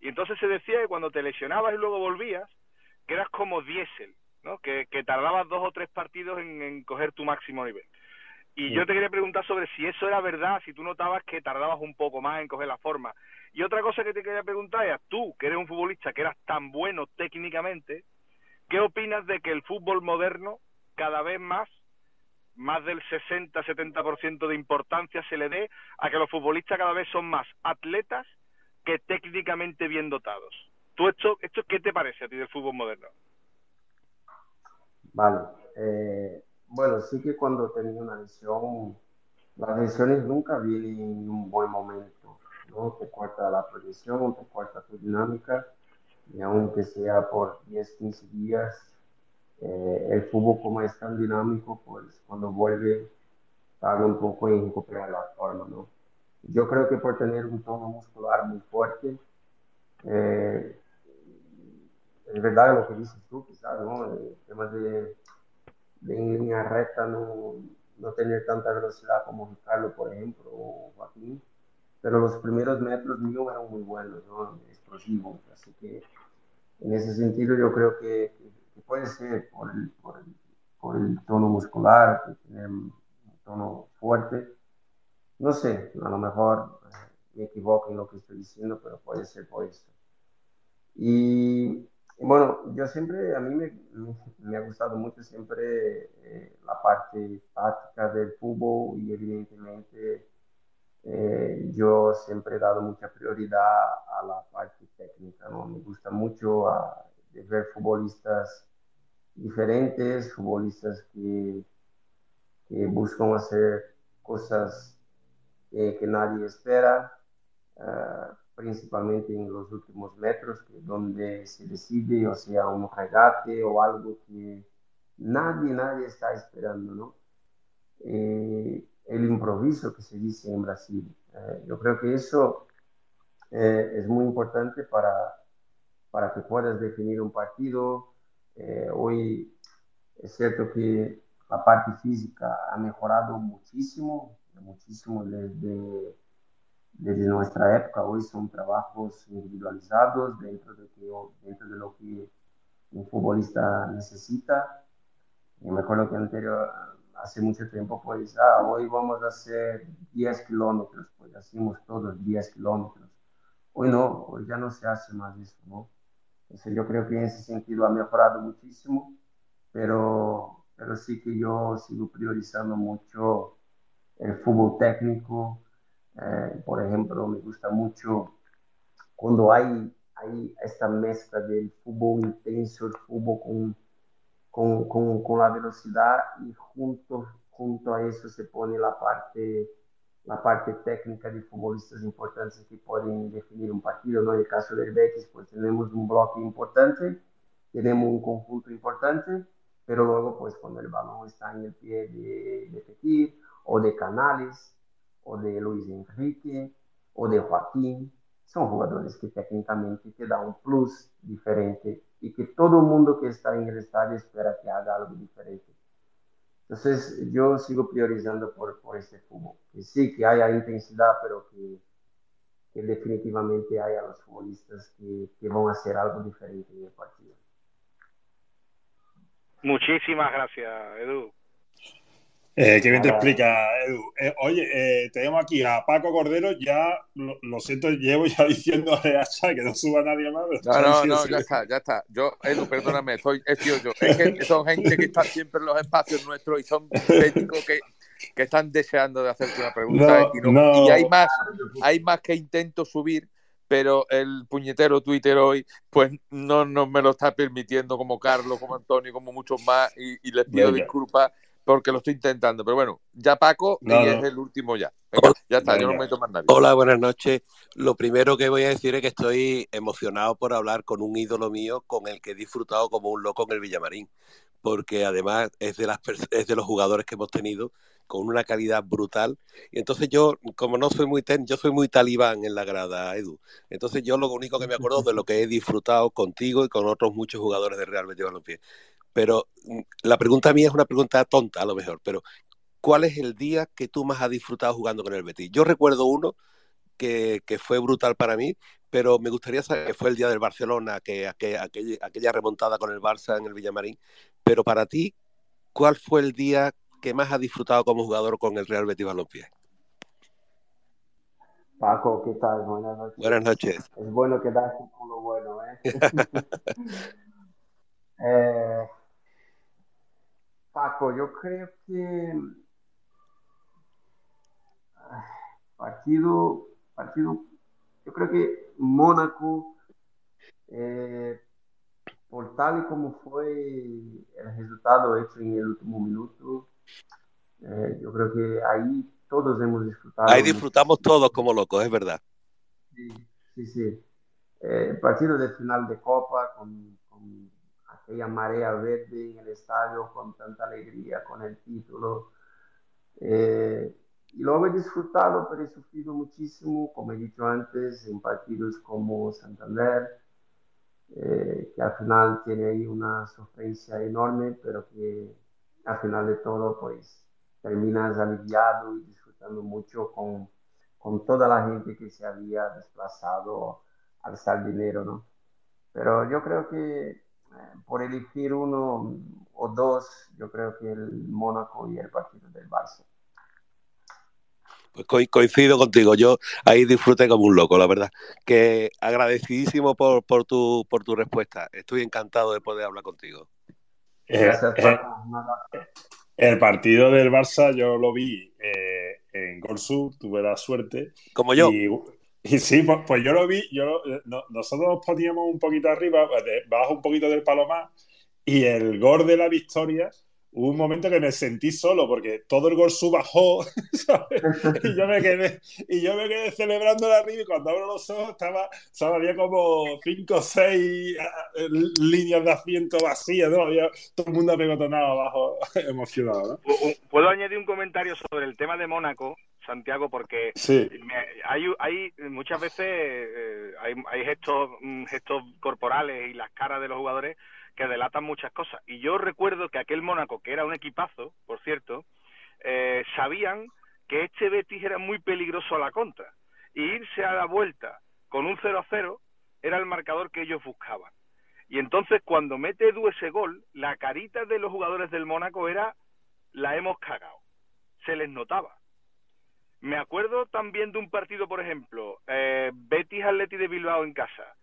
Y entonces se decía que cuando te lesionabas y luego volvías, que eras como diésel, ¿no? Que, tardabas dos o tres partidos en, coger tu máximo nivel. Y yo te quería preguntar sobre si eso era verdad, si tú notabas que tardabas un poco más en coger la forma. Y otra cosa que te quería preguntar es, tú, que eres un futbolista que eras tan bueno técnicamente, ¿qué opinas de que el fútbol moderno cada vez más más del 60-70% de importancia se le dé a que los futbolistas cada vez son más atletas que técnicamente bien dotados. ¿Tú esto, esto qué te parece a ti del fútbol moderno? Vale. Eh, bueno, sí que cuando tenía una lesión, las lesiones nunca vienen en un buen momento, ¿no? Te corta la proyección, te corta tu dinámica, y aunque sea por 10, 15 días, eh, el fútbol como es tan dinámico, pues cuando vuelve tarda un poco en recuperar la forma, ¿no? Yo creo que por tener un tono muscular muy fuerte, eh, es verdad lo que dices tú, quizás, ¿no? El tema de, de en línea recta no, no tener tanta velocidad como Ricardo, por ejemplo, o Joaquín, pero los primeros metros míos eran muy buenos, ¿no? Explosivos, así que en ese sentido yo creo que puede ser por el, por el, tono muscular, que tiene un tono fuerte. No sé, a lo mejor eh, me equivoco en lo que estoy diciendo, pero puede ser por eso. Y, bueno, yo siempre, a mí me, me, ha gustado mucho siempre eh, la parte táctica del fútbol y evidentemente eh, yo siempre he dado mucha prioridad a la parte técnica, ¿no? Me gusta mucho a, ver futbolistas diferentes, futbolistas que, que buscan hacer cosas eh, que nadie espera, uh, principalmente en los últimos metros, que donde se decide, o sea, un regate o algo que nadie, nadie está esperando, ¿no? Eh, el improviso que se dice en Brasil. Eh, yo creo que eso eh, es muy importante para, para que puedas definir un partido. Eh, hoy es cierto que la parte física ha mejorado muchísimo, muchísimo desde, desde nuestra época. Hoy son trabajos individualizados dentro de, que, dentro de lo que un futbolista necesita. Yo me acuerdo que anterior, hace mucho tiempo, pues, ah, hoy vamos a hacer 10 kilómetros, pues hacemos todos 10 kilómetros. Hoy no, hoy ya no se hace más eso, ¿no? Entonces yo creo que en ese sentido ha mejorado muchísimo, pero, pero sí que yo sigo priorizando mucho el fútbol técnico. Eh, por ejemplo, me gusta mucho cuando hay, hay esta mezcla del fútbol intenso, el fútbol con con, con, con, la velocidad y junto, junto a eso se pone la parte, la parte técnica de futbolistas importantes que pueden definir un partido. ¿no? En el caso del Betis, pues tenemos un bloque importante, tenemos un conjunto importante, pero luego, pues cuando el balón está en el pie de, de Petit o de Canales o de Luis Enrique o de Joaquín, son jugadores que técnicamente te dan un plus diferente y que todo mundo que está en el estadio espera que haga algo diferente. Entonces yo sigo priorizando por, por este fútbol, que sí, que haya intensidad, pero que, que definitivamente haya los futbolistas que, que van a hacer algo diferente en el partido. Muchísimas gracias, Edu. Eh, qué bien te explica, Edu. Eh, oye, eh, tenemos aquí a Paco Cordero, ya lo, siento, llevo ya diciendo a Hacha que no suba nadie más. No, no, no, ya está, ya está. Yo, Edu, perdóname, soy, es yo. Es que son gente que está siempre en los espacios nuestros y son técnicos que, que están deseando de hacerte una pregunta. y, y hay más, hay más que intento subir pero el puñetero Twitter hoy, pues no, no me lo está permitiendo como Carlos, como Antonio, como muchos más, y, y les pido disculpas porque lo estoy intentando. Pero bueno, ya Paco y es el último ya. ya está, yo no me meto más nadie. Hola, buenas noches. Lo primero que voy a decir es que estoy emocionado por hablar con un ídolo mío con el que he disfrutado como un loco en el Villamarín, porque además es de, las, es de los jugadores que hemos tenido con una calidad brutal. Y entonces yo, como no soy muy ten, yo soy muy talibán en la grada, Edu. Entonces yo lo único que me acuerdo es de lo que he disfrutado contigo y con otros muchos jugadores de Real Betis Balompié. Pero la pregunta mía es una pregunta tonta a lo mejor, pero ¿cuál es el día que tú más has disfrutado jugando con el Betis? Yo recuerdo uno que, fue brutal para mí, pero me gustaría saber que fue el día del Barcelona, que, aquella, aquella remontada con el Barça en el Villamarín. Pero para ti, ¿cuál fue el día que más has disfrutado como jugador con el Real Betis Balompié? Paco, ¿qué tal? Buenas noches. Buenas noches. Es bueno quedarse con lo bueno, ¿eh? eh Paco, yo creo que partido, partido, yo creo que Mónaco, eh, por tal y como fue el resultado hecho en el último minuto, eh, yo creo que ahí todos hemos disfrutado. Ahí disfrutamos todos como locos, es verdad. Sí, sí, sí. Eh, partido de final de Copa con aquella marea verde en el estadio con tanta alegría, con el título. Eh, y lo he disfrutado, pero he sufrido muchísimo, como he dicho antes, en partidos como Santander, eh, que al final tiene ahí una sufrencia enorme, pero que al final de todo, pues terminas aliviado y disfrutando mucho con, con toda la gente que se había desplazado al dinero, ¿no? Pero yo creo que por elegir uno o dos, yo creo que el Mónaco y el partido del Barça. Pues coincido contigo, yo ahí disfruté como un loco, la verdad. Que agradecidísimo por, por, tu, por tu respuesta. Estoy encantado de poder hablar contigo. Eh, eh, el partido del Barça yo lo vi eh, en Gol tuve la suerte. Como yo. Y, sí, pues, pues, yo lo vi, yo nosotros nos poníamos un poquito arriba, bajo un poquito del palomar, y el gol de la victoria hubo un momento que me sentí solo porque todo el gol bajó ¿sabes? y yo me quedé y yo me quedé celebrando arriba y cuando abro los ojos estaba ¿sabes? había como cinco o seis eh, líneas de asiento vacías ¿no? había todo el mundo apegotonado abajo emocionado ¿no? puedo añadir un comentario sobre el tema de Mónaco Santiago porque hay, hay muchas veces eh, hay, hay gestos mm, gestos corporales y las caras de los jugadores que delatan muchas cosas. Y yo recuerdo que aquel Mónaco, que era un equipazo, por cierto, eh, sabían que este Betis era muy peligroso a la contra. Y irse a la vuelta con un 0-0 era el marcador que ellos buscaban. Y entonces cuando mete Edu ese gol, la carita de los jugadores del Mónaco era la hemos cagado. Se les notaba. Me acuerdo también de un partido, por ejemplo, eh, Betis Atleti de Bilbao en casa.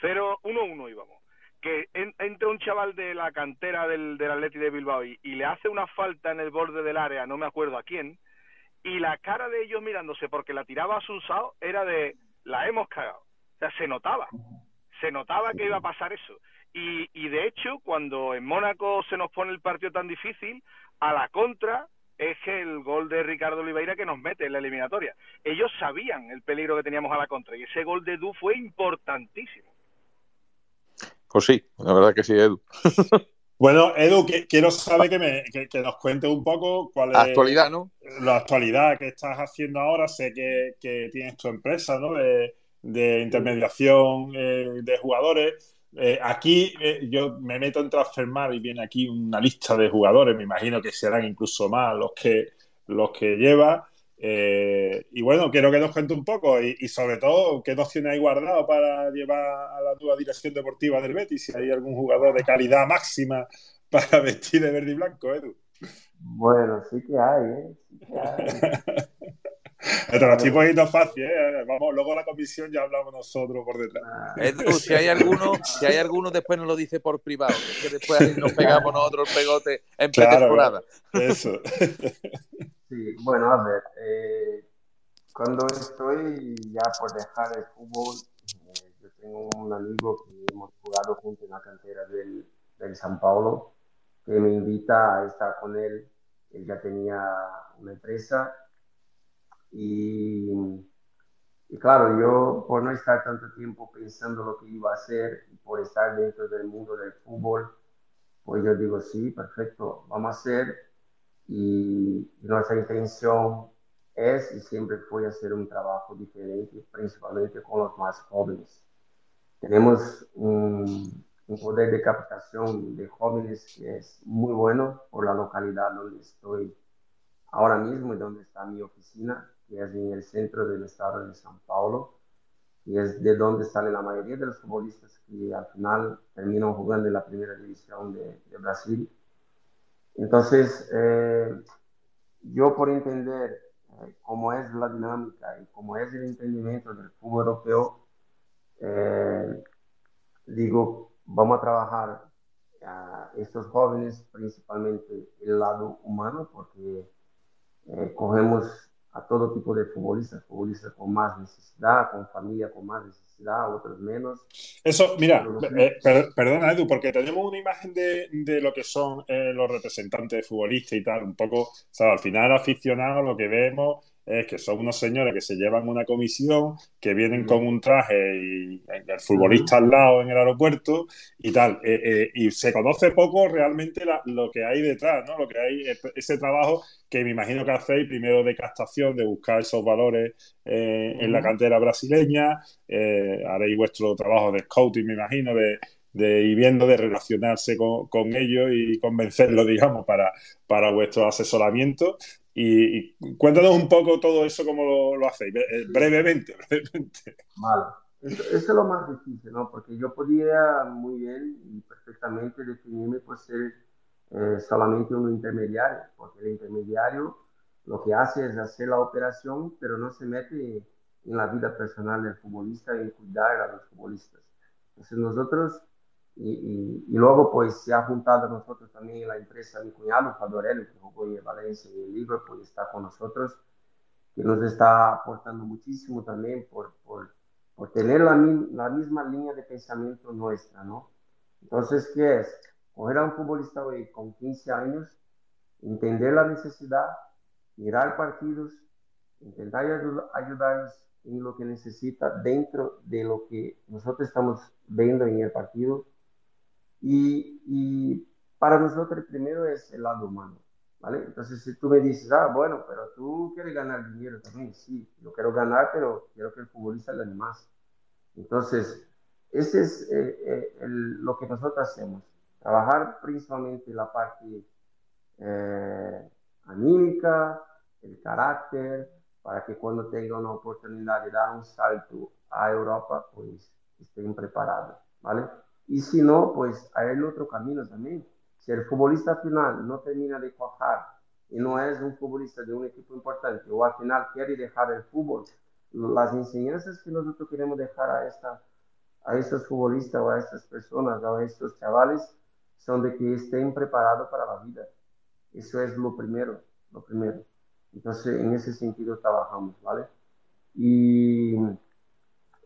0-1-1 íbamos que entra un chaval de la cantera del, del Atleti de Bilbao y, le hace una falta en el borde del área, no me acuerdo a quién, y la cara de ellos mirándose porque la tiraba a Sunsao era de la hemos cagado. O sea, se notaba, se notaba que iba a pasar eso. Y, y de hecho, cuando en Mónaco se nos pone el partido tan difícil, a la contra es el gol de Ricardo Oliveira que nos mete en la eliminatoria. Ellos sabían el peligro que teníamos a la contra y ese gol de Du fue importantísimo. Pues sí, la verdad que sí, Edu. Bueno, Edu, quiero saber que, me, que, nos cuentes un poco cuál es actualidad, ¿no? la actualidad que estás haciendo ahora. Sé que, tienes tu empresa ¿no? de, intermediación eh, de jugadores. Eh, aquí eh, yo me meto en Transfermar y viene aquí una lista de jugadores. Me imagino que serán incluso más los que, los que lleva. Eh, y bueno, quiero que nos cuente un poco y, sobre todo qué nos tiene ahí guardado para llevar a la nueva dirección deportiva del Betis, si hay algún jugador de calidad máxima para vestir de verde y blanco, Edu. Bueno, sí que hay, ¿eh? Sí que hay. no es fácil, ¿eh? Vamos, luego la comisión ya hablamos nosotros por detrás. Ah. Edu, si hay alguno, si hay alguno después nos lo dice por privado, que después nos pegamos nosotros el pegote en pretemporada. Eso. Sí, bueno, a ver, eh, cuando estoy ya por dejar el fútbol, eh, yo tengo un amigo que hemos jugado juntos en la cantera del, del San Paulo, que me invita a estar con él. Él ya tenía una empresa y, y, claro, yo por no estar tanto tiempo pensando lo que iba a hacer por estar dentro del mundo del fútbol, pues yo digo, sí, perfecto, vamos a hacer y nuestra intención es y siempre fue hacer un trabajo diferente, principalmente con los más jóvenes. Tenemos un, poder de captación de jóvenes que es muy bueno por la localidad donde estoy ahora mismo y donde está mi oficina, que es en el centro del estado de São Paulo, y es de donde sale la mayoría de los futbolistas que al final terminan jugando en la primera división de, de Brasil. Entonces, eh, yo por entender eh, cómo es la dinámica y cómo es el entendimiento del fútbol europeo, eh, digo, vamos a trabajar a estos jóvenes, principalmente el lado humano, porque cogemos a todo tipo de futbolistas, futbolistas con más necesidad, con familia con más necesidad, otros menos. Eso, mira, eh, perdona Edu, porque tenemos una imagen de, de lo que son eh, los representantes de futbolistas y tal, un poco, o sea, al final aficionados lo que vemos es que son unos señores que se llevan una comisión, que vienen con un traje y el futbolista al lado en el aeropuerto y tal. Eh, eh, y se conoce poco realmente lo que hay detrás, ¿no? Lo que hay, ese trabajo que me imagino que hacéis primero de captación, de buscar esos valores eh, en la cantera brasileña, haréis vuestro trabajo de scouting, me imagino, de, de ir viendo, de relacionarse con, con ellos y convencerlos, digamos, para, para vuestro asesoramiento. Y, cuéntanos un poco todo eso, cómo lo, hacéis, eh, brevemente, brevemente. Vale. Eso, es lo más difícil, ¿no? Porque yo podía muy bien y perfectamente definirme por ser eh, solamente un intermediario, porque el intermediario lo que hace es hacer la operación, pero no se mete en la vida personal del futbolista y en cuidar a los futbolistas. Entonces nosotros, y, y, luego pues se ha juntado a nosotros también la empresa mi cuñado, Fadorelli, que jugó en Valencia y en Liverpool, está con nosotros, que nos está aportando muchísimo también por, por, por tener la, la, misma línea de pensamiento nuestra, ¿no? Entonces, ¿qué es? Coger a un futbolista hoy con 15 años, entender la necesidad, mirar partidos, intentar ayudarlos en lo que necesita dentro de lo que nosotros estamos viendo en el partido. Y, y para nosotros primero es el lado humano, ¿vale? Entonces si tú me dices, ah, bueno, pero tú quieres ganar dinero también, sí, yo quiero ganar, pero quiero que el futbolista gane más. Entonces, ese es eh, eh, lo que nosotros hacemos, trabajar principalmente la parte eh, anímica, el carácter, para que cuando tenga una oportunidad de dar un salto a Europa, pues estén preparados, ¿vale? Y si no, pues hay el otro camino también. Si el futbolista final no termina de cuajar y no es un futbolista de un equipo importante o al final quiere dejar el fútbol, las enseñanzas que nosotros queremos dejar a, esta, a estos futbolistas o a estas personas o a estos chavales son de que estén preparados para la vida. Eso es lo primero, lo primero. Entonces, en ese sentido trabajamos, ¿vale? Y,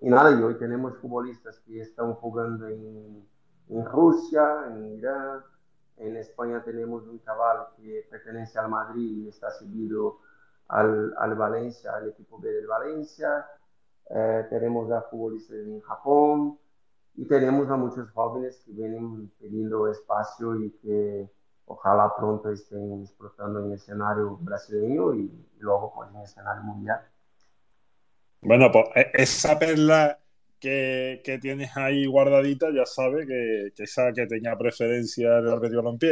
y nada, y hoy tenemos futbolistas que están jugando en, en Rusia, en Irán, en España tenemos un chaval que pertenece al Madrid y está seguido al, al Valencia, al equipo B del Valencia. Eh, tenemos a futbolistas en Japón y tenemos a muchos jóvenes que vienen pidiendo espacio y que ojalá pronto estén explotando en el escenario brasileño y, luego pues, en el escenario mundial. Bueno, pues e, esa perla que, que tienes ahí guardadita, ya sabes que, que, esa que tenía preferencia el Atlético Balompié,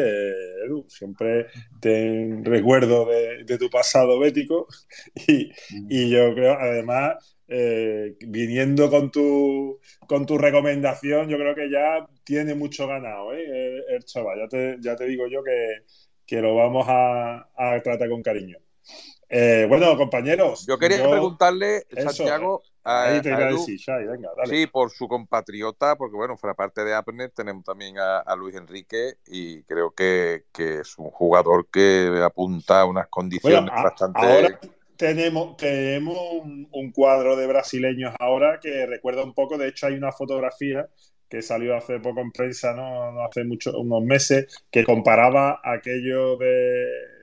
Edu, siempre ten recuerdo de, de, tu pasado bético y, y yo creo, además, eh, viniendo con tu, con tu recomendación, yo creo que ya tiene mucho ganado ¿eh? el, chaval. Ya te, ya te digo yo que, que lo vamos a, a, tratar con cariño. Eh, bueno, compañeros. Yo quería preguntarle, Santiago. ahí te iba a, decir, Shai, venga, dale. Sí, por su compatriota, porque bueno, fuera parte de Apner, tenemos también a, a, Luis Enrique y creo que, que, es un jugador que apunta a unas condiciones bueno, bastante. Ahora tenemos, tenemos un, un, cuadro de brasileños ahora que recuerda un poco, de hecho hay una fotografía que salió hace poco en prensa, no, no hace mucho, unos meses, que comparaba aquello de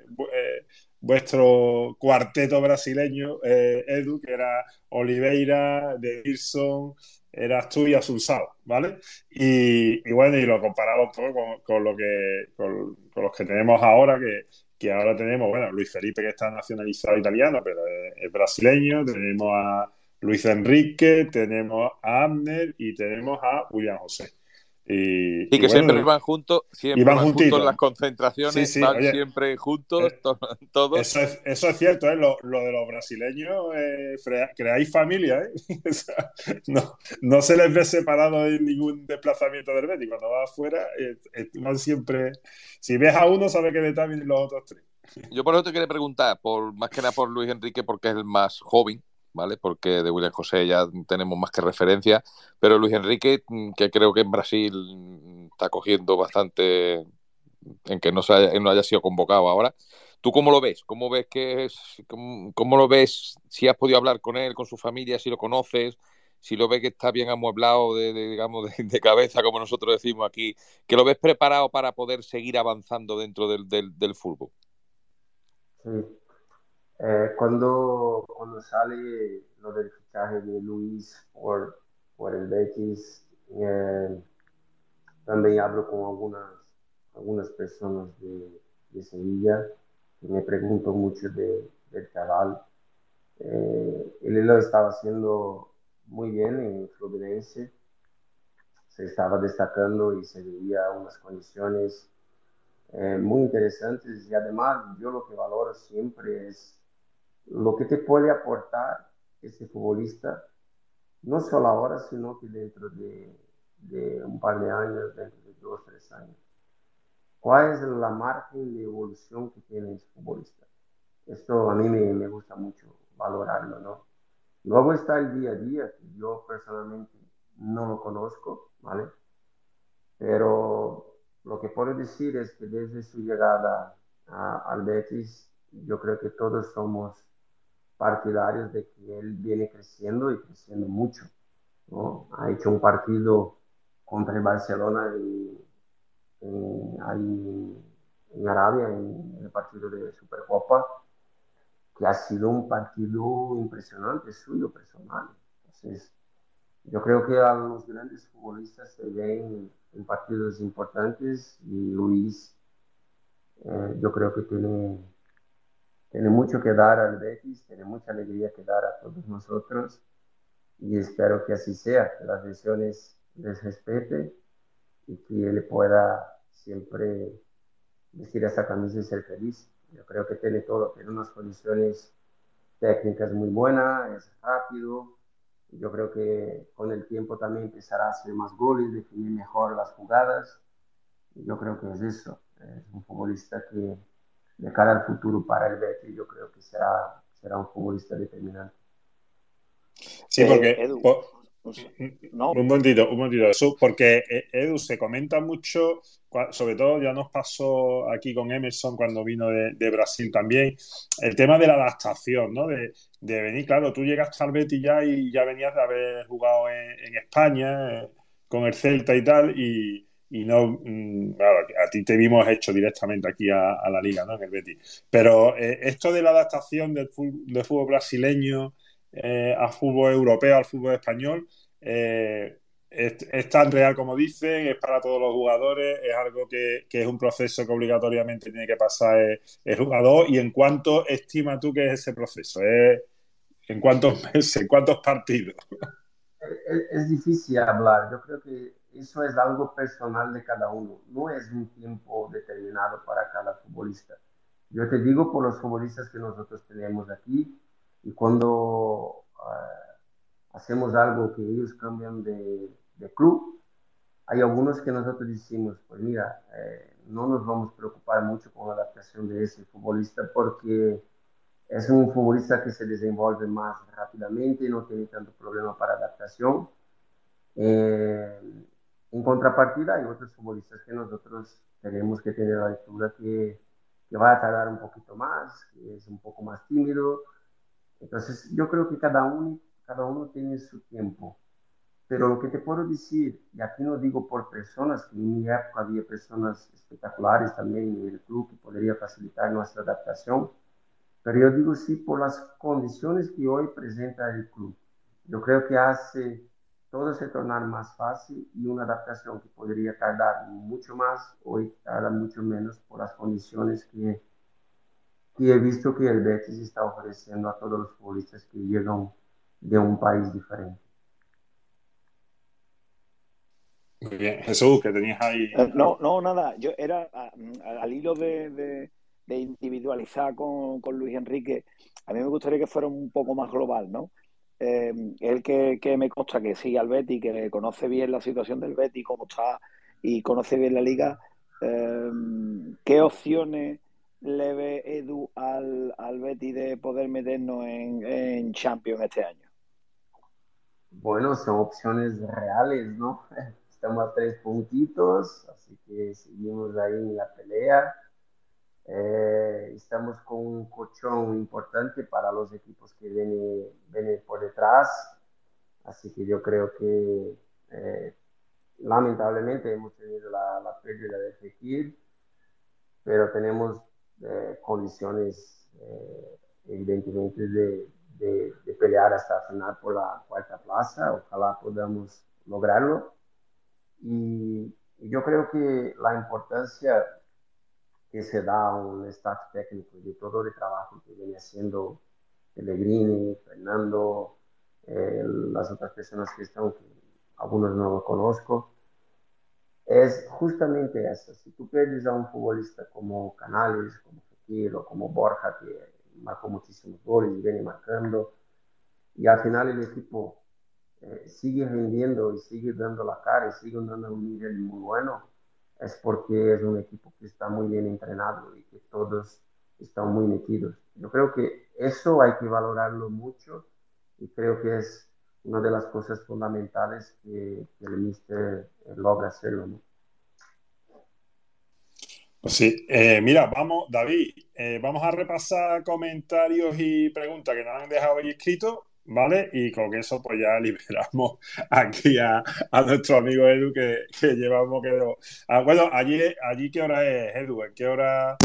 eh, vuestro cuarteto brasileño, eh, Edu, que era Oliveira, De Wilson, eras tú y Asunsao, ¿vale? Y, bueno, y lo comparaba un poco con, con lo que, con, los que tenemos ahora, que, que ahora tenemos, bueno, Luis Felipe que está nacionalizado italiano, pero es, es brasileño, tenemos a Luis Enrique, tenemos a Abner y tenemos a William José. Y, que y bueno, siempre van juntos, siempre van, van juntos en las concentraciones, sí, sí, van oye, siempre juntos, eh, todos. Eso es, eso es cierto, ¿eh? lo, lo, de los brasileños, eh, creáis familia, ¿eh? o sea, no, no, se les ve separado en ningún desplazamiento del Betis. Cuando va afuera, eh, van siempre. Si ves a uno, sabes que de vienen los otros tres. Yo por eso te quería preguntar, por, más que nada por Luis Enrique, porque es el más joven, ¿vale? Porque de William José ya tenemos más que referencia, pero Luis Enrique, mm, que creo que en Brasil mm, está cogiendo bastante en que no, se haya, no haya sido convocado ahora. ¿Tú cómo lo ves? ¿Cómo ves que es, cómo, cómo, lo ves? Si has podido hablar con él, con su familia, si lo conoces, si lo ves que está bien amueblado de, digamos, de, cabeza, como nosotros decimos aquí, que lo ves preparado para poder seguir avanzando dentro del, del fútbol. Sí, eh, cuando, cuando sale lo del fichaje de Luis por, por el Betis, eh, también hablo con algunas, algunas personas de, de Sevilla y me pregunto mucho de, del chaval. Eh, él lo estaba haciendo muy bien en Fluminense, se estaba destacando y se veía unas condiciones eh, muy interesantes y además yo lo que valoro siempre es lo que te puede aportar ese futbolista no solo ahora, sino que dentro de, de un par de años, dentro de dos, tres años. ¿Cuál es la margen de evolución que tiene el futbolista? Esto a mí me, me gusta mucho valorarlo, ¿no? Luego está el día a día, que yo personalmente no lo conozco, ¿vale? Pero lo que puedo decir es que desde su llegada a, al Betis, yo creo que todos somos partidarios de que él viene creciendo y creciendo mucho. Ha hecho un partido contra el Barcelona en, ahí en Arabia, en el partido de Supercopa, que ha sido un partido impresionante suyo personal. Entonces, yo creo que a los grandes futbolistas se ven en partidos importantes y Luis, eh, yo creo que tiene, tiene mucho que dar al Betis, tiene mucha alegría que dar a todos nosotros y espero que así sea, que las lesiones les respete y que él pueda siempre vestir esa camisa y ser feliz. Yo creo que tiene todo, tiene unas condiciones técnicas muy buenas, es rápido. Yo creo que con el tiempo también empezará a hacer más goles, definir mejor las jugadas. Yo creo que es eso. Es un futbolista que de cara al futuro para el Betis yo creo que será, será un futbolista determinante. Sí, porque eh, no. Un momentito, un momentito, porque eh, Edu se comenta mucho, sobre todo ya nos pasó aquí con Emerson cuando vino de, Brasil también, el tema de la adaptación, ¿no? De, venir, claro, tú llegaste al Betis ya y ya venías de haber jugado en, España eh, con el Celta y tal, y, no, mm, claro, a ti te vimos hecho directamente aquí a, la liga, ¿no? En el Betis. Pero eh, esto de la adaptación del del fútbol brasileño eh, al fútbol europeo, al fútbol español. Eh, es, tan real como dicen, es para todos los jugadores, es algo que, es un proceso que obligatoriamente tiene que pasar el, jugador. ¿Y en cuánto estima tú que es ese proceso? ¿En cuántos meses? ¿En cuántos partidos? Es, difícil hablar. Yo creo que eso es algo personal de cada uno. No es un tiempo determinado para cada futbolista. Yo te digo por los futbolistas que nosotros tenemos aquí, y cuando uh, hacemos algo que ellos cambian de, de, club, hay algunos que nosotros decimos, pues mira, eh, no nos vamos a preocupar mucho con la adaptación de ese futbolista porque es un futbolista que se desenvuelve más rápidamente, no tiene tanto problema para adaptación. Eh, en contrapartida, hay otros futbolistas que nosotros tenemos que tener la lectura que, que va a tardar un poquito más, que es un poco más tímido, entonces, yo creo que cada uno, cada uno tiene su tiempo. Pero lo que te puedo decir, y aquí no digo por personas, que en mi época había personas espectaculares también en el club que podría facilitar nuestra adaptación, pero yo digo sí por las condiciones que hoy presenta el club. Yo creo que hace todo se tornar más fácil y una adaptación que podría tardar mucho más, hoy tarda mucho menos por las condiciones que y he visto que el Betis está ofreciendo a todos los futbolistas que llegan de un país diferente. Muy bien, Jesús, que tenías ahí. Eh, no, no, nada, yo era al hilo de, individualizar con, Luis Enrique, a mí me gustaría que fuera un poco más global, ¿no? Eh, el que, me consta que sigue al Betis, que conoce bien la situación del Betis, cómo está y conoce bien la liga, eh, ¿qué opciones le ve Edu al, al Betty de poder meternos en, en Champions este año? Bueno, son opciones reales, ¿no? Estamos a tres puntitos, así que seguimos ahí en la pelea. Eh, estamos con un colchón importante para los equipos que vienen, por detrás, así que yo creo que eh, lamentablemente hemos tenido la, la pérdida de Fekir, pero tenemos condiciones eh, evidentemente de, de, pelear hasta el final por la cuarta plaza, ojalá podamos lograrlo. Y, yo creo que la importancia que se da un staff técnico de todo el trabajo que viene haciendo Pellegrini, Fernando, eh, las otras personas que están, que algunos no lo conozco, es justamente eso. Si tú pierdes a un futbolista como Canales, como Fekir o como Borja, que marcó muchísimos goles y viene marcando, y al final el equipo eh, sigue rindiendo y sigue dando la cara y sigue dando un nivel muy bueno, es porque es un equipo que está muy bien entrenado y que todos están muy metidos. Yo creo que eso hay que valorarlo mucho y creo que es una de las cosas fundamentales que, el Mister logra hacerlo. Pues sí, eh, mira, vamos, David, eh, vamos a repasar comentarios y preguntas que nos han dejado ahí escritos, ¿vale? Y con eso pues ya liberamos aquí a, nuestro amigo Edu que, llevamos que... Ah, bueno, allí, allí ¿qué hora es, Edu? ¿En qué hora?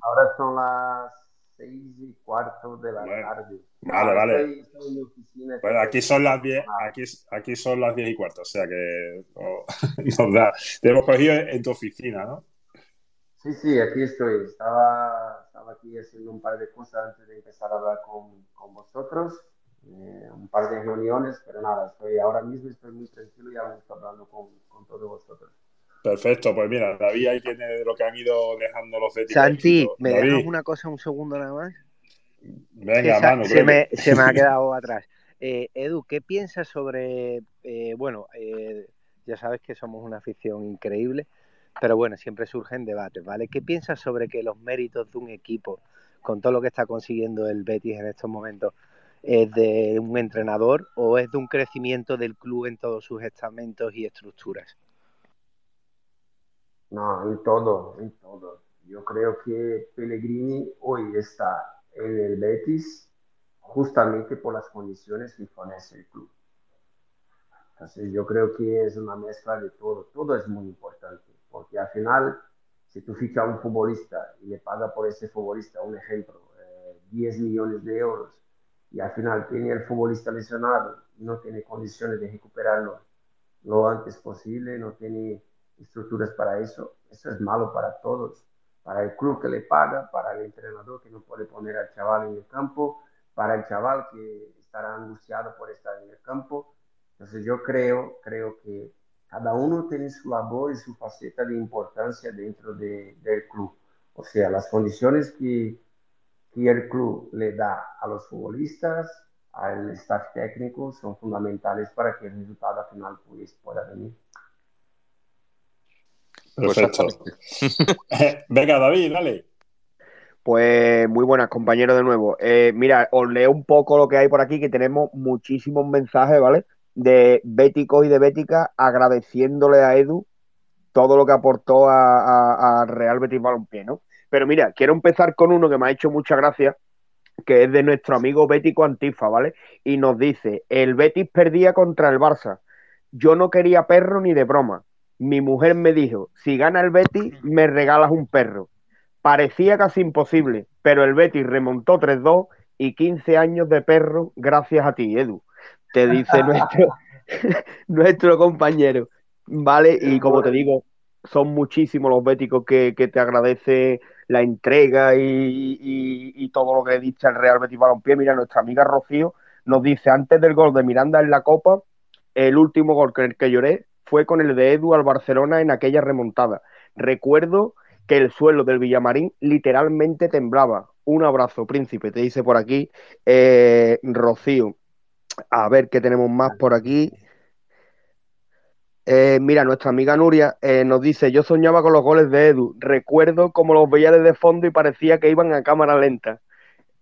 Ahora son las seis y cuarto de la tarde. Vale, vale. bueno, aquí son las diez, aquí, aquí son las diez y cuarto, o sea que nos da. Te hemos cogido en tu oficina, ¿no? Sí, sí, aquí estoy. Estaba, estaba aquí haciendo un par de cosas antes de empezar a hablar con, con vosotros. Eh, un par de reuniones, pero nada, estoy ahora mismo estoy muy tranquilo y ahora estoy hablando con, con, todos vosotros. Perfecto, pues mira, David ahí tiene lo que han ido dejando los de Santi, ¿me dejas una cosa un segundo nada más? Venga, mano. Se me, se me, ha quedado atrás. Eh, Edu, ¿qué piensas sobre, eh, bueno, ya sabes que somos una afición increíble, pero bueno, siempre surgen debates, ¿vale? ¿Qué piensas sobre que los méritos de un equipo, con todo lo que está consiguiendo el Betis en estos momentos, es de un entrenador o es de un crecimiento del club en todos sus estamentos y estructuras? No, en todo, en todo. Yo creo que Pellegrini hoy está en el Betis justamente por las condiciones que fornece el club. Entonces yo creo que es una mezcla de todo. Todo es muy importante porque al final, si tú fichas a un futbolista y le pagas por ese futbolista, un ejemplo, 10 eh, millones de euros, y al final tiene el futbolista lesionado no tiene condiciones de recuperarlo lo antes posible, no tiene estructuras para eso, eso es malo para todos, para el club que le paga, para el entrenador que no puede poner al chaval en el campo, para el chaval que estará angustiado por estar en el campo. Entonces yo creo, creo que cada uno tiene su labor y su faceta de importancia dentro de, del club. O sea, las condiciones que, que el club le da a los futbolistas, al staff técnico, son fundamentales para que el resultado final pues, pueda venir. Perfecto. Venga, David, dale. Pues muy buenas, compañeros, de nuevo. Eh, mira, os leo un poco lo que hay por aquí, que tenemos muchísimos mensajes, ¿vale? de béticos y de béticas agradeciéndole a Edu todo lo que aportó a, Real Betis Balompié, ¿no? Pero mira, quiero empezar con uno que me ha hecho mucha gracia, que es de nuestro amigo Bético Antifa, ¿vale? Y nos dice, el Betis perdía contra el Barça. Yo no quería perro ni de broma. Mi mujer me dijo, si gana el Betis, me regalas un perro. Parecía casi imposible, pero el Betis remontó 3-2 y 15 años de perro gracias a ti, Edu te dice nuestro, nuestro compañero. ¿Vale? Y como te digo, son muchísimos los béticos que, te agradece la entrega y, todo lo que dice el Real Betis Balompié. Mira, nuestra amiga Rocío nos dice, antes del gol de Miranda en la Copa, el último gol el que lloré fue con el de Edu al Barcelona en aquella remontada. Recuerdo que el suelo del Villamarín literalmente temblaba. Un abrazo, príncipe, te dice por aquí eh, Rocío. A ver qué tenemos más por aquí. Eh, mira, nuestra amiga Nuria eh, nos dice, yo soñaba con los goles de Edu, recuerdo como los veía desde fondo y parecía que iban a cámara lenta.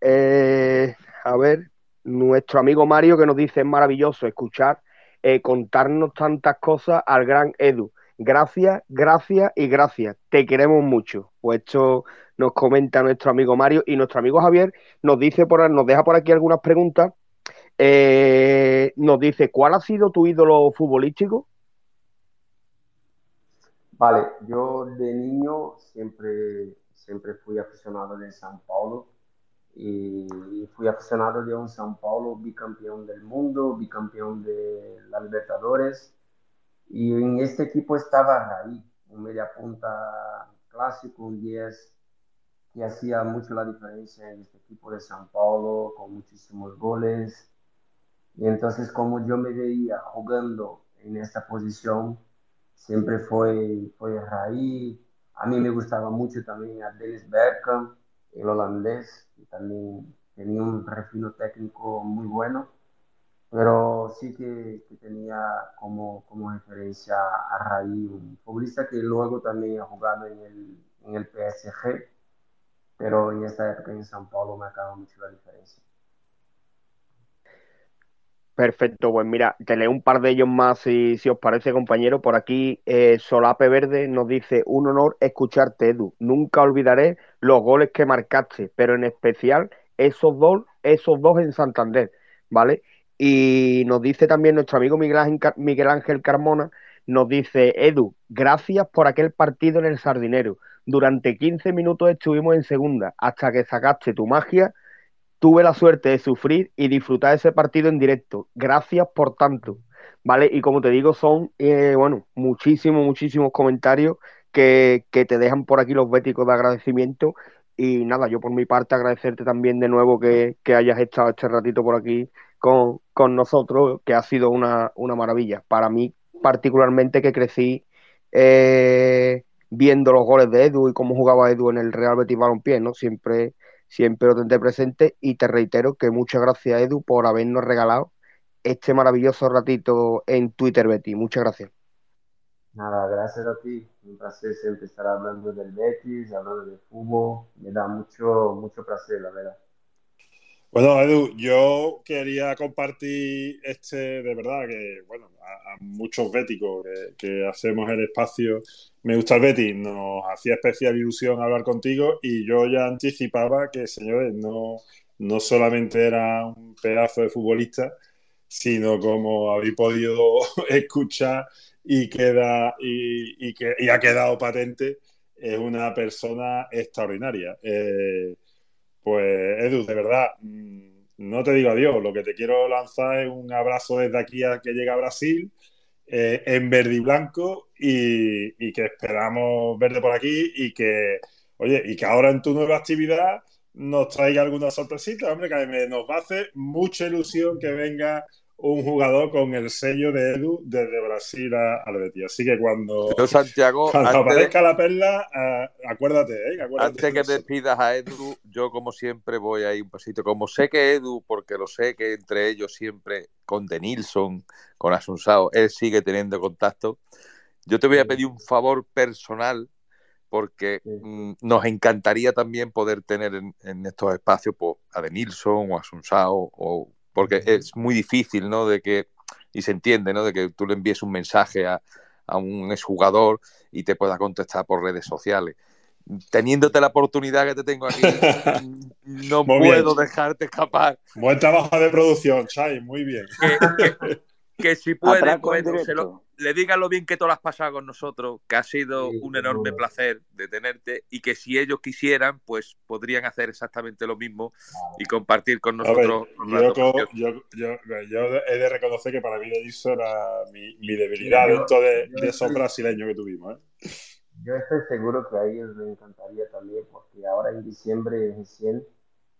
Eh, a ver, nuestro amigo Mario que nos dice, es maravilloso escuchar, contarnos tantas cosas al gran Edu. Gracias, gracias y gracias. Te queremos mucho. Pues esto nos comenta nuestro amigo Mario y nuestro amigo Javier nos dice por, nos deja por aquí algunas preguntas nos dice, ¿cuál ha sido tu ídolo futbolístico? Vale, yo de niño siempre, siempre fui aficionado de San Paulo y fui aficionado de un San Paulo bicampeón del mundo, bicampeón de la Libertadores. Y en este equipo estaba Raí, un media punta clásico, un 10 que hacía mucho la diferencia en este equipo de San Paulo, con muchísimos goles, y entonces como yo me veía jugando en esta posición, siempre fue, fue Raí. A mí me gustaba mucho también a Dennis Bergkamp, el holandés, que también tenía un refino técnico muy bueno. pero sí que, tenía como, como referencia a Raí, un futbolista que luego también ha jugado en el, en el PSG, pero en esta época en San Paulo me acaba mucho la diferencia. Perfecto, pues mira, te leo un par de ellos más si, os parece, compañero. Por aquí, eh, Solape Verde nos dice: Un honor escucharte, Edu. Nunca olvidaré los goles que marcaste, pero en especial esos dos, esos dos en Santander, ¿vale? Y nos dice también nuestro amigo Miguel Ángel, Miguel Ángel Carmona: Nos dice, Edu, gracias por aquel partido en el Sardinero. Durante 15 minutos estuvimos en segunda, hasta que sacaste tu magia tuve la suerte de sufrir y disfrutar ese partido en directo. Gracias por tanto. ¿Vale? Y como te digo, son, eh, bueno, muchísimos, muchísimos comentarios que, que, te dejan por aquí los béticos de agradecimiento. Y nada, yo por mi parte agradecerte también de nuevo que, que hayas estado este ratito por aquí con, con nosotros, que ha sido una, una, maravilla. Para mí, particularmente, que crecí eh, viendo los goles de Edu y cómo jugaba Edu en el Real Betis Balompié, ¿no? Siempre siempre lo tendré presente y te reitero que muchas gracias Edu por habernos regalado este maravilloso ratito en Twitter Betty. Muchas gracias. Nada, gracias a ti. Un placer siempre estar hablando del Betis, hablando de fútbol. Me da mucho, mucho placer, la verdad. Bueno, Edu, yo quería compartir este, de verdad, que bueno, a, muchos béticos que, hacemos el espacio Me gusta el Betis, nos hacía especial ilusión hablar contigo y yo ya anticipaba que, señores, no, no solamente era un pedazo de futbolista, sino como habéis podido escuchar y, queda, y, que, y ha quedado patente, es una persona extraordinaria. Eh, pues Edu, de verdad, mm, no te digo adiós, lo que te quiero lanzar es un abrazo desde aquí a que llega a Brasil, eh, en verde y blanco, y, que esperamos verte por aquí y que, oye, y que ahora en tu nueva actividad nos traiga alguna sorpresita, hombre, que nos va a hacer mucha ilusión que venga un jugador con el sello de Edu desde Brasil a, Betis. Así que cuando, Santiago, aparezca la perla, eh, acuérdate, ¿eh? antes que te pidas a Edu, yo como siempre voy ahí un pasito. Como sé que Edu, porque lo sé que entre ellos siempre con Denilson, con Asunsao, él sigue teniendo contacto. Yo te voy a pedir un favor personal porque mm, nos encantaría también poder tener en, estos espacios pues, a Denilson o a Asunsao o porque es muy difícil, ¿no? De que, y se entiende, ¿no? De que tú le envíes un mensaje a, a un exjugador y te pueda contestar por redes sociales. Teniéndote la oportunidad que te tengo aquí, no puedo dejarte escapar. Buen trabajo de producción, Chai, muy bien. que si puede, pues, le digan lo bien que tú lo has pasado con nosotros, que ha sido un enorme placer de tenerte y que si ellos quisieran, pues podrían hacer exactamente lo mismo y compartir con nosotros. yo, he de reconocer que para mí eso era mi, debilidad dentro de, esos brasileños que tuvimos. ¿eh? Yo estoy seguro que a ellos les encantaría también, porque ahora en diciembre recién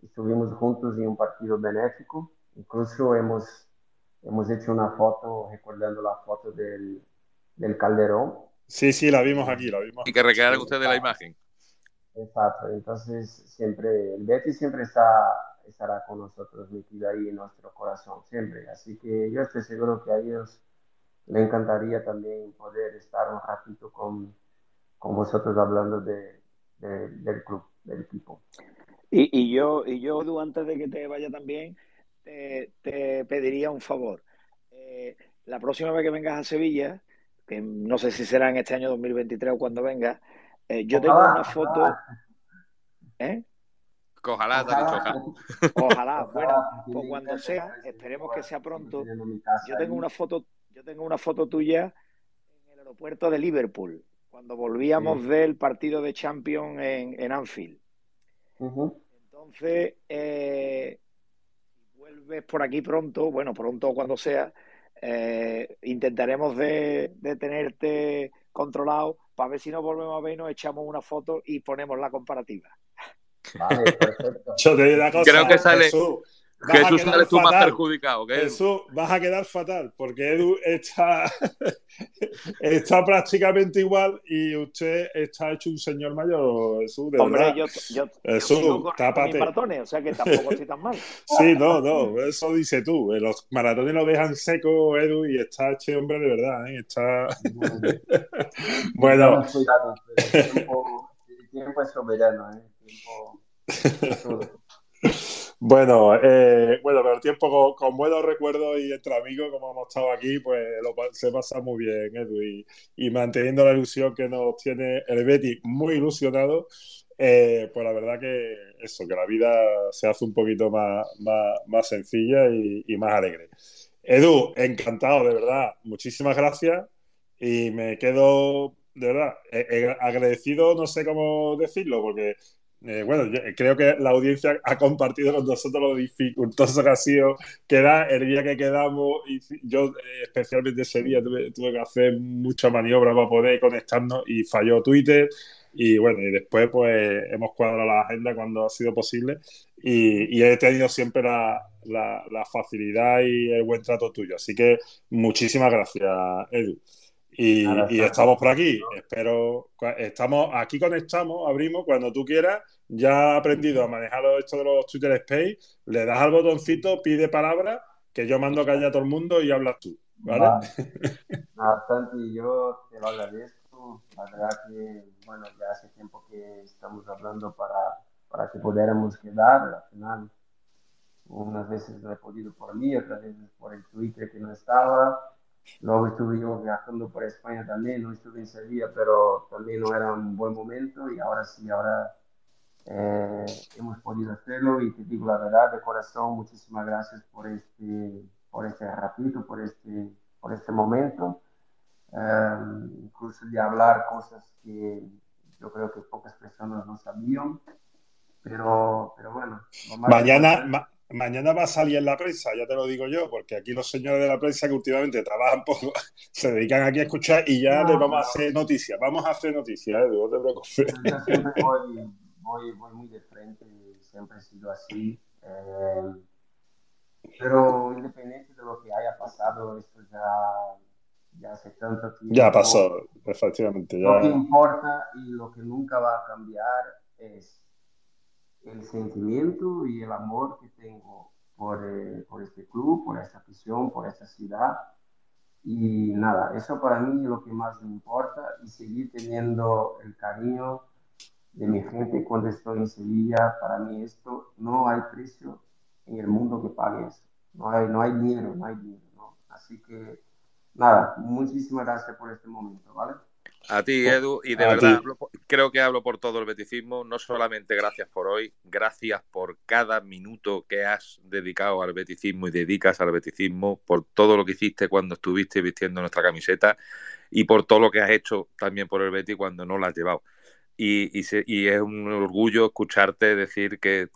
estuvimos juntos en un partido benéfico, incluso hemos hemos hecho una foto recordando la foto del, del Calderón. Sí, sí, la vimos aquí, la vimos. Y que recrearan ustedes la imagen. Exacto, entonces siempre, el Betty siempre está, estará con nosotros metido ahí en nuestro corazón, siempre. Así que yo estoy seguro que a ellos les encantaría también poder estar un ratito con, con vosotros hablando de, del club, del equipo. Y, y, yo, y yo, antes de que te vaya también, te, pediría un favor. Eh, la próxima vez que vengas a Sevilla, que no sé si será en este año 2023 o cuando vengas, eh, yo tengo una foto. ¿Eh? Ojalá, ojalá. Ojalá, bueno, pues cuando sea, esperemos que sea pronto. Yo tengo una foto, yo tengo una foto tuya en el aeropuerto de Liverpool, cuando volvíamos del partido de Champions en, en Anfield. Entonces, eh, vuelves por aquí pronto, bueno, pronto cuando sea, eh, intentaremos de, tenerte controlado para ver si nos volvemos a ver y nos echamos una foto y ponemos la comparativa. Vale, perfecto. Yo te digo cosa, Creo que sale. Jesús eres tú más perjudicado. Que Jesús, vas a quedar fatal, porque Edu está, está prácticamente igual y usted está hecho un señor mayor, Jesús, de Hombre, verdad. yo, yo, Jesús, yo tápate. mis maratones, o sea que tampoco estoy tan mal. Sí, no, no, eso dice tú. Los maratones lo dejan seco, Edu, y está este hombre de verdad, ¿eh? Está... bueno. El tiempo, el tiempo es soberano, ¿eh? El tiempo... Bueno, eh, bueno, pero el tiempo con, con, buenos recuerdos y entre amigos, como hemos estado aquí, pues lo, se pasa muy bien, Edu, y, y, manteniendo la ilusión que nos tiene el Betty muy ilusionado, eh, pues la verdad que eso, que la vida se hace un poquito más, más, más sencilla y, y, más alegre. Edu, encantado, de verdad, muchísimas gracias. Y me quedo, de verdad, eh, agradecido, no sé cómo decirlo, porque eh, bueno, yo creo que la audiencia ha compartido con nosotros lo dificultoso que ha sido quedar el día que quedamos. Y yo, eh, especialmente ese día, tuve, tuve, que hacer mucha maniobra para poder conectarnos y falló Twitter. Y bueno, y después pues hemos cuadrado la agenda cuando ha sido posible. Y, y he tenido siempre la, la, la, facilidad y el buen trato tuyo. Así que muchísimas gracias, Edu. Y, y, estamos por aquí. Espero. Estamos aquí conectamos, abrimos cuando tú quieras. Ya he aprendido a manejar esto de los Twitter Space. Le das al botoncito, pide palabra, que yo mando caña a todo el mundo y hablas tú. ¿Vale? vale. Santi, yo te lo agradezco. La verdad que, bueno, ya hace tiempo que estamos hablando para, para que pudiéramos quedar. Al final, unas veces no he podido por mí, otras veces por el Twitter que no estaba Luego estuve yo viajando por España también, no estuve en Sevilla, pero también no era un buen momento y ahora sí, ahora eh, hemos podido hacerlo y te digo la verdad de corazón, muchísimas gracias por este, por este ratito, por este, por este momento, um, incluso de hablar cosas que yo creo que pocas personas no sabían, pero, pero bueno. Mañana, ma Mañana va a salir en la prensa, ya te lo digo yo, porque aquí los señores de la prensa que últimamente trabajan poco, se dedican aquí a escuchar y ya no, les vamos a hacer noticias. Vamos a hacer noticias, Edu, no te preocupes. Yo siempre voy, voy, voy, muy de frente, siempre he sido así. Eh, pero independiente de lo que haya pasado, esto ya, ya hace tanto tiempo. Ya pasó, efectivamente. Ya... Lo que importa y lo que nunca va a cambiar es el sentimiento y el amor que tengo por, eh, por, este club, por esta afición, por esta ciudad. Y nada, eso para mí es lo que más me importa y seguir teniendo el cariño de mi gente cuando estoy en Sevilla. Para mí esto no hay precio en el mundo que pague eso. No hay, no hay dinero, no hay dinero. ¿no? Así que nada, muchísimas gracias por este momento, ¿vale? A ti, Edu, y de a verdad hablo, creo que hablo por todo el beticismo. No solamente gracias por hoy, gracias por cada minuto que has dedicado al beticismo y dedicas al beticismo, por todo lo que hiciste cuando estuviste vistiendo nuestra camiseta y por todo lo que has hecho también por el Betty cuando no la has llevado. Y, y, se, y es un orgullo escucharte decir que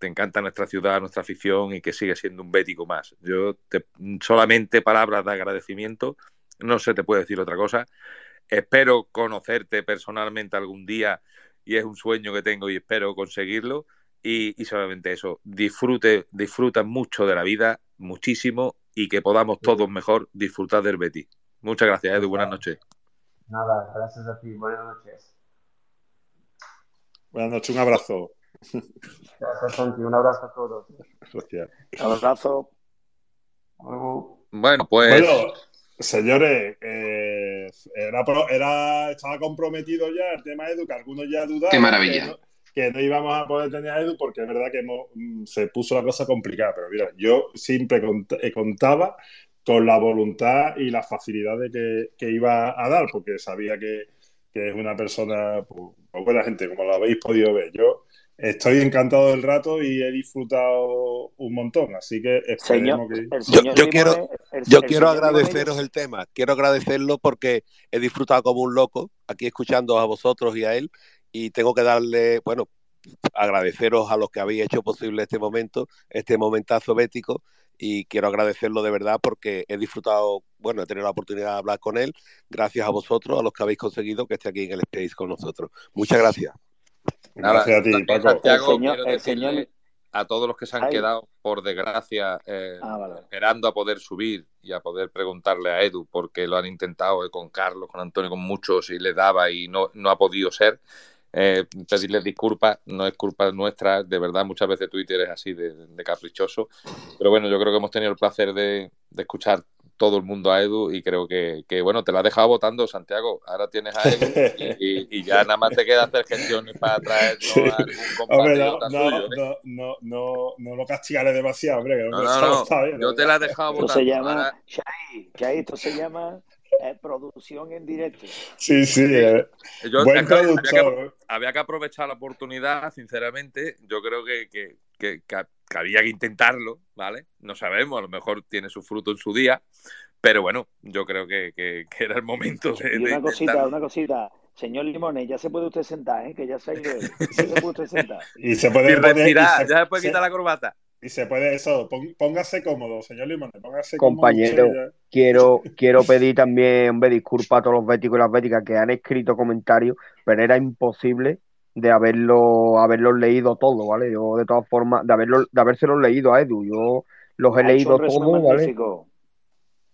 te encanta nuestra ciudad, nuestra afición y que sigue siendo un bético más. Yo te, solamente palabras de agradecimiento, no se te puede decir otra cosa. Espero conocerte personalmente algún día y es un sueño que tengo y espero conseguirlo. Y, y solamente eso, disfrute, disfruta mucho de la vida, muchísimo, y que podamos todos mejor disfrutar del Betty. Muchas gracias, Edu. Buenas noches. Nada, gracias a ti. Buenas noches. Buenas noches, un abrazo. Gracias, Santi. Un abrazo a todos. Gracias. Un abrazo. Bueno, pues. Bueno, señores, eh, era, era, estaba comprometido ya el tema de Edu, que algunos ya dudaban. Qué maravilla. Que no, que no, íbamos a poder tener a Edu porque es verdad que hemos, mm, se puso la cosa complicada. Pero mira, yo siempre cont contaba con la voluntad y la facilidad de que, que iba a dar, porque sabía que, que es una persona, pues, buena gente, como lo habéis podido ver. Yo estoy encantado del rato y he disfrutado un montón, así que esperemos señor, que... Yo, yo quiero, el, yo el quiero agradeceros el tema, quiero agradecerlo porque he disfrutado como un loco aquí escuchando a vosotros y a él y tengo que darle, bueno, agradeceros a los que habéis hecho posible este momento, este momentazo bético y quiero agradecerlo de verdad porque he disfrutado, bueno, he tenido la oportunidad de hablar con él, gracias a vosotros, a los que habéis conseguido que esté aquí en el Space con nosotros. Muchas gracias. Nada, Gracias a ti, Paco. Santiago, el señor, el señor, a todos los que se han quedado, por desgracia, eh, ah, esperando a poder subir y a poder preguntarle a Edu, porque lo han intentado eh, con Carlos, con Antonio, con muchos, y le daba y no, no ha podido ser. Eh, pedirles disculpas, no es culpa nuestra, de verdad muchas veces Twitter es así de, caprichoso, pero bueno, yo creo que hemos tenido el placer de, escuchar todo el mundo a Edu y creo que, bueno, te la has dejado votando, Santiago. Ahora tienes a Edu y, ya nada más te queda hacer gestiones para traer a algún compañero no, no, ¿eh? no, no, no, lo castigaré demasiado, hombre. no, no, no, yo te la he dejado votando. Esto se llama, Ahora... esto se llama producción en directo. Sí, sí. Eh. Buen productor. Había, que, aprovechar la oportunidad, sinceramente. Yo creo que, que, había que intentarlo, ¿vale? No sabemos, a lo mejor tiene su fruto en su día. Pero bueno, yo creo que, era el momento de. Y una cosita, una cosita. Señor Limones, ya se puede usted sentar, ¿eh? que ya se ha ido. se puede usted sentar. Y se puede respirar, ya se puede quitar la corbata. Y se puede eso, póngase cómodo, señor Limón, póngase Compañero, cómodo. quiero, quiero pedir también hombre, disculpas a todos los béticos y las béticas que han escrito comentarios, pero era imposible de haberlo, haberlos leído todo, ¿vale? Yo, de todas formas, de haberlo, de habérselos leído a Edu, yo los he leído todos, ¿vale?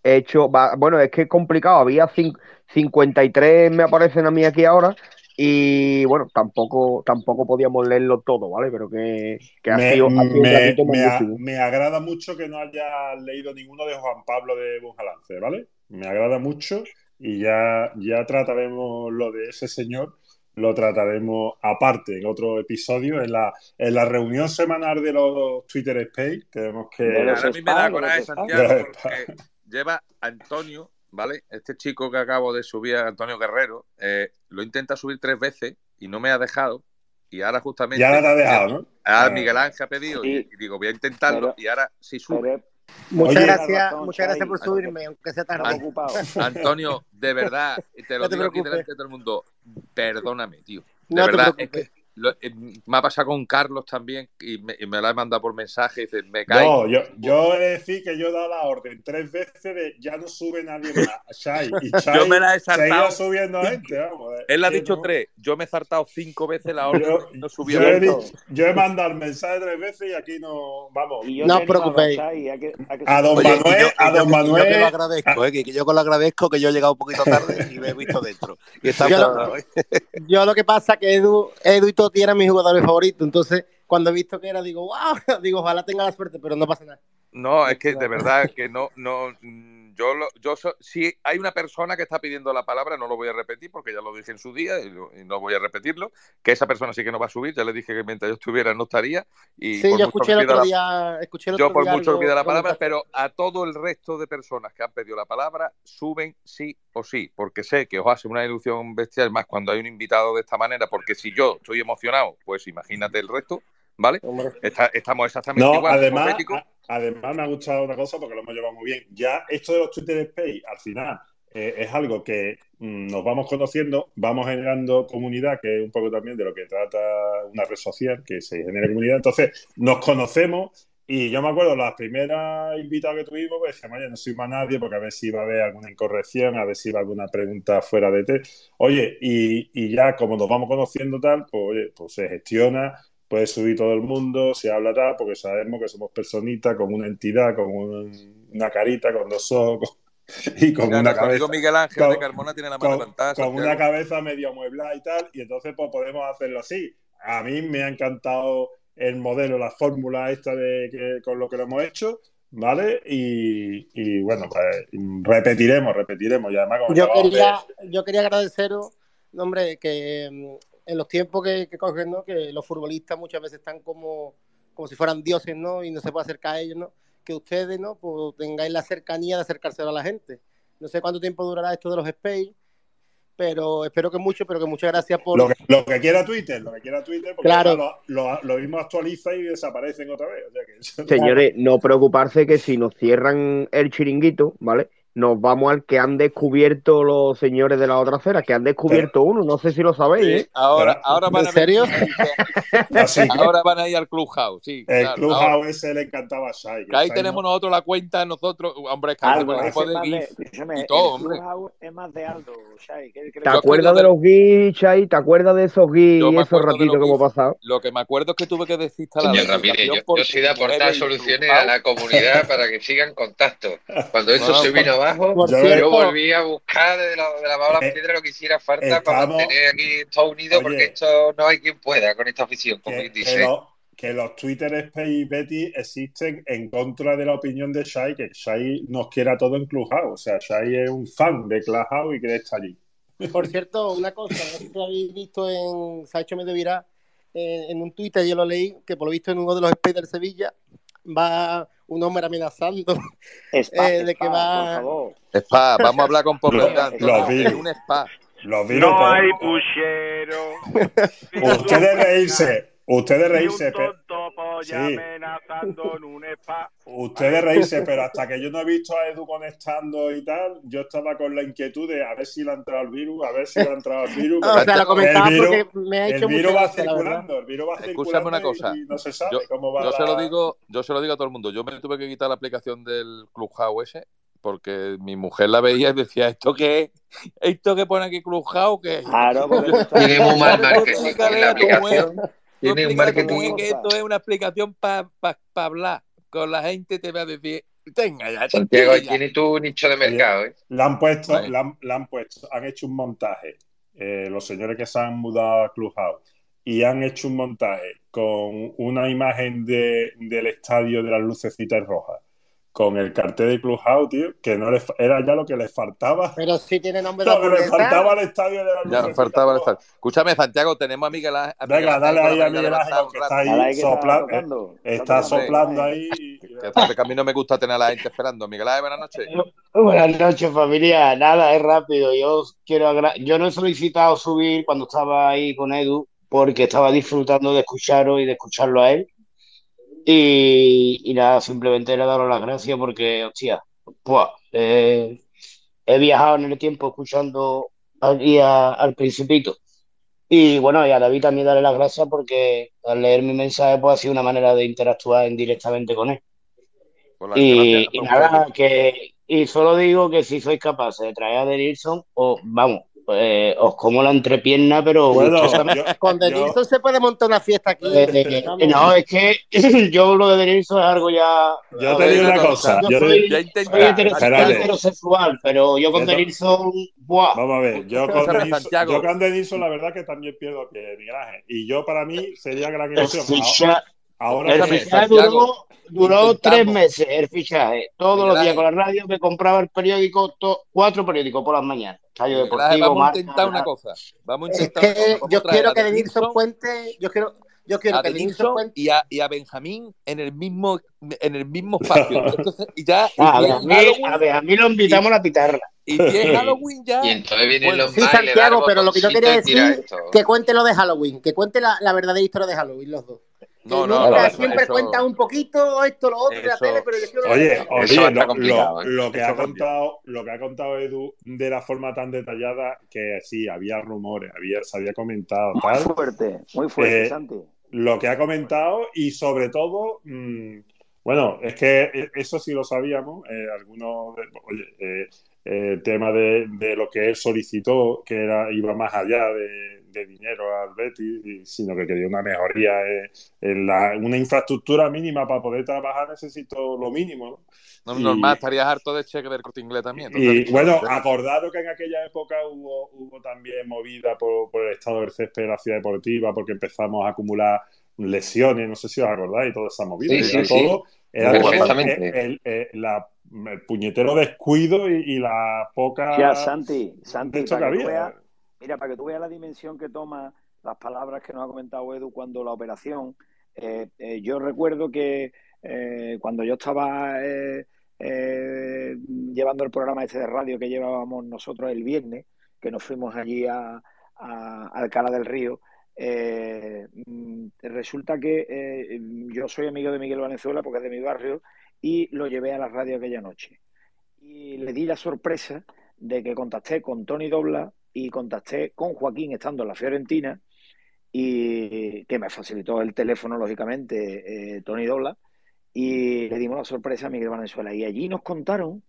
He hecho, bueno, es que es complicado, había 53 me aparecen a mí aquí ahora, y bueno, tampoco, tampoco podíamos leerlo todo, ¿vale? Pero que, ha sido, me, agrada mucho que no haya leído ninguno de Juan Pablo de Bunjalance, ¿vale? Me agrada mucho y ya, ya trataremos lo de ese señor, lo trataremos aparte en otro episodio, en la, en la reunión semanal de los Twitter Space. Tenemos que. a mí me da coraje, Santiago, porque lleva Antonio ¿vale? Este chico que acabo de subir, Antonio Guerrero, eh, lo intenta subir tres veces y no me ha dejado. Y ahora justamente... Ya te ha dejado, ¿no? Ahora Miguel Ángel ha pedido y, digo, voy a intentarlo y ahora sí sube. Muchas gracias, muchas gracias por subirme, aunque sea tan ocupado. Antonio, de verdad, te lo digo aquí delante de todo el mundo, perdóname, tío. De verdad, es que eh, me ha pasado con Carlos también y me, y me lo ha mandado por mensaje y dice, me cae. No, yo, yo he de decir que yo he dado la orden tres veces de ya no sube nadie más a Chai. Y Chai yo me la he saltado. subiendo gente, vamos. Él ha dicho tres, yo me he saltado cinco veces la orden yo, no subió. Yo he, dicho, yo he mandado el mensaje tres veces y aquí no, vamos. no os preocupéis. A, don Manuel, a don Manuel. Yo, que lo agradezco, eh, que yo con lo agradezco que yo he llegado un poquito tarde y me he visto dentro. Y está yo, lo, yo lo que pasa es que Edu, Edu y Toti eran mis jugadores favorito. Entonces, cuando he visto que era, digo, wow, digo, ojalá tenga la suerte, pero no pasa nada. No, es que de verdad que no, no, yo, lo, yo si hay una persona que está pidiendo la palabra, no lo voy a repetir porque ya lo dije en su día y, no voy a repetirlo, que esa persona sí que no va a subir, ya le dije que mientras yo estuviera no estaría. Y sí, yo escuché el otro día, escuché Yo por mucho que pida la palabra, pero a todo el resto de personas que han pedido la palabra, suben sí o sí, porque sé que os hace una ilusión bestial más cuando hay un invitado de esta manera, porque si yo estoy emocionado, pues imagínate el resto. ¿vale? estamos exactamente igual. Además, además, me ha gustado una cosa porque lo hemos llevado muy bien. Ya esto de los Twitter Space, al final, eh, es algo que mm, nos vamos conociendo, vamos generando comunidad, que es un poco también de lo que trata una red social, que se genera comunidad. Entonces, nos conocemos y yo me acuerdo, las primeras invitadas que tuvimos, pues decíamos, oye, no soy más nadie, porque a ver si va a haber alguna incorrección, a ver si va a haber alguna pregunta fuera de té. Oye, y, y, ya como nos vamos conociendo tal, pues, oye, pues se gestiona, puede subir todo el mundo, se habla tal, porque sabemos que somos personitas con una entidad, con una carita, con dos ojos y con una cabeza. Miguel Ángel de Carmona tiene la mano con, con una cabeza medio mueblada y tal, y entonces pues podemos hacerlo así. A mí me ha encantado el modelo, la fórmula esta de que, con lo que lo hemos hecho, ¿vale? Y, bueno, pues repetiremos, repetiremos. Y además, yo, quería, yo quería agradeceros, hombre, que en los tiempos que, que cogen, ¿no? Que los futbolistas muchas veces están como, como si fueran dioses, ¿no? Y no se puede acercar a ellos, ¿no? Que ustedes, ¿no? Pues tengáis la cercanía de acercarse a la gente. No sé cuánto tiempo durará esto de los space, pero espero que mucho, pero que muchas gracias por... Lo que, lo que quiera Twitter, lo que quiera Twitter, porque claro. lo, lo, mismo actualiza y desaparecen otra vez. Señores, no preocuparse que si nos cierran el chiringuito, ¿vale? Nos vamos al que han descubierto los señores de la otra acera, que han descubierto uno, no sé si lo sabéis. ¿eh? Ahora, ahora van a ¿En serio? ahora van a ir al Clubhouse, sí. El claro, Clubhouse ahora. ese le encantaba a Shai. Que ahí Shai tenemos no- nosotros la cuenta, nosotros, hombre, es que Aldo, hacemos el ese grupo es de más de, GIF y todo, el hombre. Clubhouse es más de Aldo, Shai. ¿qué crees ¿Te que- acuerdas de los guis, Chay? ¿Te acuerdas de esos guis Yo y esos ratitos que hemos GIF. pasado? Lo que me acuerdo es que tuve que desinstalar Señor la Ramírez, aplicación yo, yo soy de aportar soluciones a la comunidad para que sigan contacto. Cuando esto No, se vino abajo, Por Yo- cierto, volví a buscar de la, de la mala Eh, piedra lo que hiciera falta para mantener aquí todo unido, porque esto no hay quien pueda con esta afición, como que, quien que dice. lo- que los Twitter Space y Betty existen en contra de la opinión de Shai, que Shai nos quiere a todo en Clubhouse. O sea, Shai es un fan de Clubhouse y quiere estar allí. por cierto, una cosa, no sé si lo habéis visto en, se ha hecho medio viral, en, en un Twitter yo lo leí, que por lo visto en uno de los space del Sevilla va un hombre amenazando Spa, eh, de spa, que va... Spa, vamos a hablar con los Antonio, vi. es un spa. Los virus. No por- hay puchero. Ustedes reírse, ustedes reírse, pero, Sí. amenazando en un spa. ustedes reírse, pero hasta que yo no he visto a Edu conectando y tal, yo estaba con la inquietud de a ver si le ha entrado el virus, a ver si le ha entrado el virus. O sea, lo comentaba el virus, porque me ha el hecho virus mucha va gracia, la verdad. circulando, el virus va Escúchame circulando una cosa. y no se sabe Yo, cómo va yo se lo la- digo, yo se lo digo a todo el mundo. Yo me tuve que quitar la aplicación del Clubhouse ese porque mi mujer la veía y decía, ¿esto qué es? ¿Esto que pone aquí Clubhouse qué es? Claro, porque Tiene muy mal marketing la aplicación. Tiene un marketing. que esto es una aplicación para hablar con la gente, te va a decir, tenga ya, Santiago, ahí ya". tienes tu nicho de mercado, ¿eh? Le han puesto, Vale. le han, le han puesto, han hecho un montaje. eh, los señores que se han mudado a Clubhouse y han hecho un montaje con una imagen de, del estadio de las lucecitas rojas, con el cartel de Clubhouse, tío, que no les, fa- era ya lo que les faltaba. Pero sí tiene nombre de Lo que les hamburguesa. faltaba al estadio de las Ya faltaba el rojas. estar. Escúchame, Santiago, tenemos a Miguel Ángel. Venga, Ángel dale ahí la a Miguel Ángel, que está ahí Ahora hay que estar sopla- eh, tocando. está tocando. soplando ahí. Que a mí no me gusta tener a la gente esperando. Miguel Ángel, buenas noches. Buenas noches, familia. Nada, es rápido. Yo quiero agra- yo no he solicitado subir cuando estaba ahí con Edu porque estaba disfrutando de escucharos y de escucharlo a él. Y, y nada, simplemente le dado las gracias porque, hostia, eh, he viajado en el tiempo escuchando aquí a- al Principito. Y bueno, y a David también darle las gracias porque al leer mi mensaje pues ha sido una manera de interactuar indirectamente con él. Y, gracias, nada, que y solo digo que si sois capaces de traer a Denilson, o vamos, eh, os como la entrepierna, pero Bueno, yo, Con yo- Denilson se puede montar una fiesta aquí. Eh, Vamos. no, es que yo lo de Denilson es algo ya. yo te digo una cosa. yo Yo soy, Ya soy heterosexual, pero yo con Denilson, ¡buah! Vamos a ver, yo con Denilson, Santiago. yo con Denilson la verdad que también pierdo que Miguel Ángel. Y yo para mí sería gran emoción. Ahora el fichaje duró, duró tres meses, el fichaje. Todos Miguel los días Ángel. con la radio me compraba el periódico, to- cuatro periódicos por las mañanas. Deportivo, vamos a intentar una cosa. Vamos a Es intentar una cosa. que Vamos yo quiero que Denilson cuente, yo quiero, yo quiero a que Denilson cuente. y a, y a Benjamín en el mismo en el mismo espacio. Entonces, y ya, Ah, a ver, es a mí lo invitamos a la pitarra. y si es Halloween ya, Y entonces vienen los Sí, Santiago, pero lo que yo quería decir, que cuente lo de Halloween, que cuente la, la verdadera historia de Halloween, los dos. Que no, no, nunca no, eso, siempre eso- cuentan un poquito esto, lo otro, de la Eso- tele, pero yo quiero Oye, Eso oye, lo, lo- ¿eh? lo que Eso ha cambia. contado, lo que ha contado Edu de la forma tan detallada que sí, había rumores, había, se había comentado Muy tal. fuerte, muy fuerte, Eh, Santi. Lo que ha comentado y sobre todo, mm, bueno, es que e- eso sí lo sabíamos, eh, algunos, de- oye, eh, eh, el tema de, de lo que él solicitó, que era iba más allá de, de dinero al Betis, sino que quería una mejoría eh, en la, una infraestructura mínima para poder trabajar necesito lo mínimo, ¿no? no, Y- normal, estarías harto de cheque del corte inglés también. y bueno, acordado que en aquella época hubo, hubo también movida por, por el estado del césped de la ciudad deportiva, porque empezamos a acumular lesiones, no sé si os acordáis, toda esa movida. Sí, y sí, era sí. todo, era todo el, el- el- la- el puñetero descuido y, y la poca. Ya, Santi, Santi, para que veas, mira, para que tú veas la dimensión que toma las palabras que nos ha comentado Edu cuando la operación, eh, eh, yo recuerdo que eh, cuando yo estaba llevando el programa este de radio que llevábamos nosotros el viernes, que nos fuimos allí a, a Alcalá del Río, mm, resulta que yo soy amigo de Miguel Valenzuela porque es de mi barrio y lo llevé a la radio aquella noche. Y le di la sorpresa de que contacté con Tony Dobla y contacté con Joaquín estando en la Fiorentina y que me facilitó el teléfono, lógicamente, eh, Tony Dobla, y le dimos la sorpresa a Miguel Venezuela. Y allí nos contaron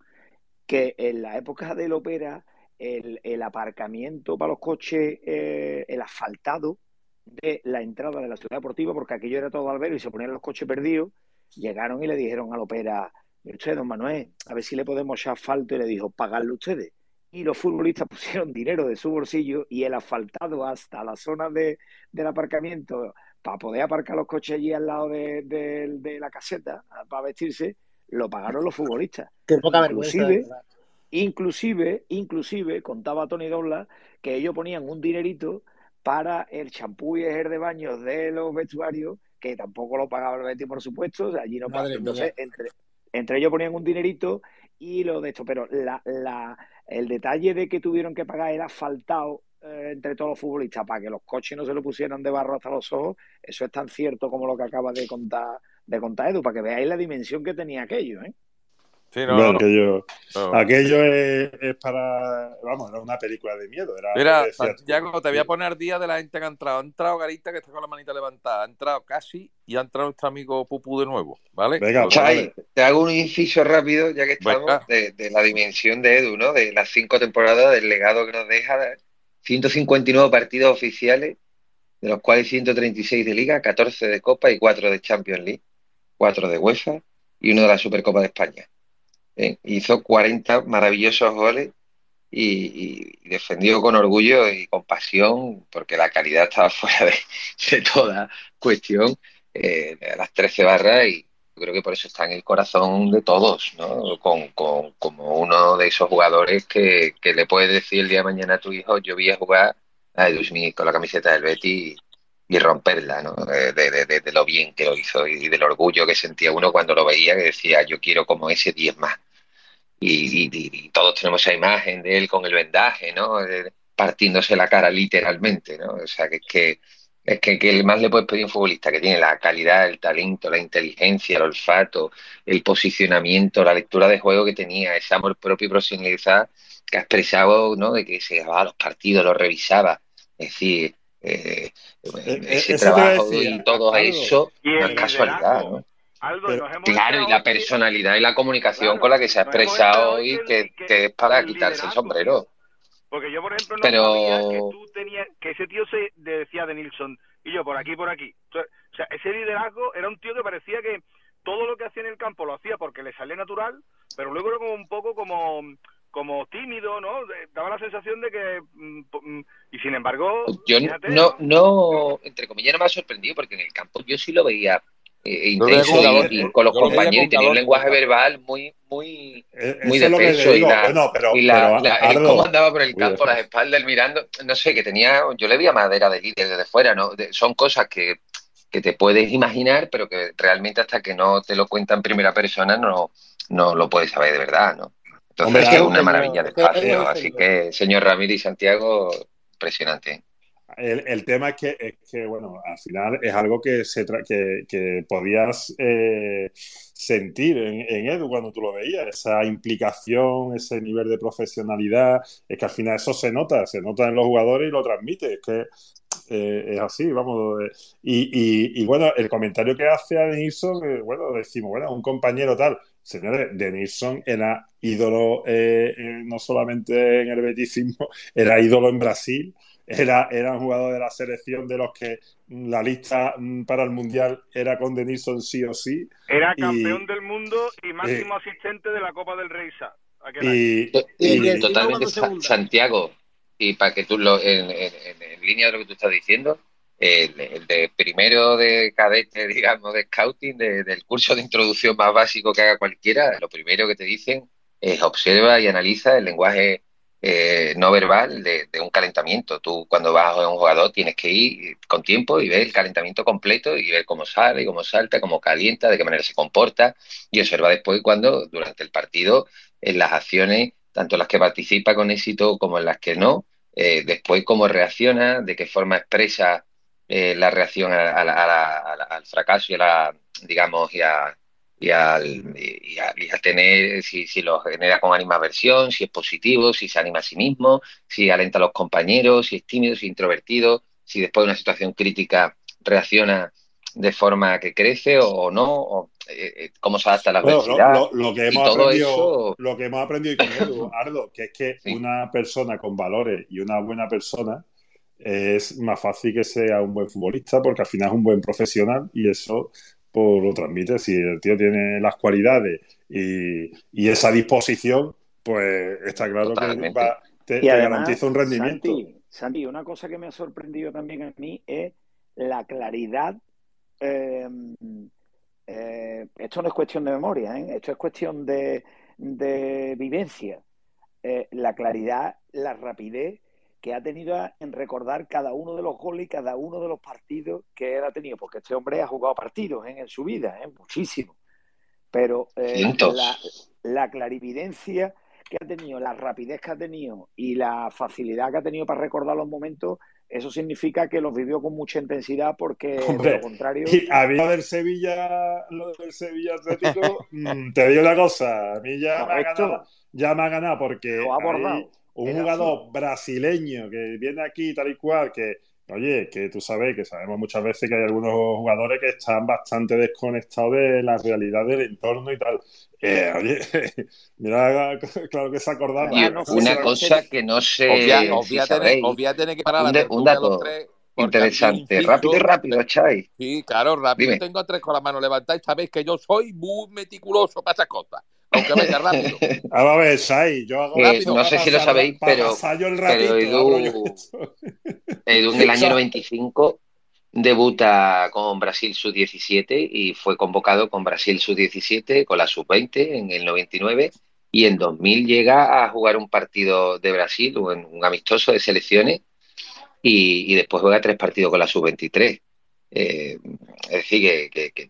que en la época del ópera el, aparcamiento para los coches, eh, el asfaltado de la entrada de la ciudad deportiva, porque aquello era todo albero y se ponían los coches perdidos, llegaron y le dijeron al ópera, usted, don Manuel, a ver si le podemos echar asfalto y le dijo, pagarlo ustedes y los futbolistas pusieron dinero de su bolsillo y el asfaltado hasta la zona de, del aparcamiento para poder aparcar los coches allí al lado de, la caseta para vestirse, lo pagaron los futbolistas. Qué poca inclusive, inclusive, inclusive, contaba Tony Dobla que ellos ponían un dinerito para el champú y el de baño de los vestuarios, que tampoco lo pagaba el Betis, por supuesto, allí no Entonces, entre, entre ellos ponían un dinerito y lo de esto, pero la, la, el detalle de que tuvieron que pagar el asfaltado eh, entre todos los futbolistas para que los coches no se lo pusieran de barro hasta los ojos, eso es tan cierto como lo que acaba de contar, de contar Edu, para que veáis la dimensión que tenía aquello, ¿eh? Sí, no, aquello, aquello es, para. Vamos, era una película de miedo. Era Mira, Santiago, te voy a poner día de la gente que ha entrado. Ha entrado Garita, que está con la manita levantada. Ha entrado casi y ha entrado nuestro amigo Pupu de nuevo. ¿Vale? Venga, pues, te hago un inciso rápido, ya que estamos, de, de, la dimensión de Edu, ¿no? De las cinco temporadas, del legado que nos deja. 159 partidos oficiales, de los cuales 136 de Liga, 14 de Copa y 4 de Champions League, 4 de UEFA y uno de la Supercopa de España. ¿Eh? hizo 40 maravillosos goles y, defendió con orgullo y con pasión, porque la calidad estaba fuera de, toda cuestión, eh, las 13 barras y creo que por eso está en el corazón de todos, ¿no? Con, como uno de esos jugadores que, le puedes decir el día de mañana a tu hijo, yo voy a jugar a Edu con la camiseta del Betty y, romperla, ¿no? De, de, lo bien que lo hizo y del orgullo que sentía uno cuando lo veía, que decía, yo quiero como ese 10 más y, todos tenemos esa imagen de él con el vendaje, ¿no? partiéndose la cara literalmente, ¿no? O sea, que es que, es que, que más le puedes pedir a un futbolista que tiene la calidad, el talento, la inteligencia, el olfato, el posicionamiento, la lectura de juego que tenía, ese amor propio y profesionalizado que ha expresado, ¿no? De que se llevaba a los partidos, los revisaba. Es decir, eh, eh, ese trabajo y todo eso no es casualidad, ¿no? Claro, y la personalidad y la comunicación con la que se ha expresado hoy, que, es para quitarse el sombrero. Porque yo, por ejemplo, no sabía que tú tenías, que ese tío se decía de Nilsson, y yo por aquí, por aquí. O sea, ese liderazgo era un tío que parecía que todo lo que hacía en el campo lo hacía porque le salía natural, pero luego era como un poco como como tímido, ¿no? Daba la sensación de que mm, mm, y sin embargo, yo no no entre comillas no me ha sorprendido porque en el campo yo sí lo veía eh, intenso y, con los compañeros y tenía un lenguaje verbal muy muy eh, muy de peso y la, cómo andaba por el campo las espaldas mirando no sé que tenía yo le veía madera de líder desde fuera no son cosas que, que te puedes imaginar pero que realmente hasta que no te lo cuentan en primera persona no no lo puedes saber de verdad no entonces es una maravilla de espacio así que señor Ramírez y Santiago impresionante el, tema es que, es que, bueno, al final es algo que, se que, que, podías eh, sentir en, en, Edu cuando tú lo veías, esa implicación, ese nivel de profesionalidad, es que al final eso se nota, se nota en los jugadores y lo transmite, es que eh, es así, vamos. Eh, y, y, bueno, el comentario que hace a Denilson, bueno, decimos, bueno, un compañero tal, señores, Denilson era ídolo no solamente en el betisismo, era ídolo en Brasil era, era un jugador de la selección de los que la lista mm, para el Mundial era con Denison sí o sí. Era campeón del mundo y máximo eh, asistente de la Copa del Rey. Y, totalmente Santiago, y para que tú lo, en, línea de lo que tú estás diciendo, el, de primero de cadete, digamos, de scouting, del curso de introducción más básico que haga cualquiera, lo primero que te dicen es observa y analiza el lenguaje eh, no verbal de, un calentamiento. Tú cuando vas a un jugador tienes que ir con tiempo y ver el calentamiento completo y ver cómo sale, cómo salta, cómo calienta, de qué manera se comporta y observa después cuando durante el partido en las acciones, tanto las que participa con éxito como en las que no, eh, después cómo reacciona, de qué forma expresa eh, la reacción al fracaso y a la, digamos, a, y al, y, tener, si, si, lo genera con animaversión, si es positivo, si se anima a sí mismo, si alenta a los compañeros, si es tímido, si es introvertido, si después de una situación crítica reacciona de forma que crece o no, o, eh, eh, cómo se adapta a la adversidad. Lo, que hemos aprendido, lo que hemos aprendido con Ardo, que es que una persona con valores y una buena persona es más fácil que sea un buen futbolista porque al final es un buen profesional y eso pues, lo transmite. Si el tío tiene las cualidades y, esa disposición, pues está claro que te, garantiza un rendimiento. Santi, una cosa que me ha sorprendido también a mí es la claridad. Em, eh, esto no es cuestión de memoria, ¿eh? esto es cuestión de, vivencia. Eh, la claridad, la rapidez que ha tenido en recordar cada uno de los goles y cada uno de los partidos que él ha tenido, porque este hombre ha jugado partidos en su vida, muchísimo. Pero la, la, clarividencia que ha tenido, la rapidez que ha tenido y la facilidad que ha tenido para recordar los momentos, eso significa que los vivió con mucha intensidad porque de lo contrario. a mí lo del Sevilla, lo del Sevilla Atlético, mm, te digo una cosa, a mí ya, me ha, ganado, ya me ha ganado porque un jugador brasileño que viene aquí tal y cual, que Oye, que tú sabes que sabemos muchas veces que hay algunos jugadores que están bastante desconectados de la realidad del entorno y tal. Eh, oye, mira, claro que se acordaba. una cosa que no sé. Os voy a tener que parar un, un dato interesante. Rápido y rápido, Chay. Sí, claro, rápido. Tengo tres con la mano levantada y sabéis que yo soy muy meticuloso para esas cosas aunque vaya rápido. a ver, Sai, yo hago eh, no sé si lo sabéis, pero, pero Edu, Edu, en el año 95 debuta con Brasil sub-17 y fue convocado con Brasil sub-17, con la sub-20 en el 99 y en 2000 llega a jugar un partido de Brasil, un, un amistoso de selecciones y, después juega tres partidos con la sub-23. Eh, es decir, que, que que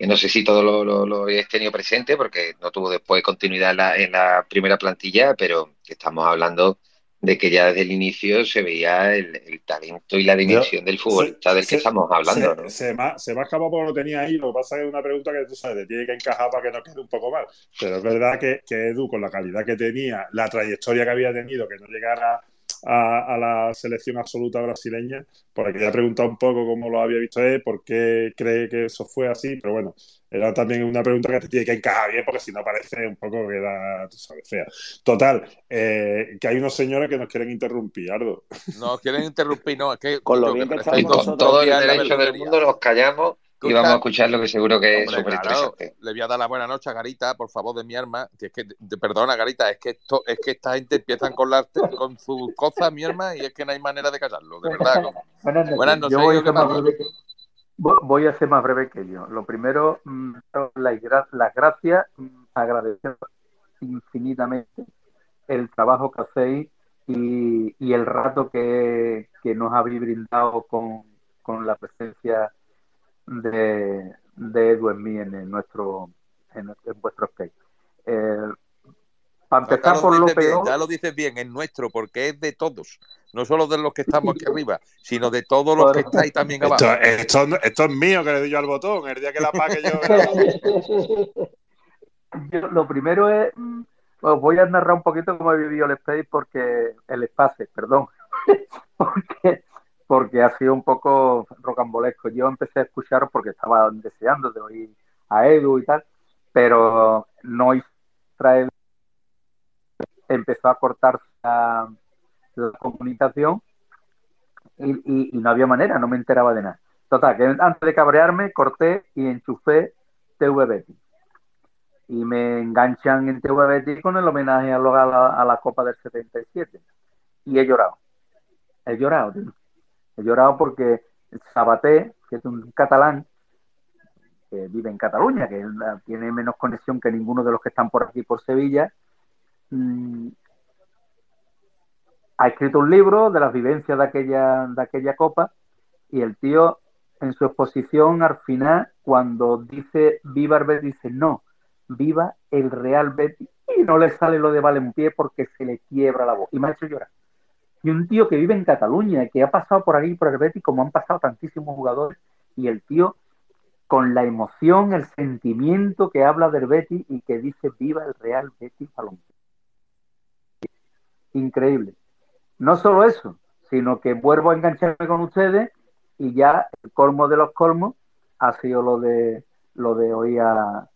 no sé si todo lo, lo, he tenido presente porque no tuvo después continuidad en la, primera plantilla, pero estamos hablando de que ya desde el inicio se veía el, talento y la dimensión del futbolista del que estamos hablando. Se, me ha, se me ha escapado porque lo tenía ahí, lo que pasa es que es una pregunta que tú sabes, te tiene que encajar para que no quede un poco mal. Pero es verdad que, que Edu, con la calidad que tenía, la trayectoria que había tenido, que no llegara a, la selección absoluta brasileña, porque quería preguntar un poco cómo lo había visto él, por qué cree que eso fue así, pero bueno, era también una pregunta que te tiene que encajar bien, porque si no parece un poco que da, tú sabes, fea. Total, eh, que hay unos señores que nos quieren interrumpir, Ardo. Nos quieren interrumpir, no, es que... Con lo bien que con todo el derecho del mundo nos callamos y vamos a escuchar lo que seguro que es súper interesante. le voy a dar la buena noche a Garita, por favor, de mi arma. Que es que, perdona, Garita, es que esto, es que esta gente empiezan con, la, con sus cosas, mi arma, y es que no hay manera de callarlo, de verdad. Buenas noches. Yo voy, a ser más breve que, voy a ser más breve que yo. Lo primero, mm, las gracias, mm, agradecer infinitamente el trabajo que hacéis y, y el rato que, que nos habéis brindado con, con la presencia de, de Edu en mí en, nuestro en, vuestro skate. Eh, para empezar por lo peor. ya lo dices bien, es nuestro, porque es de todos. No solo de los que estamos aquí arriba, sino de todos los que estáis también abajo. Esto, esto, es mío que le doy yo al botón. El día que la pague yo. yo lo primero es. Os voy a narrar un poquito cómo he vivido el space porque el espacio, perdón. porque porque ha sido un poco rocambolesco. Yo empecé a escuchar porque estaba deseando de oír a Edu y tal, pero no traer, empezó a cortar la, comunicación y, no había manera, no me enteraba de nada. Total, que antes de cabrearme, corté y enchufé TV Y me enganchan en TV con el homenaje a la, a la Copa del 77. Y he llorado. He llorado. He llorado porque Sabaté, que es un catalán que vive en Cataluña, que tiene menos conexión que ninguno de los que están por aquí por Sevilla, mm, ha escrito un libro de las vivencias de aquella, de aquella copa y el tío en su exposición al final, cuando dice viva el dice no, viva el Real Betis y no le sale lo de Valenpié porque se le quiebra la voz y me ha hecho llorar y un tío que vive en Cataluña, que ha pasado por ahí por el Betis, como han pasado tantísimos jugadores, y el tío con la emoción, el sentimiento que habla del Betis y que dice viva el Real Betis Balompié. Increíble. No solo eso, sino que vuelvo a engancharme con ustedes y ya el colmo de los colmos ha sido lo de lo de hoy a,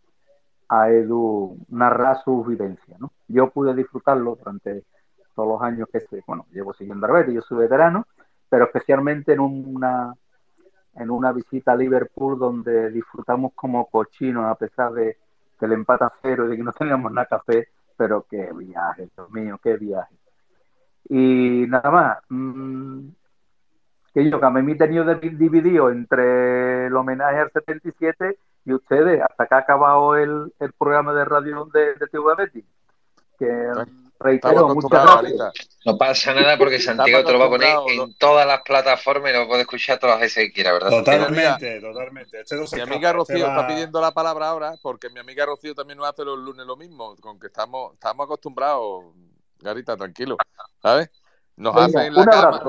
a Edu narrar su vivencia. ¿no? Yo pude disfrutarlo durante todos los años que se, bueno, llevo siguiendo a y yo soy veterano, pero especialmente en una en una visita a Liverpool donde disfrutamos como cochinos a pesar de, del empate a cero y de que no teníamos nada café, pero qué viaje, Dios mío, qué viaje. Y nada más, mmm, que yo que me he tenido dividido entre el homenaje al 77 y ustedes, hasta que ha acabado el, el programa de radio de, de TV. Que reitero, muchas gracias. No pasa nada porque Santiago te lo va a poner en todas las plataformas y lo puede escuchar todas las veces que quiera, ¿verdad? Totalmente, totalmente. Este mi amiga Rocío está pidiendo la palabra ahora porque mi amiga Rocío también nos hace los lunes lo mismo, con que estamos, estamos acostumbrados, Garita, tranquilo, ¿sabes? Nos Venga, hacen la cama.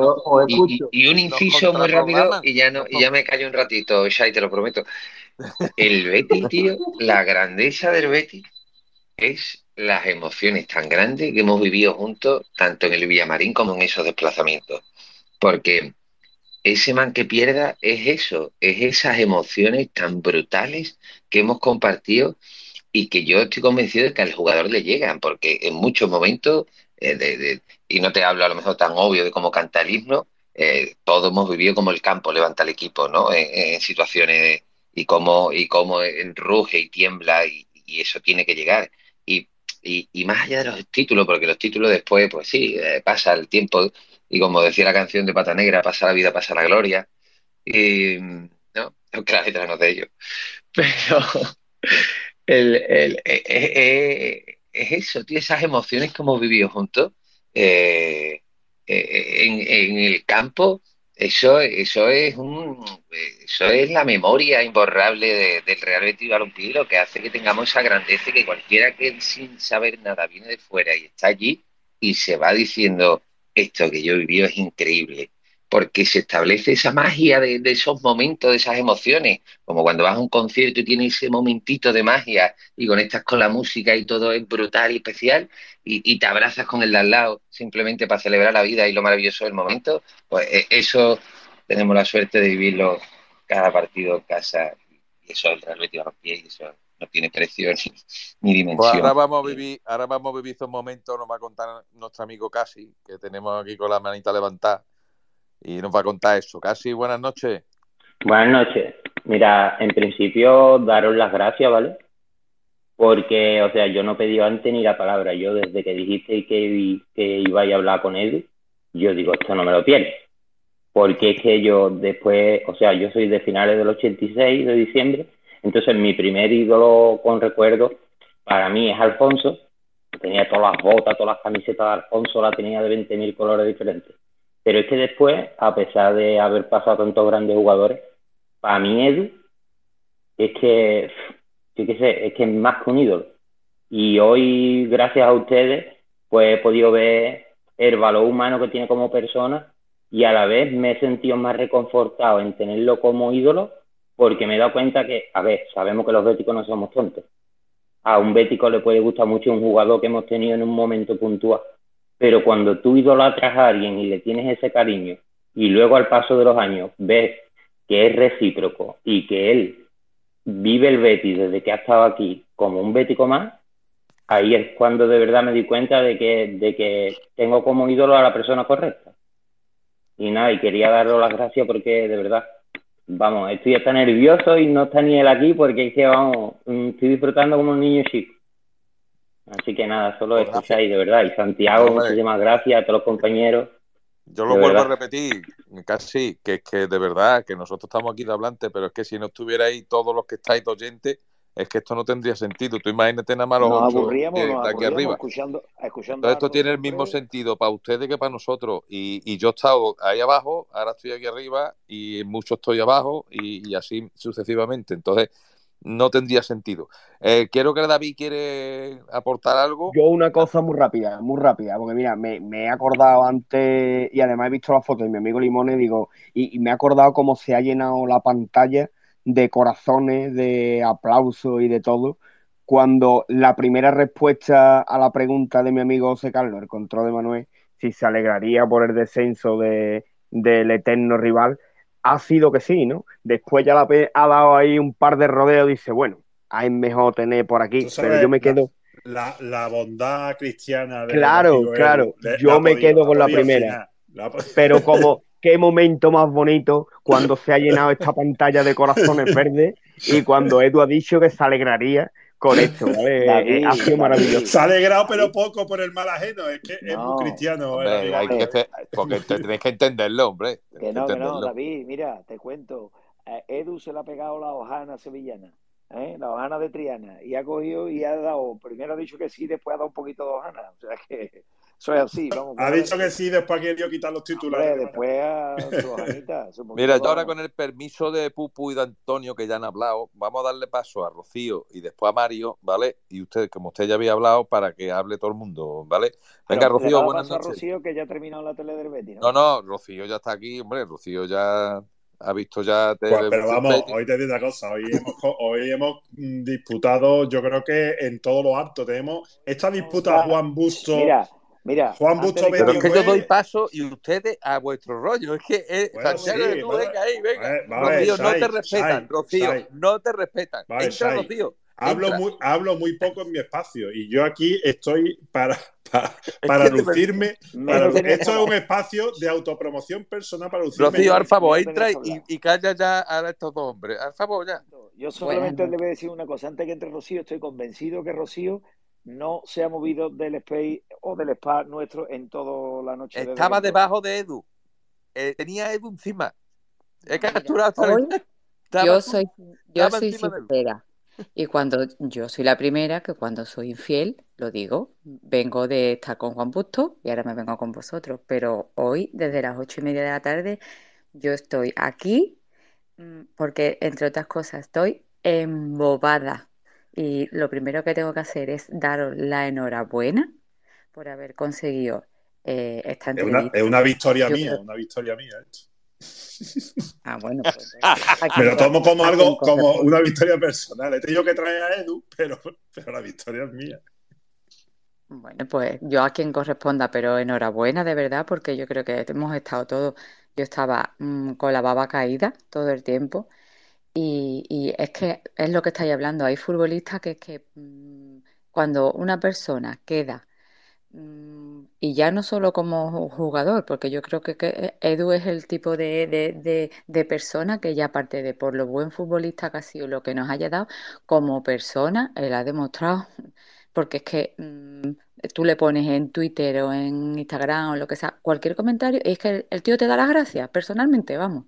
y, y, un inciso muy rápido y ya no y ya me callo un ratito, Shai, te lo prometo. El Betty, tío, la grandeza del Betty es las emociones tan grandes que hemos vivido juntos, tanto en el Villamarín como en esos desplazamientos. Porque ese man que pierda es eso, es esas emociones tan brutales que hemos compartido y que yo estoy convencido de que al jugador le llegan, porque en muchos momentos, eh, y no te hablo a lo mejor tan obvio de cómo canta el himno, eh, todos hemos vivido como el campo levanta el equipo, ¿no? En, situaciones y cómo, y cómo ruge y tiembla y, eso tiene que llegar. Y, y, más allá de los títulos, porque los títulos después, pues sí, eh, pasa el tiempo y como decía la canción de Pata Negra, pasa la vida, pasa la gloria. Y, no, claro, no de ello. Pero el, el, eh, eh, es eso, tío, esas emociones que hemos vivido juntos en, en el campo eso, eso es un, eso es la memoria imborrable del Real Betis Balompié, lo que hace que tengamos esa grandeza que cualquiera que sin saber nada viene de fuera y está allí y se va diciendo esto que yo vivido es increíble porque se establece esa magia de, esos momentos, de esas emociones, como cuando vas a un concierto y tienes ese momentito de magia y conectas con la música y todo es brutal y especial y, te abrazas con el de al lado simplemente para celebrar la vida y lo maravilloso del momento, pues eh, eso tenemos la suerte de vivirlo cada partido en casa y eso es el Real Betis Balompié y eso no tiene precio ni, dimensión. Pues ahora vamos a vivir, ahora vamos a vivir esos momentos, nos va a contar nuestro amigo Casi, que tenemos aquí con la manita levantada y nos va a contar eso. Casi buenas noches. Buenas noches. Mira, en principio daros las gracias, ¿vale? Porque, o sea, yo no pedí antes ni la palabra. Yo desde que dijiste que, que iba a hablar con él, yo digo, esto no me lo pierdes. Porque es que yo después, o sea, yo soy de finales del 86, de diciembre, entonces mi primer ídolo con recuerdo para mí es Alfonso. Tenía todas las botas, todas las camisetas de Alfonso, la tenía de 20.000 colores diferentes. Pero es que después, a pesar de haber pasado tantos grandes jugadores, para mí Edu es que, yo qué sé, es que es más que un ídolo. Y hoy, gracias a ustedes, pues he podido ver el valor humano que tiene como persona y a la vez me he sentido más reconfortado en tenerlo como ídolo porque me he dado cuenta que, a ver, sabemos que los béticos no somos tontos. A un bético le puede gustar mucho un jugador que hemos tenido en un momento puntual, pero cuando tú idolatras a alguien y le tienes ese cariño y luego al paso de los años ves que es recíproco y que él vive el Betis desde que ha estado aquí como un bético más, ahí es cuando de verdad me di cuenta de que, de que tengo como ídolo a la persona correcta. Y nada, y quería daros las gracias porque de verdad, vamos, estoy hasta nervioso y no está ni él aquí porque es que, vamos, estoy disfrutando como un niño chico. Así que nada, solo pues escucháis de verdad. Y Santiago, muchísimas gracias a todos los compañeros. Yo lo vuelvo a repetir, casi, que es que de verdad, que nosotros estamos aquí de hablante, pero es que si no estuvierais todos los que estáis oyentes, es que esto no tendría sentido. Tú imagínate nada más los ocho de, aquí arriba. Escuchando, Entonces esto tiene el mismo sentido para ustedes que para nosotros. Y, y, yo he estado ahí abajo, ahora estoy aquí arriba y mucho estoy abajo y, y así sucesivamente. Entonces, no tendría sentido. Eh, quiero que David quiere aportar algo. Yo una cosa muy rápida, muy rápida, porque mira, me, he acordado antes y además he visto la foto de mi amigo Limone digo, y, me he acordado cómo se ha llenado la pantalla de corazones, de aplausos y de todo, cuando la primera respuesta a la pregunta de mi amigo José Carlos, el control de Manuel, si se alegraría por el descenso de, del eterno rival, ha sido que sí, ¿no? Después ya la ha dado ahí un par de rodeos y dice, bueno, es mejor tener por aquí, pero yo me quedo... La, la, bondad cristiana de Claro, claro, yo me quedo con la primera. Pero como qué momento más bonito cuando se ha llenado esta pantalla de corazones verdes y cuando Edu ha dicho que se alegraría con esto, ¿vale? Eh, ha sido maravilloso. Se ha alegrado, pero poco por el mal ajeno. Es que es muy cristiano. hay que porque tenéis que entenderlo, hombre. Que no, que no, David, mira, te cuento. Eh, Edu se le ha pegado la hojana sevillana. ¿eh? la hojana de Triana, y ha cogido y ha dado, primero ha dicho que sí, después ha dado un poquito de hojana, o sea que eso es así. Vamos, ha dicho que sí, después ha querido quitar los titulares. después a su hojanita. Mira, yo ahora con el permiso de Pupu y de Antonio, que ya han hablado, vamos a darle paso a Rocío y después a Mario, ¿vale? Y usted, como usted ya había hablado, para que hable todo el mundo, ¿vale? Venga, Rocío, buenas noches. Rocío, que ya ha terminado la tele del Betis, ¿no? No, no, Rocío ya está aquí, hombre, Rocío ya ha visto ya. Pues, pero vamos, hoy te digo una cosa, hoy hemos, hoy hemos mm, disputado, yo creo que en todos los actos tenemos esta disputa Juan Busto. Mira, mira. Juan Busto Pero es que yo doy paso y ustedes a vuestro rollo. Es que es, Santiago, tú, venga ahí, venga. Rocío, no te respetan, Rocío, no te respetan. Entra, Rocío. Hablo muy, hablo muy poco en mi espacio y yo aquí estoy para, para, lucirme. esto es un espacio de autopromoción personal para lucirme. Rocío, al favor, entra y, y, calla ya a estos dos hombres. Al favor, ya. Yo solamente le voy a decir una cosa. Antes que entre Rocío, estoy convencido que Rocío no se ha movido del space o del spa nuestro en toda la noche. Estaba debajo de Edu. Eh, tenía Edu encima. He capturado. yo soy, yo soy sincera. Y cuando yo soy la primera, que cuando soy infiel, lo digo, vengo de estar con Juan Busto y ahora me vengo con vosotros. Pero hoy, desde las ocho y media de la tarde, yo estoy aquí mm, porque, entre otras cosas, estoy embobada. Y lo primero que tengo que hacer es daros la enhorabuena por haber conseguido eh, esta entrevista. Es una, victoria mía, una victoria mía. Ah, bueno, pues. me lo tomo como algo, como una victoria personal. He tenido que traer a Edu, pero, pero la victoria es mía. Bueno, pues yo a quien corresponda, pero enhorabuena de verdad, porque yo creo que hemos estado todos. Yo estaba mm, con la baba caída todo el tiempo. Y, es que es lo que estáis hablando. Hay futbolistas que es que mm, cuando una persona queda Mm, y ya no solo como jugador, porque yo creo que, que Edu es el tipo de, de, persona que ya aparte de por lo buen futbolista que ha sido lo que nos haya dado, como persona, él ha demostrado, porque es que mm, tú le pones en Twitter o en Instagram o lo que sea, cualquier comentario, y es que el, tío te da las gracias, personalmente, vamos.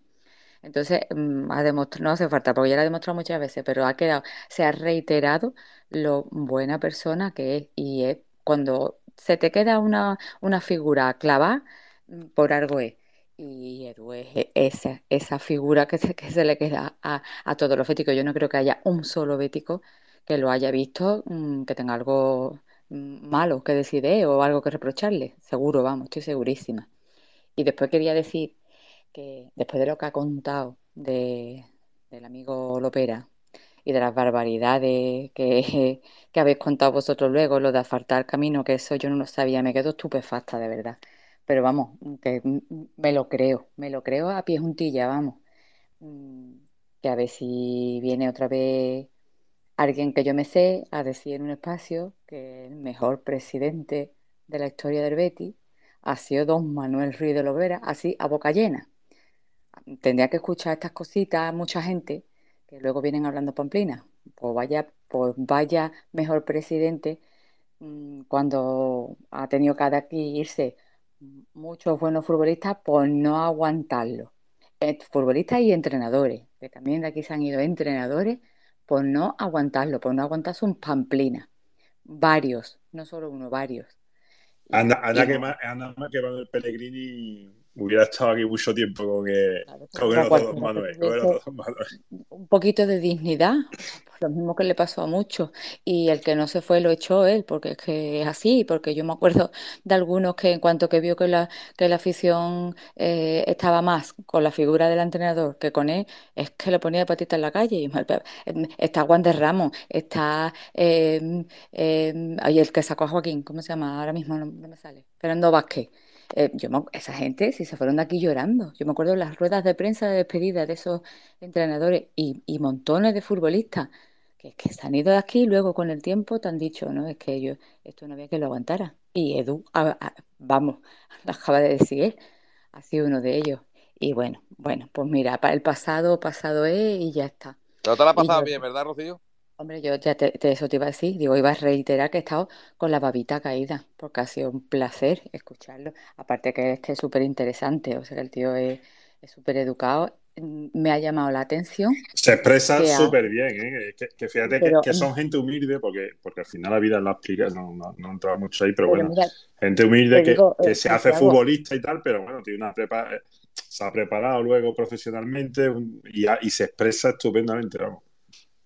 Entonces, mm, ha demostrado, no hace falta, porque ya lo ha demostrado muchas veces, pero ha quedado, se ha reiterado lo buena persona que es, y es cuando se te queda una, una figura clavada, mm, por algo es. Y Edu es e, esa, esa figura que se, que se le queda a, a todos los béticos. Yo no creo que haya un solo bético que lo haya visto, mm, que tenga algo malo que decir o algo que reprocharle. Seguro, vamos, estoy segurísima. Y después quería decir que después de lo que ha contado de, del amigo Lopera, y de las barbaridades que, que habéis contado vosotros luego, lo de asfaltar camino, que eso yo no lo sabía, me quedo estupefacta, de verdad. Pero vamos, que me lo creo, me lo creo a pie juntilla, vamos. Mm, que a ver si viene otra vez alguien que yo me sé a decir en un espacio que el mejor presidente de la historia del Betty ha sido don Manuel Ruiz de Lovera, así a boca llena. Tendría que escuchar estas cositas mucha gente que luego vienen hablando pamplina. Pues vaya, pues vaya mejor presidente mm, cuando ha tenido que aquí irse muchos buenos futbolistas por no aguantarlo. Eh, futbolistas y entrenadores, que también de aquí se han ido entrenadores por no aguantarlo, por no aguantarse un pamplina. Varios, no solo uno, varios. Anda, anda, que, más, anda que va el Pellegrini hubiera estado aquí mucho tiempo con, el, con Manuel, Un poquito de dignidad, lo mismo que le pasó a muchos. Y el que no se fue lo echó él, porque es que es así, porque yo me acuerdo de algunos que en cuanto que vio que la, que la afición eh, estaba más con la figura del entrenador que con él, es que le ponía de patita en la calle. Y, está Juan de Ramos, está eh, eh, el que sacó a Joaquín, ¿cómo se llama? Ahora mismo no, me sale. Fernando Vázquez. Eh, yo esa gente, si se fueron de aquí llorando. Yo me acuerdo de las ruedas de prensa de despedida de esos entrenadores y, y montones de futbolistas que, que, se han ido de aquí y luego con el tiempo te han dicho, no, es que yo, esto no había que lo aguantara. Y Edu, vamos, lo acaba de decir él, ha sido uno de ellos. Y bueno, bueno, pues mira, para el pasado, pasado es y ya está. Pero te la ha pasado bien, ¿verdad, Rocío? Hombre, yo ya te, eso te iba a decir, digo, iba a reiterar que he estado con la babita caída, porque ha sido un placer escucharlo. Aparte que es que es súper interesante, o sea, el tío es súper educado, mm, me ha llamado la atención. Se expresa súper bien, ¿eh? que, fíjate que, son gente humilde, porque, porque al final la vida la explica, no, no, no entraba mucho ahí, pero, bueno, gente humilde que, eh, se hace futbolista y tal, pero bueno, tiene una prepa, eh, se ha preparado luego profesionalmente y, y se expresa estupendamente, vamos.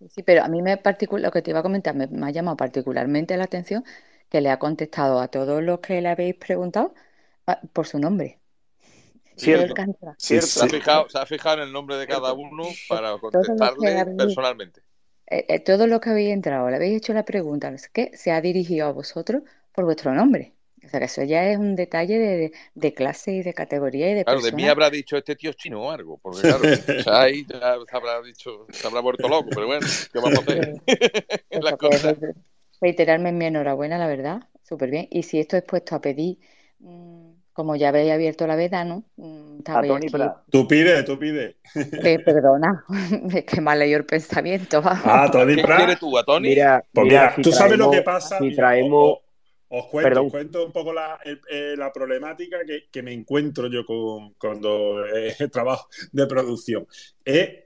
Sí, pero a mí me particular, lo que te iba a comentar me, ha llamado particularmente la atención que le ha contestado a todos los que le habéis preguntado ah, por su nombre. Cierto. Se, ha fijado, se ha fijado en el nombre de cada uno para contestarle personalmente. Eh, eh, todos los que habéis entrado, le habéis hecho la pregunta, ¿qué? se ha dirigido a vosotros por vuestro nombre. O sea, que eso ya es un detalle de, clase y de categoría y de Claro, de mí habrá dicho este tío es chino o algo, porque claro, o sea, ahí ya se habrá dicho, se habrá vuelto loco, pero bueno, ¿qué vamos a hacer? reiterarme mi enhorabuena, la verdad, súper bien. Y si esto es puesto a pedir, mm, como ya habéis abierto la veda, ¿no? Mm, aquí... Tú pide, tú pide. Eh, perdona, es que mal leído el pensamiento. Ah, Tony ¿Qué quieres tú, a Tony? Mira, pues mira, tú sabes lo que pasa. Si traemos... Os cuento, cuento un poco la, eh, la problemática que, me encuentro yo con, cuando eh, trabajo de producción.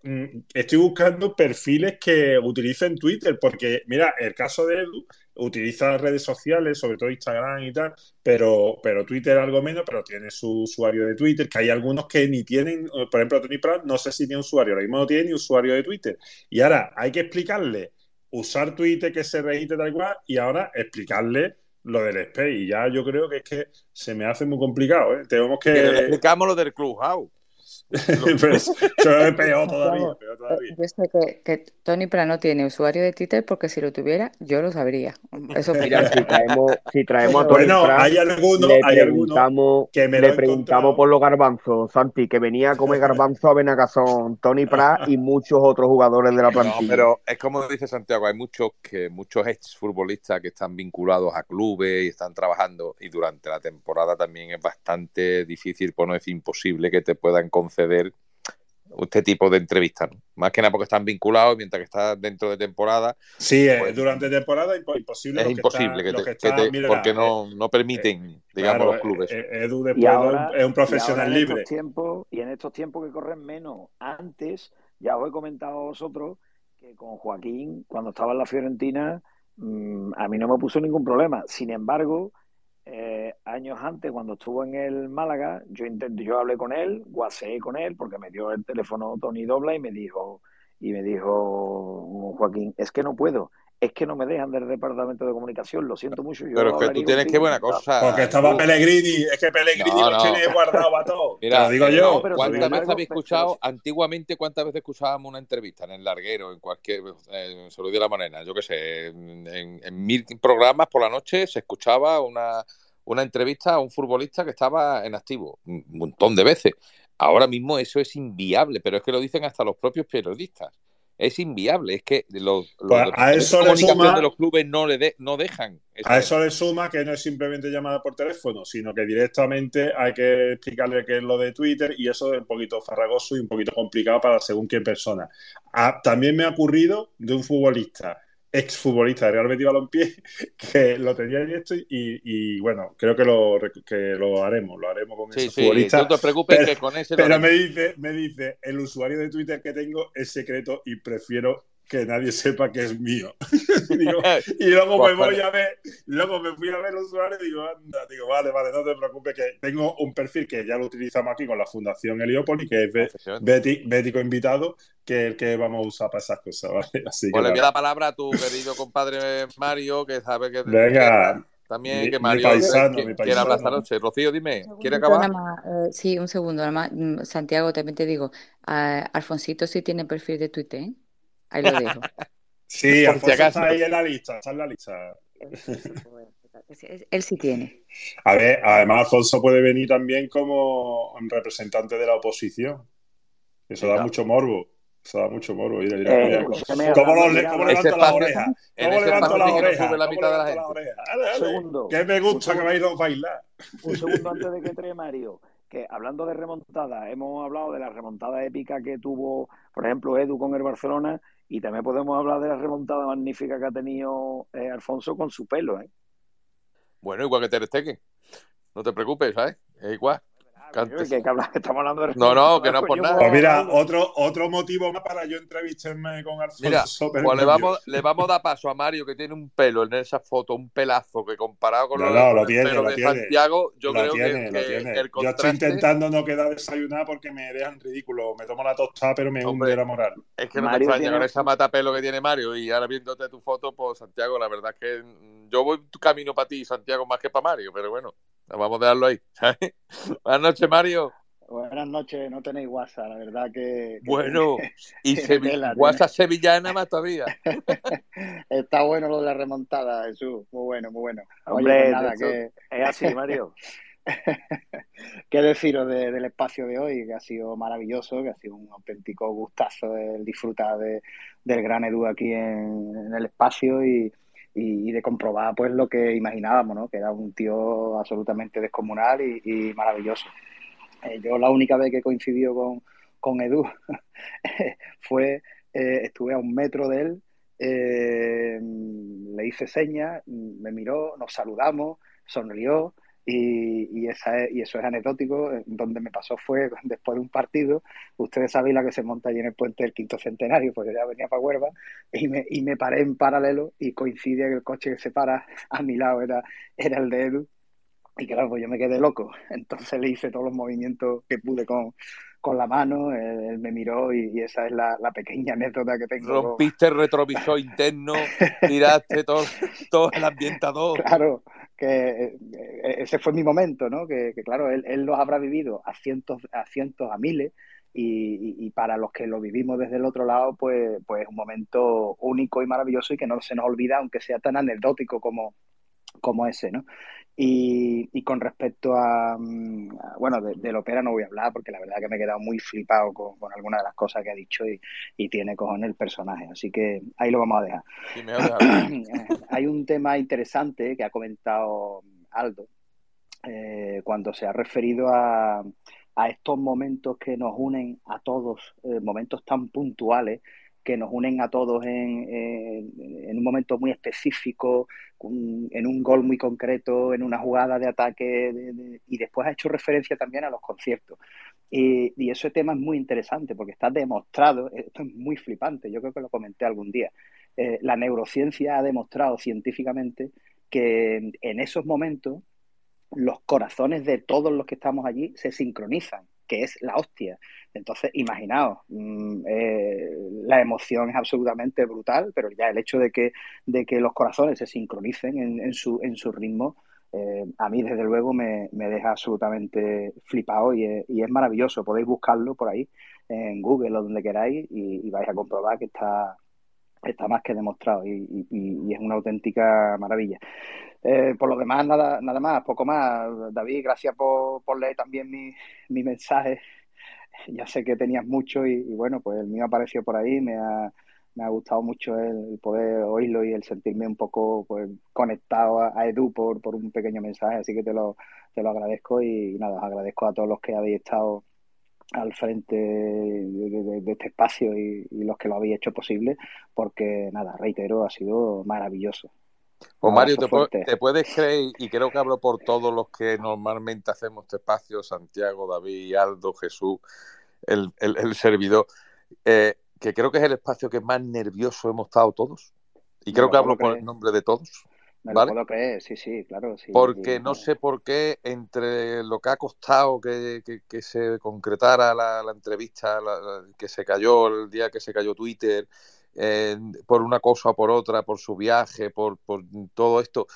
Mm, estoy buscando perfiles que utilicen Twitter, porque mira, el caso de Edu utiliza redes sociales, sobre todo Instagram y tal, pero, pero Twitter algo menos, pero tiene su usuario de Twitter, que hay algunos que ni tienen, por ejemplo, Tony Pratt, no sé si tiene usuario, ahora mismo no tiene ni usuario de Twitter. Y ahora hay que explicarle usar Twitter que se registre tal cual y ahora explicarle lo del Space. Y ya yo creo que es que se me hace muy complicado. ¿eh? Tenemos que. que explicamos lo del Clubhouse. Pero eso es peor todavía. Eh, yo sé que, que Tony Prano tiene usuario de Twitter porque si lo tuviera, yo lo sabría. Eso Mira, si traemos, si traemos a Tony bueno, hay algunos, le hay preguntamos, que me le preguntamos por los garbanzos, Santi, que venía a comer garbanzo a Benacazón, Tony Prat y muchos otros jugadores de la plantilla. No, pero es como dice Santiago, hay muchos que muchos ex futbolistas que están vinculados a clubes y están trabajando y durante la temporada también es bastante difícil, por no decir imposible, que te puedan conceder ver este tipo de entrevistas, más que nada porque están vinculados mientras que estás dentro de temporada. Sí, eh, pues, durante temporada imposible. Es imposible que, te, porque eh, no, no permiten, eh, digamos, los clubes. Edu después es un profesional libre. y en estos tiempos que corren menos, antes, ya os he comentado a vosotros que con Joaquín, cuando estaba en la Fiorentina, mm, a mí no me puso ningún problema. Sin embargo, eh, años antes, cuando estuvo en el Málaga, yo intenté, yo hablé con él, guaseé con él, porque me dio el teléfono Tony Dobla y me dijo, y me dijo Joaquín, es que no puedo, es que no me dejan del departamento de comunicación, lo siento mucho. Pero es que tú tienes que buena cosa. Porque estaba Pellegrini, es que Pellegrini no, tiene guardado a todo. Mira, digo yo. ¿Cuántas veces habéis escuchado, antiguamente, cuántas veces escuchábamos una entrevista en el larguero, en cualquier, eh, se lo dio la manera, yo qué sé, en, en, mil programas por la noche se escuchaba una, una entrevista a un futbolista que estaba en activo, un montón de veces. Ahora mismo eso es inviable, pero es que lo dicen hasta los propios periodistas es inviable. Es que los, los pues a eso le suma, de los clubes no le no dejan. A eso le suma que no es simplemente llamada por teléfono, sino que directamente hay que explicarle qué es lo de Twitter y eso es un poquito farragoso y un poquito complicado para según qué persona. Ah, también me ha ocurrido de un futbolista exfutbolista de Real Betis Balompié que lo tenía en esto y, y, bueno, creo que lo, que lo haremos, lo haremos con ese futbolista. No te preocupes pero, que con ese Pero me dice, me dice, el usuario de Twitter que tengo es secreto y prefiero que nadie sepa que es mío. y luego me voy a ver, luego me fui a ver el usuario y digo, anda, digo, vale, vale, no te preocupes, que tengo un perfil que ya lo utilizamos aquí con la Fundación Heliópolis, que es Bético Invitado, que es el que vamos a usar para esas cosas, ¿vale? Así pues le a la palabra a tu querido compadre Mario, que sabe que... Venga. También que Mario paisano, quiere hablar esta noche. Rocío, dime, ¿quiere acabar? Eh, sí, un segundo. Nada más, mm, Santiago, también te digo, Alfonsito sí tiene perfil de Twitter, ¿eh? Ahí lo dejo. sí, Alfonso está ahí en la lista, está en la lista. Él sí tiene. A ver, además Alfonso puede venir también como representante de la oposición. Eso da mucho morbo. Eso da mucho morbo. Mira, mira, eh, ¿Cómo, lo, ¿Cómo levanto la oreja? ¿Cómo levanto la oreja? la mitad de la dale. segundo, que me gusta que vais a bailar. Un segundo antes de que entre Mario que hablando de remontada, hemos hablado de la remontada épica que tuvo, por ejemplo, Edu con el Barcelona, y también podemos hablar de la remontada magnífica que ha tenido eh, Alfonso con su pelo. ¿eh? Bueno, igual que Ter Stegen. No te preocupes, ¿sabes? Es igual. estamos hablando de No, no, que no es por nada. Pues mira, otro, otro motivo más para yo entrevistarme con Alfonso. Mira, pues le vamos, le vamos a dar paso a Mario, que tiene un pelo en esa foto, un pelazo, que comparado con no, lo, lo tiene, de Santiago, yo creo que, el Yo estoy intentando no quedar desayunar porque me dejan ridículo. Me tomo la tostada, pero me hunde la moral. Es que no Mario te extraña con esa mata pelo que tiene Mario y ahora viéndote tu foto, pues Santiago, la verdad es que yo voy tu camino para ti, Santiago, más que para Mario, pero bueno, vamos a dejarlo ahí. Buenas noches, Mario. Buenas noches, no tenéis WhatsApp, la verdad que... bueno, y WhatsApp sevillana más todavía. Está bueno lo de la remontada, Jesús, muy bueno, muy bueno. Hombre, pues nada, que... es así, Mario. ¿Qué deciros del espacio de hoy? Que ha sido maravilloso, que ha sido un auténtico gustazo el disfrutar de, del gran Edu aquí en, el espacio y, de comprobar pues lo que imaginábamos, ¿no? Que era un tío absolutamente descomunal y maravilloso. Eh, yo la única vez que coincidió con, con Edu fue, eh, estuve a un metro de él, eh, le hice señas, me miró, nos saludamos, sonrió y, esa y eso es anecdótico. Donde me pasó fue después de un partido, ustedes saben la que se monta allí en el puente del quinto centenario, porque ya venía para Huerva, y me, y me paré en paralelo y coincide que el coche que se para a mi lado era, era el de Edu y claro, pues yo me quedé loco. Entonces le hice todos los movimientos que pude con, con la mano, él, me miró y, esa es la, pequeña anécdota que tengo. Rompiste el retrovisor interno, tiraste todo, todo el ambientador. Claro, que eh, ese fue mi momento, ¿no? Que, claro, él, él, los habrá vivido a cientos, a cientos, a miles. Y, y, para los que lo vivimos desde el otro lado, pues, pues es un momento único y maravilloso y que no se nos olvida, aunque sea tan anecdótico como, como ese, ¿no? Y, con respecto a, mm, bueno, del ópera no voy a hablar porque la verdad que me he quedado muy flipado con, con algunas de las cosas que ha dicho y, y tiene cojones el personaje, así que ahí lo vamos a dejar. Hay un tema interesante que ha comentado Aldo eh, cuando se ha referido a, a, estos momentos que nos unen a todos, eh, momentos tan puntuales que nos unen a todos en, un momento muy específico, en un gol muy concreto, en una jugada de ataque, y después ha hecho referencia también a los conciertos. Y, y, ese tema es muy interesante porque está demostrado, esto es muy flipante, yo creo que lo comenté algún día, eh, la neurociencia ha demostrado científicamente que en esos momentos los corazones de todos los que estamos allí se sincronizan que es la hostia. Entonces, imaginaos, mm, eh, la emoción es absolutamente brutal, pero ya el hecho de que, de que los corazones se sincronicen en, su, en su ritmo, eh, a mí desde luego me, deja absolutamente flipado y es, maravilloso. Podéis buscarlo por ahí en Google o donde queráis y, vais a comprobar que está, está más que demostrado y, y es una auténtica maravilla. Eh, por lo demás, nada, nada más, poco más. David, gracias por, por leer también mi, mi mensaje. Ya sé que tenías mucho y, bueno, pues el mío apareció por ahí. Me ha, me ha gustado mucho el, poder oírlo y el sentirme un poco pues, conectado a, Edu por, por un pequeño mensaje. Así que te lo, te lo agradezco y, nada, os agradezco a todos los que habéis estado al frente de, este espacio y, y, los que lo habéis hecho posible, porque nada, reitero, ha sido maravilloso. Pues Mario, te, puedes creer, y creo que hablo por todos los que normalmente hacemos este espacio, Santiago, David, Aldo, Jesús, el, servidor, eh, que creo que es el espacio que más nervioso hemos estado todos. Y creo que hablo por el nombre de todos. Me lo puedo creer, sí, sí, claro. Sí, Porque no sé por qué, entre lo que ha costado que, se concretara la, entrevista, que se cayó el día que se cayó Twitter, eh, por una cosa o por otra, por su viaje, por, por todo esto,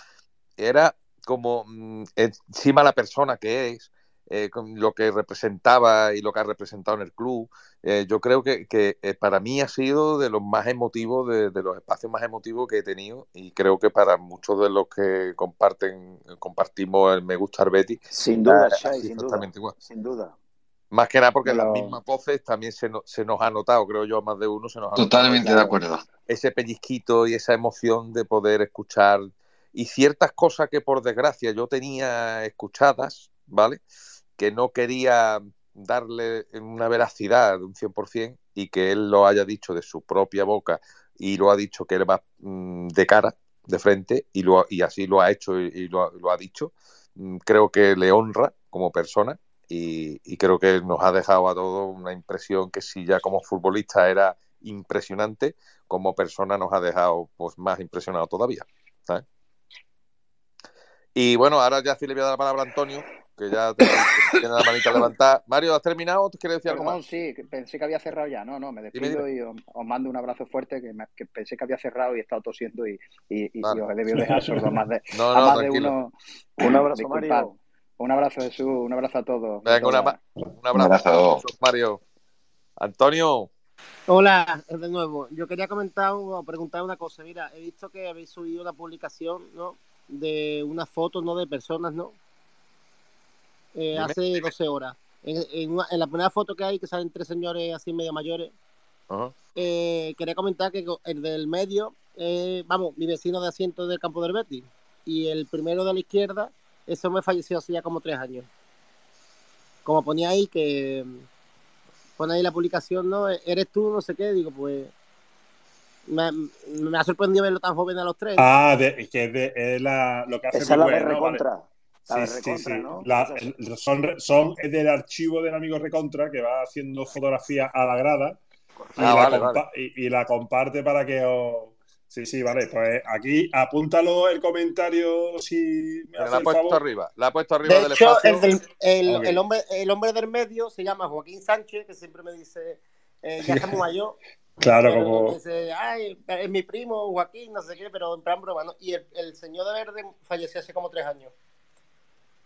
era como mm, encima la persona que es, eh, con lo que representaba y lo que ha representado en el club. Eh, yo creo que, eh, para mí ha sido de los más emotivos, de, los espacios más emotivos que he tenido y creo que para muchos de los que comparten compartimos el Me Gusta Betty. Sin duda, sin, duda sin duda. Más que nada porque en las mismas voces también se, se, nos ha notado, creo yo, a más de uno se nos ha Totalmente de acuerdo. Ese pellizquito y esa emoción de poder escuchar y ciertas cosas que por desgracia yo tenía escuchadas, ¿vale? que no quería darle una veracidad de un 100% y que él lo haya dicho de su propia boca y lo ha dicho que él va mm, de cara, de frente, y, lo, y así lo ha hecho y, lo, ha dicho, mm, creo que le honra como persona y, creo que nos ha dejado a todos una impresión que si ya como futbolista era impresionante, como persona nos ha dejado pues más impresionado todavía. Y bueno, ahora ya sí le voy a dar la palabra a Antonio, que ya tiene la manita levantada. Mario, ¿has terminado? ¿Quieres decir algo más? Sí, pensé que había cerrado ya. No, no, me despido y os, mando un abrazo fuerte, que, pensé que había cerrado y he estado tosiendo y, y, os he debido dejar sordo más de, no, no, más de uno. Un abrazo, Mario. Un abrazo, Jesús. Un abrazo a todos. Venga, un abrazo, Mario. Antonio. Hola, de nuevo. Yo quería comentar o preguntar una cosa. Mira, he visto que habéis subido una publicación, ¿no? De una foto, ¿no? De personas, ¿no? Eh, hace 12 horas. En, la primera foto que hay, que salen tres señores así medio mayores, eh, quería comentar que el del medio, eh, vamos, mi vecino de asiento del campo del Betis, y el primero de la izquierda, eso me falleció hace ya como tres años. Como ponía ahí que pone ahí la publicación, ¿no? Eres tú, no sé qué, digo, pues me, ha sorprendido verlo tan joven a los tres. Ah, de, que de, la, lo que hace Esa es la de recontra sí, sí, son, son del archivo del amigo Recontra que va haciendo fotografías a la grada ah, y, la comparte para que os. Sí, sí, vale. Pues aquí apúntalo el comentario si me la ha puesto arriba. La ha puesto arriba de hecho, El, hombre, el hombre del medio se llama Joaquín Sánchez, que siempre me dice, eh, ya estamos mayor. Claro, como. Dice, Ay, es mi primo Joaquín, no sé qué, pero en plan broma, ¿no? Y el, el señor de verde falleció hace como tres años.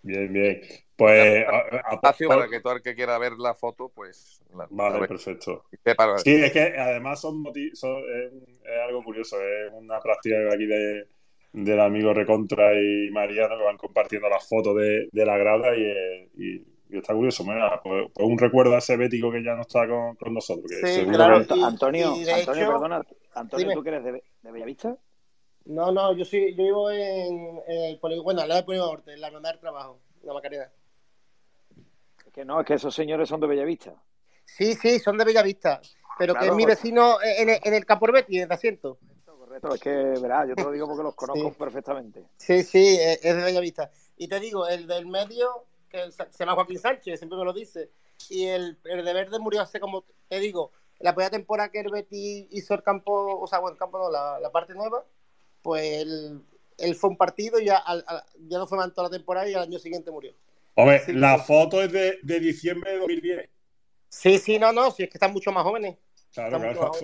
Bien, bien. Pues. Espacio para que todo el que quiera ver la foto, pues. vale, perfecto. Sí, es que además son, es, algo curioso. Es una práctica aquí de, del amigo Recontra y Mariano que van compartiendo las fotos de, la grada y, está curioso. pues, pues, un recuerdo a ese bético que ya no está con, nosotros. sí, claro. Antonio, Antonio, perdona. Antonio, ¿tú que eres de, de Bellavista? No, no, yo sí, yo vivo en, el bueno, al lado del Polígono Norte, en la hermandad del trabajo, la Macarena. Es que no, es que esos señores son de Bellavista. Sí, sí, son de Bellavista, pero que es mi vecino en el, en el Camporbeti, en el asiento. Correcto, es que, verás, yo te lo digo porque los conozco perfectamente. Sí, sí, es de Bellavista. Y te digo, el del medio, que se llama Joaquín Sánchez, siempre me lo dice, y el, el de verde murió hace como, te digo, la primera temporada que el Betty hizo el campo, o sea, bueno, el campo no, la, la parte nueva, pues él, fue un partido y ya, ya no fue más toda la temporada y al año siguiente murió. Hombre, la foto es de, diciembre de 2010. Sí, sí, no, no, sí, es que están mucho más jóvenes. Claro, claro.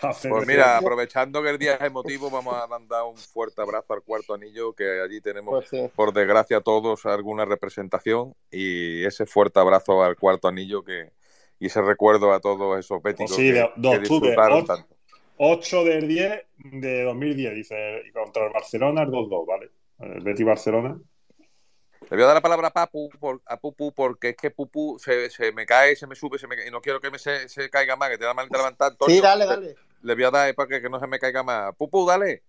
Pues mira, aprovechando que el día es emotivo, vamos a mandar un fuerte abrazo al cuarto anillo, que allí tenemos, pues por desgracia, todos alguna representación. Y ese fuerte abrazo al cuarto anillo que, y ese recuerdo a todos esos béticos pues que, que disfrutaron tanto. 8 del 10 de 2010, dice, y contra el Barcelona el 2-2, ¿vale? El Betty Barcelona. Le voy a dar la palabra a Papu, a Pupu porque es que Pupu se, se, me cae, se me sube, se me, y no quiero que me se, se caiga más, que te da mal levantar. Sí, dale, dale. Le voy a dar para que, que, no se me caiga más. Pupu, dale.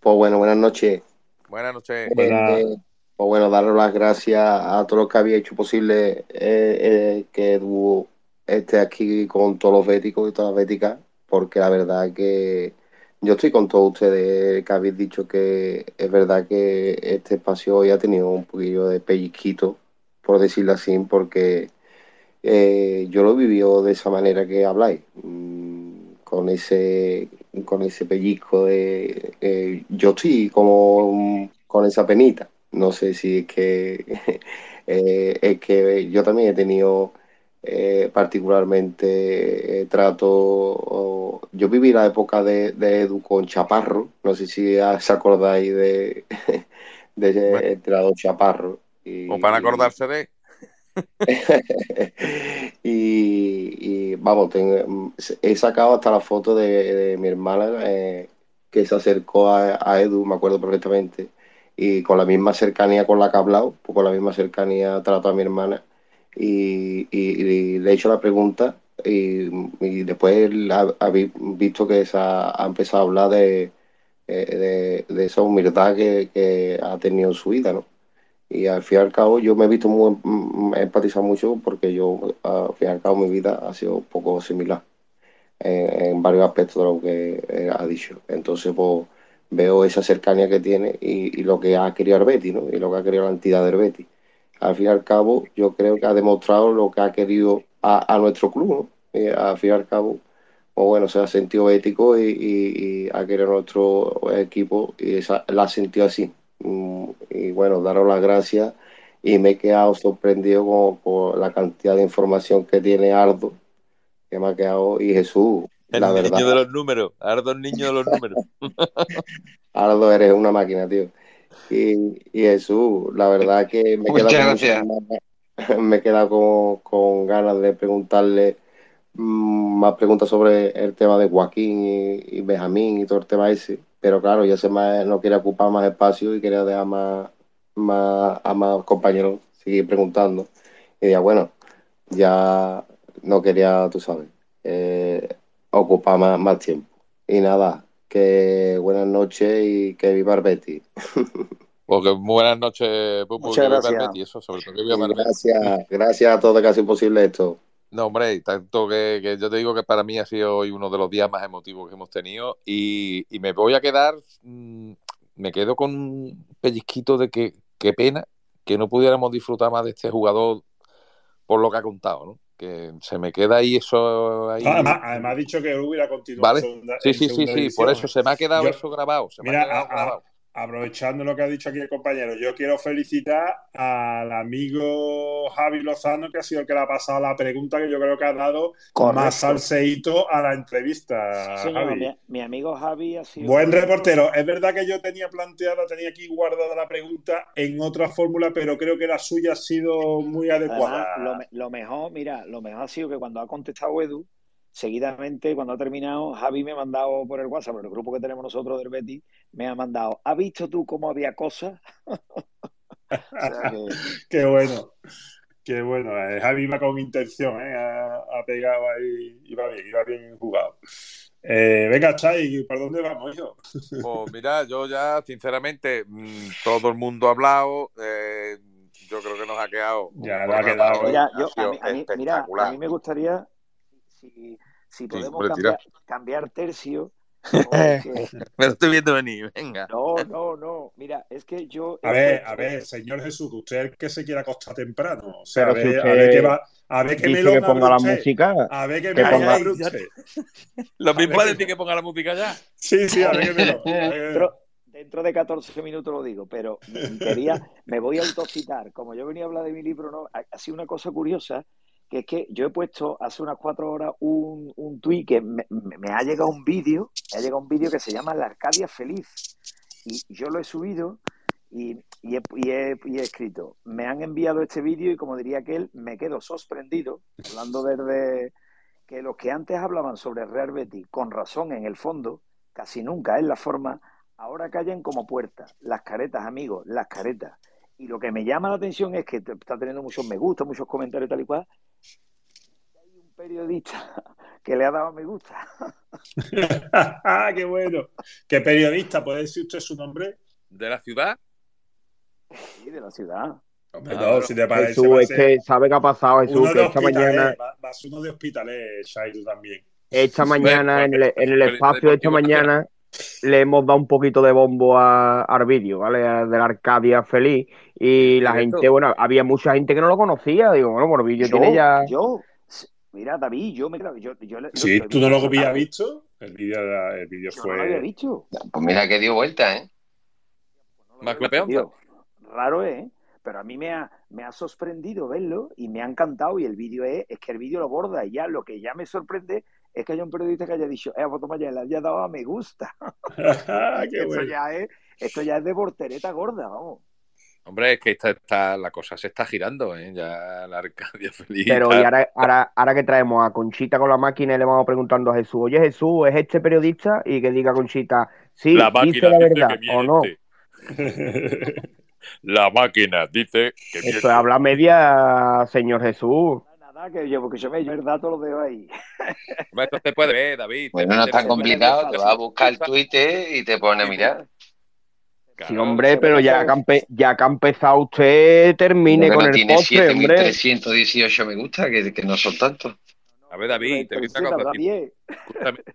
Pues bueno, buenas noches. Buenas noches. Eh, eh, pues bueno, darle las gracias a todos los que había hecho posible eh, que Edu esté aquí con todos los béticos y todas las béticas, porque la verdad que yo estoy con todos ustedes que habéis dicho que es verdad que este espacio hoy ha tenido un poquillo de pellizquito, por decirlo así, porque eh, yo lo vivió de esa manera que habláis, mm, con ese con ese pellizco de eh, yo estoy como con esa penita. No sé si es que eh, es que yo también he tenido particularmente trato. yo viví la época de, Edu con Chaparro, no sé si os acordáis de, de entrenador Chaparro. Y, o para acordarse de. y, vamos, he sacado hasta la foto de, mi hermana eh, que se acercó a, Edu, me acuerdo perfectamente, y con la misma cercanía con la que ha hablado, pues con la misma cercanía trato a mi hermana y, le he hecho la pregunta y, después habéis visto que ha, empezado a hablar de, eh, de, esa humildad que, ha tenido en su vida, ¿no? Y al fin y al cabo yo me he visto muy empatizado mucho porque yo al fin y al cabo mi vida ha sido un poco similar en, varios aspectos de lo que ha dicho. Entonces pues veo esa cercanía que tiene y, lo que ha querido Arbeti, ¿no? Y lo que ha querido la entidad de Arbeti. Al fin y al cabo yo creo que ha demostrado lo que ha querido a, nuestro club, ¿no? al fin y al cabo pues bueno, se ha sentido ético y, ha querido nuestro equipo y esa, la ha sentido así. Mm, y bueno, daros las gracias y me he quedado sorprendido por la cantidad de información que tiene Ardo, que me ha quedado, y Jesús. El la niño de los números, Ardo el niño de los números. Ardo, eres una máquina, tío. Y, Jesús, la verdad que me he quedado, con, me he quedado con, ganas de preguntarle mm, más preguntas sobre el tema de Joaquín y, y Benjamín y todo el tema ese pero claro, ya se no quiere ocupar más espacio y quería dejar más, más, a más compañeros seguir preguntando. Y ya bueno, ya no quería, tú sabes, eh, ocupar más, más tiempo. Y nada, que buenas noches y que viva Betty. Porque buenas noches, Pupu, Muchas gracias. Eso, sobre todo que viva Gracias, gracias a todos, que ha sido posible esto. No, hombre, tanto que, yo te digo que para mí ha sido hoy uno de los días más emotivos que hemos tenido y, me voy a quedar, mm, me quedo con un pellizquito de que qué pena que no pudiéramos disfrutar más de este jugador por lo que ha contado, ¿no? Que se me queda ahí eso ahí. además, ha dicho que hubiera continuado. ¿Vale? sí, sí, sí, sí, por eso se me ha quedado eso grabado. Se mira, grabado aprovechando lo que ha dicho aquí el compañero, yo quiero felicitar al amigo Javi Lozano, que ha sido el que le ha pasado la pregunta que yo creo que ha dado más salseíto a la entrevista. Mi, amigo Javi ha sido. Buen reportero. Es verdad que yo tenía planteada, tenía aquí guardada la pregunta en otra fórmula, pero creo que la suya ha sido muy adecuada. lo, lo mejor, mira, lo mejor ha sido que cuando ha contestado Edu, seguidamente, cuando ha terminado, Javi me ha mandado por el WhatsApp, por el grupo que tenemos nosotros del Betty, me ha mandado, ¿has visto tú cómo había cosas? Qué bueno. Qué bueno, eh, Javi va con intención, eh, ha, pegado ahí, iba bien, iba bien jugado. Eh, venga, Chay, ¿por dónde vamos, yo? Pues mira, yo ya, sinceramente, mm, todo el mundo ha hablado, yo creo que nos ha quedado. Ya, ha quedado. Mira, a mí me gustaría si, podemos cambiar, tercio. Me lo estoy viendo venir, venga. No, no, no. Mira, es que yo. A ver, a ver, señor Jesús, usted es el que se quiera acostar temprano. O sea, a ver, a ver qué va. A ver qué me lo ponga la música. A ver qué me ponga Lo mismo a decir que ponga la música ya. Sí, sí, a ver qué me lo. Dentro, dentro de 14 minutos lo digo, pero quería, me voy a autocitar. Como yo venía a hablar de mi libro, no, ha sido una cosa curiosa que es que yo he puesto hace unas cuatro horas un, un tuit que me, ha llegado un vídeo, me ha llegado un vídeo que se llama La Arcadia Feliz. Y yo lo he subido y, y, he, escrito, me han enviado este vídeo y como diría aquel, me quedo sorprendido, hablando desde que los que antes hablaban sobre Real Betis, con razón en el fondo, casi nunca es la forma, ahora callan como puertas, las caretas, amigos, las caretas. Y lo que me llama la atención es que está teniendo muchos me gusta, muchos comentarios tal y cual, periodista que le ha dado me gusta. ¡Qué bueno! ¿Qué periodista? ¿Puede decir usted su nombre? ¿De la ciudad? Sí, de la ciudad. no, si te parece. Jesús, es que sabe qué ha pasado, Jesús, que esta mañana. Va, a ser uno de hospitales, Shaidu también. Esta mañana, en el, en el espacio de esta mañana, le hemos dado un poquito de bombo al vídeo, ¿vale? De la Arcadia Feliz. Y la gente, bueno, había mucha gente que no lo conocía. Digo, bueno, por vídeo tiene ya. Yo, mira, David, yo me yo, yo, Sí, ¿tú no lo habías visto? El vídeo el vídeo fue. No lo había visto. Pues mira que dio vuelta, ¿eh? Más que Raro, ¿eh? Pero a mí me ha, me ha sorprendido verlo y me ha encantado. Y el vídeo es, es que el vídeo lo borda. Y ya lo que ya me sorprende es que haya un periodista que haya dicho, eh, foto ya le haya dado a me gusta. esto, ya es, esto ya es de portereta gorda, vamos. Hombre, es que esta, está, la cosa se está girando, ¿eh? Ya la Arcadia feliz. Pero y ahora, ahora, ahora, que traemos a Conchita con la máquina y le vamos preguntando a Jesús, oye Jesús, ¿es este periodista? Y que diga Conchita, sí, dice la verdad o no. la máquina dice que Eso habla media, señor Jesús que yo, porque yo me el dato lo veo ahí. Esto te puede ver, David. Bueno, no es tan complicado, te vas a buscar el Twitter y te pone a mirar. Sí, hombre, pero ya que, ya que ha empezado usted, termine con el tiene postre, hombre. 318 me gusta, que, que no son tantos. A ver, David, te voy a cosa.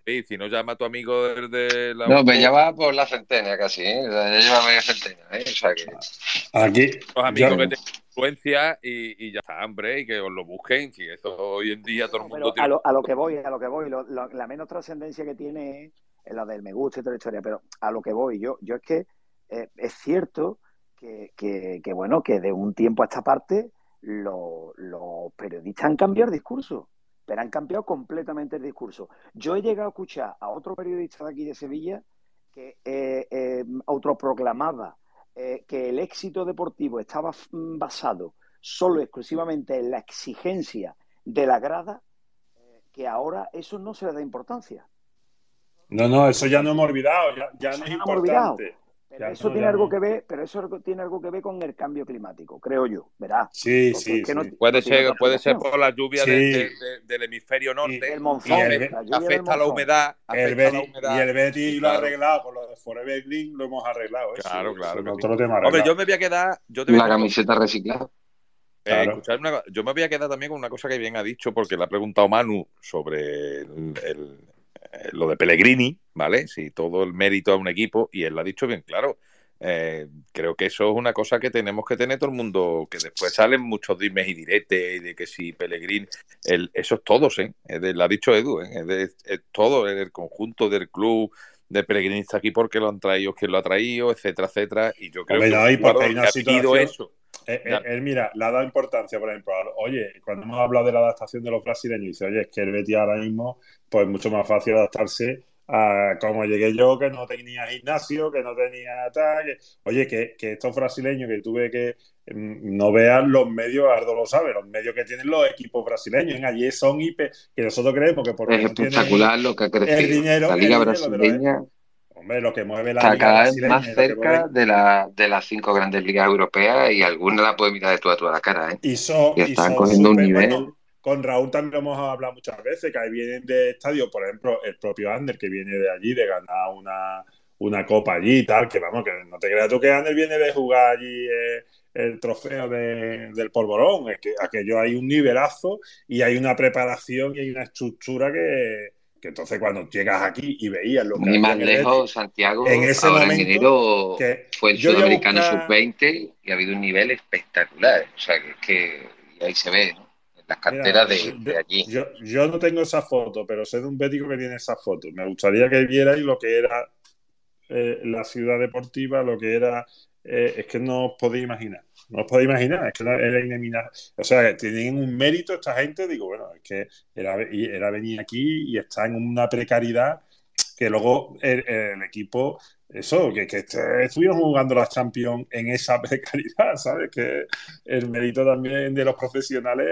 Si, si no llama a tu amigo desde la. No, me llama por la centena casi, ¿eh? O sea, ya lleva media centena, ¿eh? O sea que. Aquí. Los amigos que te influencia y, y, ya está, hombre, y que os lo busquen. Si eso hoy en día todo el mundo tiene. A lo, a lo, que voy, a lo que voy, la menos trascendencia que tiene es la del me gusta y toda la historia, pero a lo que voy, yo, yo es que eh, es cierto que, que, que, bueno, que de un tiempo a esta parte los periodistas han cambiado el discurso pero han cambiado completamente el discurso. Yo he llegado a escuchar a otro periodista de aquí de Sevilla que eh, eh, autoproclamaba eh, que el éxito deportivo estaba mm, basado solo exclusivamente en la exigencia de la grada, que ahora eso no se le da importancia. No, no, eso ya no hemos olvidado, ya, no es importante. Pero eso tiene algo que ver, pero eso tiene algo que ver con el cambio climático, creo yo, ¿verdad? Sí, sí, puede ser, puede ser por la lluvia del hemisferio norte. el monzón, afecta a la humedad. El y el Betty lo ha arreglado, con lo de Forever Green lo hemos arreglado. ¿eh? Claro, claro. Hombre, yo me voy a quedar. Yo la camiseta reciclada. Eh, yo me voy a quedar también con una cosa que bien ha dicho, porque le ha preguntado Manu sobre el eh, lo de Pellegrini, ¿vale? Si todo el mérito a un equipo, y él lo ha dicho bien claro. Eh, creo que eso es una cosa que tenemos que tener todo el mundo, que después salen muchos dimes y diretes, y de que si Pellegrini, el, eso es todos, ¿eh? lo ha dicho Edu, ¿eh? es, todo, el conjunto del club, de Pellegrini está aquí porque lo han traído, quien lo ha traído, etcétera, etcétera. Y yo creo que, hay una eso. Él, mira, le ha dado importancia, por ejemplo, oye, cuando hemos hablado de la adaptación de los brasileños, dice, oye, es que el Betis ahora mismo, pues es mucho más fácil adaptarse a como llegué yo, que no tenía gimnasio, que no tenía tal. oye, que, estos brasileños que tuve que mm, no vean los medios, Ardo lo sabe, los medios que tienen los equipos brasileños. Allí son IP que nosotros creemos que por es espectacular lo que ha crecido. El dinero, la liga brasileña. Hombre, lo que mueve la Está cada vez más cerca de, la, de las cinco grandes ligas europeas y alguna la puede mirar de toda, toda la cara. ¿eh? Y, son, están cogiendo un nivel. con Raúl también lo hemos hablado muchas veces, que ahí vienen de estadio, por ejemplo, el propio Ander, que viene de allí, de ganar una, una copa allí y tal, que vamos, que no te creas tú que Ander viene de jugar allí eh, el trofeo del polvorón, es que aquello hay un nivelazo y hay una preparación y hay una estructura que, que entonces cuando llegas aquí y veías lo que... Ni más lejos, Santiago, en ese momento, fue el sudamericano sub-20 y ha habido un nivel espectacular. O sea, que, que ahí se ve, ¿no? En las carteras de, allí. Yo, yo, no tengo esa foto, pero sé de un bético que tiene esa foto. Me gustaría que vierais lo que era eh, la ciudad deportiva, lo que era... Eh, es que no os podéis imaginar. No os podéis imaginar, es que era ineminable. O sea, tienen un mérito esta gente, digo, bueno, es que era, venir aquí y está en una precariedad que luego el, equipo, eso, que, estuvieron jugando las Champions en esa precariedad, ¿sabes? Que el mérito también de los profesionales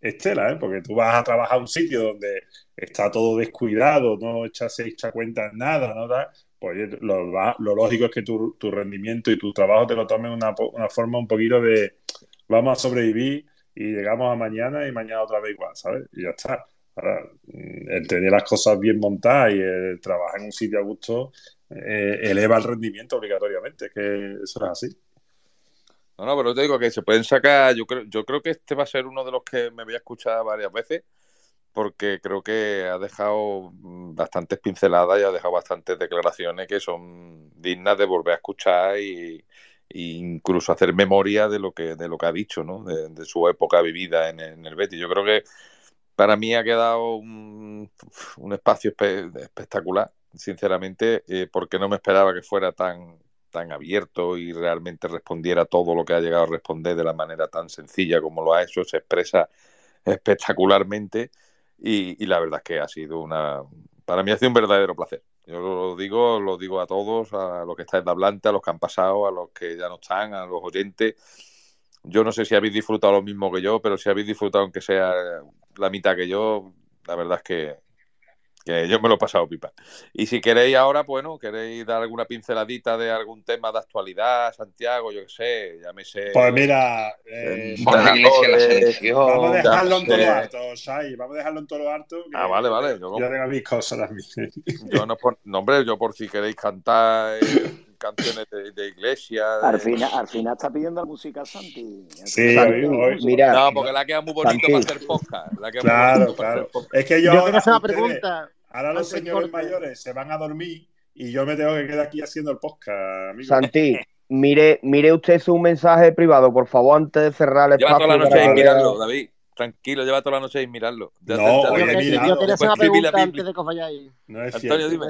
es tela, ¿eh? Porque tú vas a trabajar a un sitio donde está todo descuidado, no echas echa cuenta en nada, ¿no? Pues lo, lo, lógico es que tu, rendimiento y tu trabajo te lo tomen una, una forma un poquito de vamos a sobrevivir y llegamos a mañana y mañana otra vez igual, ¿sabes? Y ya está. Ahora, mm, el tener las cosas bien montadas y el trabajar en un sitio a gusto eh, eleva el rendimiento obligatoriamente, que eso es así. No, no, pero te digo que se pueden sacar, yo creo, yo creo que este va a ser uno de los que me voy a escuchar varias veces, porque creo que ha dejado bastantes pinceladas y ha dejado bastantes declaraciones que son dignas de volver a escuchar y, incluso hacer memoria de lo que de lo que ha dicho, ¿no? De, su época vivida en, el Betis. Yo creo que para mí ha quedado un, espacio espectacular, sinceramente, eh, porque no me esperaba que fuera tan tan abierto y realmente respondiera todo lo que ha llegado a responder de la manera tan sencilla como lo ha hecho, se expresa espectacularmente y, la verdad es que ha sido una, para mí ha sido un verdadero placer. Yo lo digo, lo digo a todos, a los que estáis de hablante, a los que han pasado, a los que ya no están, a los oyentes. Yo no sé si habéis disfrutado lo mismo que yo, pero si habéis disfrutado aunque sea la mitad que yo, la verdad es que que yo me lo he pasado pipa. Y si queréis ahora, bueno, queréis dar alguna pinceladita de algún tema de actualidad, Santiago, yo qué sé, ya me sé. Pues mira, eh, vamos a dejarlo en todo lo harto, Sai, vamos a dejarlo en todo lo harto. Ah, vale, vale. Yo, tengo mis cosas también. Yo no, por, no, hombre, yo por si queréis cantar. Eh, canciones de, iglesia. Al, final, al final está pidiendo música Santi. Sí, mira. No, porque la queda muy bonito para hacer podcast. La queda claro, claro. Es que yo, yo una pregunta. Ahora los señores mayores se van a dormir y yo me tengo que quedar aquí haciendo el podcast, amigo. Santi, mire, mire usted su mensaje privado, por favor, antes de cerrar el espacio. Lleva toda la noche y mirarlo, David. Tranquilo, lleva toda la noche y mirarlo. Ya no, oye, mira, yo quería hacer una pregunta antes de que os vayáis. No es Antonio, dime.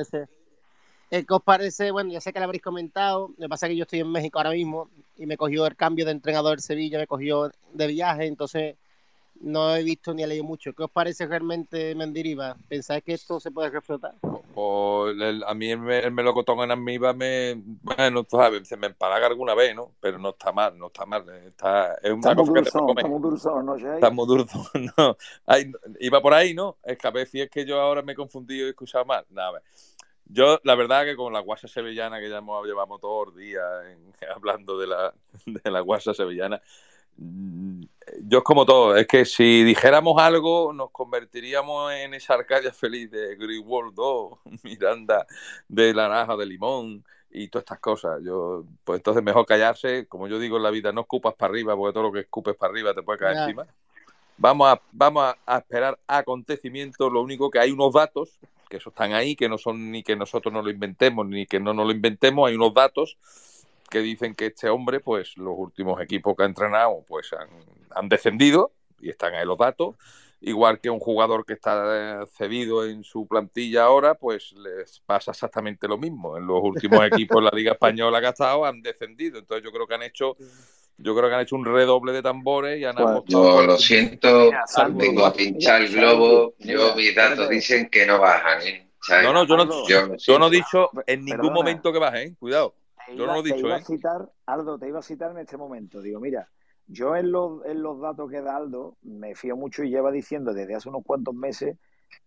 Eh, ¿Qué os parece? Bueno, ya sé que lo habréis comentado. Lo que pasa es que yo estoy en México ahora mismo y me cogió el cambio de entrenador Sevilla, me cogió de viaje, entonces no he visto ni he leído mucho. ¿Qué os parece realmente Mendiriva? ¿Pensáis que esto se puede reflotar? a mí el, el, melocotón en Amiba me, bueno, sabes, se me empalaga alguna vez, ¿no? Pero no está mal, no está mal. Está, es una cosa que dulzón, ¿no? Estamos dulzón, no. iba por ahí, ¿no? Es que a ver si es que yo ahora me he confundido y he escuchado mal. Nada, yo, la verdad que con la guasa sevillana, que ya hemos, llevamos todos los días hablando de la, de la guasa sevillana, mm, yo es como todo, es que si dijéramos algo nos convertiríamos en esa Arcadia feliz de Greenwald 2, Miranda de Naranja de Limón y todas estas cosas. Yo, pues entonces mejor callarse, como yo digo en la vida, no escupas para arriba, porque todo lo que escupes para arriba te puede caer encima. Vamos a, vamos a esperar acontecimientos, lo único que hay unos datos que eso están ahí, que no son ni que nosotros no lo inventemos, ni que no nos lo inventemos, hay unos datos que dicen que este hombre, pues los últimos equipos que ha entrenado, pues han, descendido, y están ahí los datos, igual que un jugador que está eh, cedido en su plantilla ahora, pues les pasa exactamente lo mismo. En los últimos equipos de la Liga Española que ha estado han descendido. Entonces yo creo que han hecho yo creo que han hecho un redoble de tambores y han Yo lo siento, tengo a pinchar el globo. Yo, mis datos dicen que no bajan. ¿eh? No, no, yo no, yo, no he dicho en ningún momento que bajen, ¿eh? cuidado. Yo no lo he dicho. Te iba a ¿eh? citar, Aldo, te iba a citar en este momento. Digo, mira, yo en los, en los datos que da Aldo me fío mucho y lleva diciendo desde hace unos cuantos meses